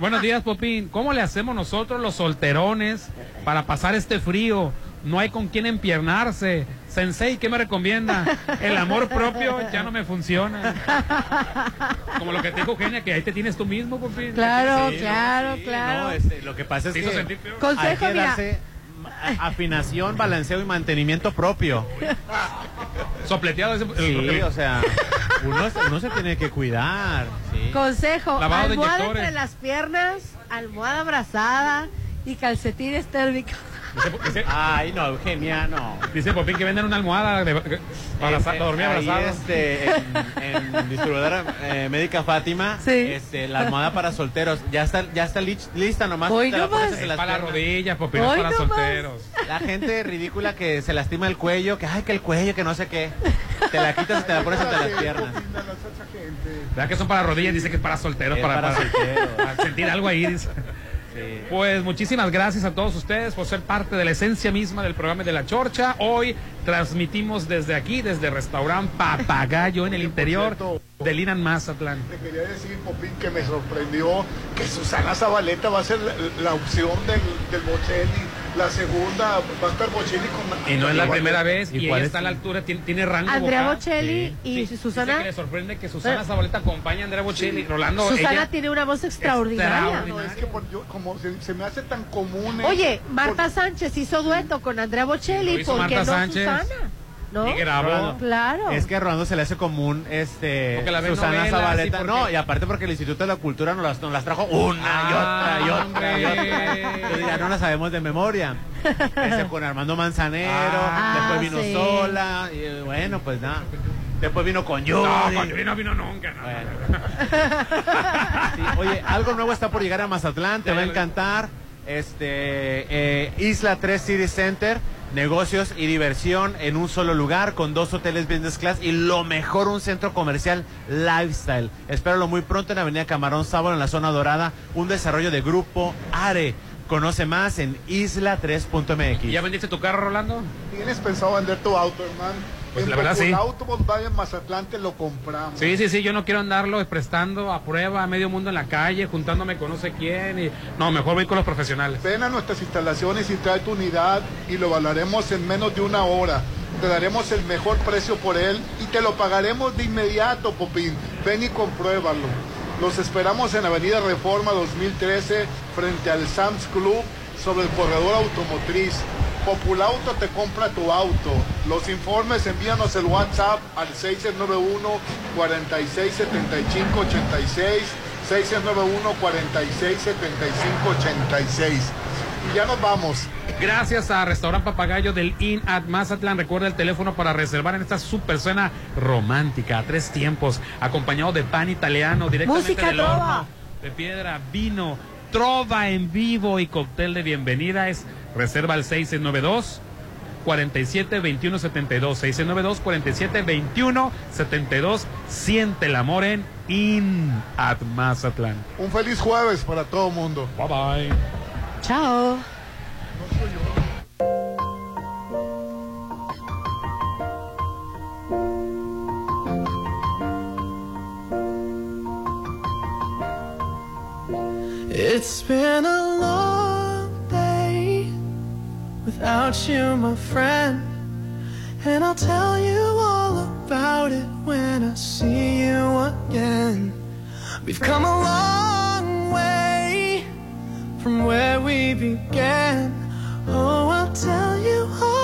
Buenos días, Popín. ¿Cómo le hacemos nosotros los solterones para pasar este frío? No hay con quién empiernarse. Sensei, ¿qué me recomienda? El amor propio ya no me funciona. Como lo que te dijo Eugenia, que ahí te tienes tú mismo. Claro, Sí, claro, Sí, claro. no, este, lo que pasa es que hizo sentir peor. hay Consejo, que darse afinación, balanceo y mantenimiento propio. Sopleteado ese. el- Sí, o sea, uno, uno se tiene que cuidar. sí. Consejo, Lavado de almohada entre las piernas, almohada abrazada y calcetines térmicos. Dice, dice- Ay, no, Eugenia, no. dice Popín que venden una almohada de, para, Este, dormir ahí, abrazado. este, en, en distribuidora eh, médica Fátima, Sí. este, la almohada para solteros, ya está, ya está lista nomás. Hoy te la pones Es las para rodillas, Popín, no es Hoy para nomás. solteros. La gente ridícula que se lastima el cuello, que ay, que el cuello, que no sé qué. Te la quitas y te la pones entre las piernas. ¿Verdad que son para rodillas? Dice que es para solteros, Es para, para para- solteros. para sentir algo ahí. dice. Sí. Pues muchísimas gracias a todos ustedes por ser parte de la esencia misma del programa de La Chorcha. Hoy transmitimos desde aquí, desde restaurante Papagayo en el interior de Linan Mazatlán. Te quería decir, Popín, que me sorprendió que Susana Zabaleta va a ser la, la opción del, del Bocelli. La segunda va a estar Bocelli con... Y no es la primera vez, ¿Y y cuál ella es está a la tu- altura, tiene, tiene rango Andrea vocal. Bocelli Sí. y Sí, Susana. que le sorprende que Susana Zabaleta acompaña a Andrea Bocelli. Rolando, Susana ella- tiene una voz extraordinaria. No, es que por- yo- como se, se me hace tan común... Oye, Marta por- Sánchez hizo dueto con Andrea Bocelli, ¿por qué no Sánchez. Susana? ¿No? Y grabó. Claro. Es que a Rolando se le hace común este Porque la ve Susana novelas, Zabaleta. porque- No, y aparte porque el Instituto de la Cultura nos las, nos las trajo una y otra y otra y otra. hombre. Entonces ya no las sabemos de memoria. Ese con Armando Manzanero, Ah, después vino sí. sola, y eh, bueno, pues nada. Después vino con Yuri. No, con Yuri no vino nunca. no. Bueno. Sí, oye, algo nuevo está por llegar a Mazatlán, te va a encantar. Este eh, Isla 3 City Center, negocios y diversión en un solo lugar con dos hoteles business class y lo mejor un centro comercial lifestyle. Espéralo muy pronto en Avenida Camarón Sábado en la zona dorada, un desarrollo de grupo Are. Conoce más en isla3.mx. ¿Y ¿Ya vendiste tu carro, Rolando? ¿Tienes pensado vender tu auto, hermano? Pues la verdad, sí. auto Volkswagen Mazatlán te lo compramos. Sí, sí, sí, yo no quiero andarlo prestando a prueba a medio mundo en la calle, juntándome con no sé quién. Y... No, mejor voy con los profesionales. Ven a nuestras instalaciones y trae tu unidad y lo valoraremos en menos de una hora. Te daremos el mejor precio por él y te lo pagaremos de inmediato, Popín. Ven y compruébalo. Los esperamos en Avenida Reforma 2013 frente al Sam's Club sobre el corredor automotriz. Populauto te compra tu auto. Los informes envíanos el WhatsApp al 691 4675 86 691 4675 86. Y ya nos vamos. Gracias a Restaurant Papagayo del Inn at Mazatlán. Recuerda el teléfono para reservar en esta super cena romántica a tres tiempos, acompañado de pan italiano directamente Música del trova. horno, de piedra, vino, trova en vivo y cóctel de bienvenida es reserva al 692 47 21 72 692 47 21 72 siente el amor en In at Mazatlán. Un feliz jueves para todo el mundo. Bye bye. Chao. It's been a long without you, my friend. And I'll tell you all about it when I see you again. We've come a long way from where we began. Oh, I'll tell you all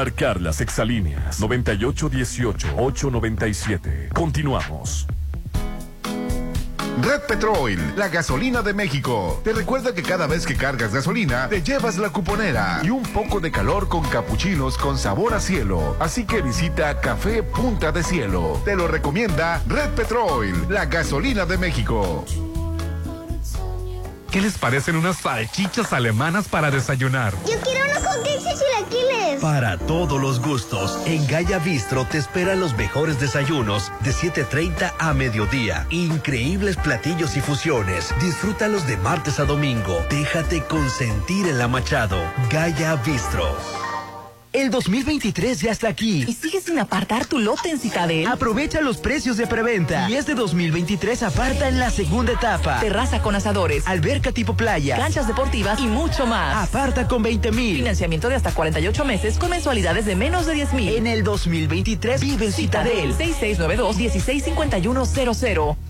Marcar las exalíneas 9818-897. Continuamos. Red Petrol, la gasolina de México. Te recuerda que cada vez que cargas gasolina, te llevas la cuponera y un poco de calor con capuchinos con sabor a cielo. Así que visita Café Punta de Cielo. Te lo recomienda Red Petrol, la gasolina de México. ¿Qué les parecen unas salchichas alemanas para desayunar? Para todos los gustos, en Gaya Bistro te esperan los mejores desayunos de 7.30 a mediodía. Increíbles platillos y fusiones. Disfrútalos de martes a domingo. Déjate consentir en la Machado. Gaya Bistro. El 2023 ya está aquí. ¿Y sigues sin apartar tu lote en Citadel? Aprovecha los precios de preventa. Y este 2023 aparta en la segunda etapa. Terraza con asadores, Alberca tipo playa. canchas deportivas y mucho más. Aparta con 20 mil. Financiamiento de hasta 48 meses con mensualidades de menos de 10 mil. En el 2023 vive en Citadel. 6692-165100.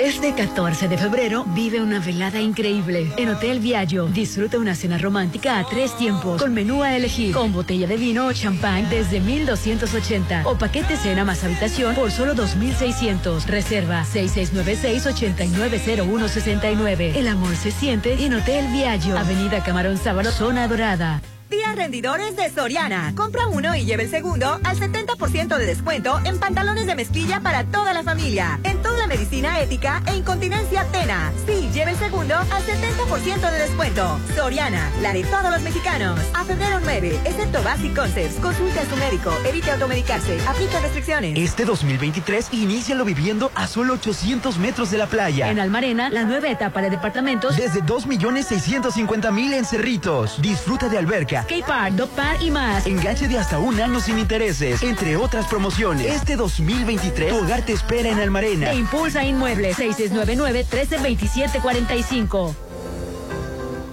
Este 14 de febrero vive una velada increíble. En Hotel Viaggio disfruta una cena romántica a tres tiempos con menú a elegir, con botella de vino o champán desde 1280 o paquete cena más habitación por solo 2600. Reserva 6696-890169. El amor se siente en Hotel Viaggio, Avenida Camarón Sábalo, Zona Dorada. Días rendidores de Soriana. Compra uno y lleve el segundo al 70% de descuento en pantalones de mezclilla para toda la familia. En toda la medicina ética e incontinencia Tena. Sí, lleve el segundo al 70% de descuento. Soriana, la de todos los mexicanos. A febrero 9, excepto Basic Concepts. Consulte a su médico. Evite automedicarse. Aplica restricciones. Este 2023 inícialo viviendo a solo 800 metros de la playa. En Almarena, la nueva etapa de departamentos Desde 2.650.000 en Cerritos. Disfruta de alberca, K-Park, Dog Park y más. enganche de hasta un año sin intereses, entre otras promociones. Este 2023 tu hogar te espera en Almarena. E Impulsa Inmuebles 6699-132745.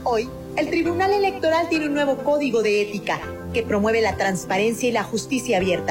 Hoy, el Tribunal Electoral tiene un nuevo código de ética que promueve la transparencia y la justicia abierta.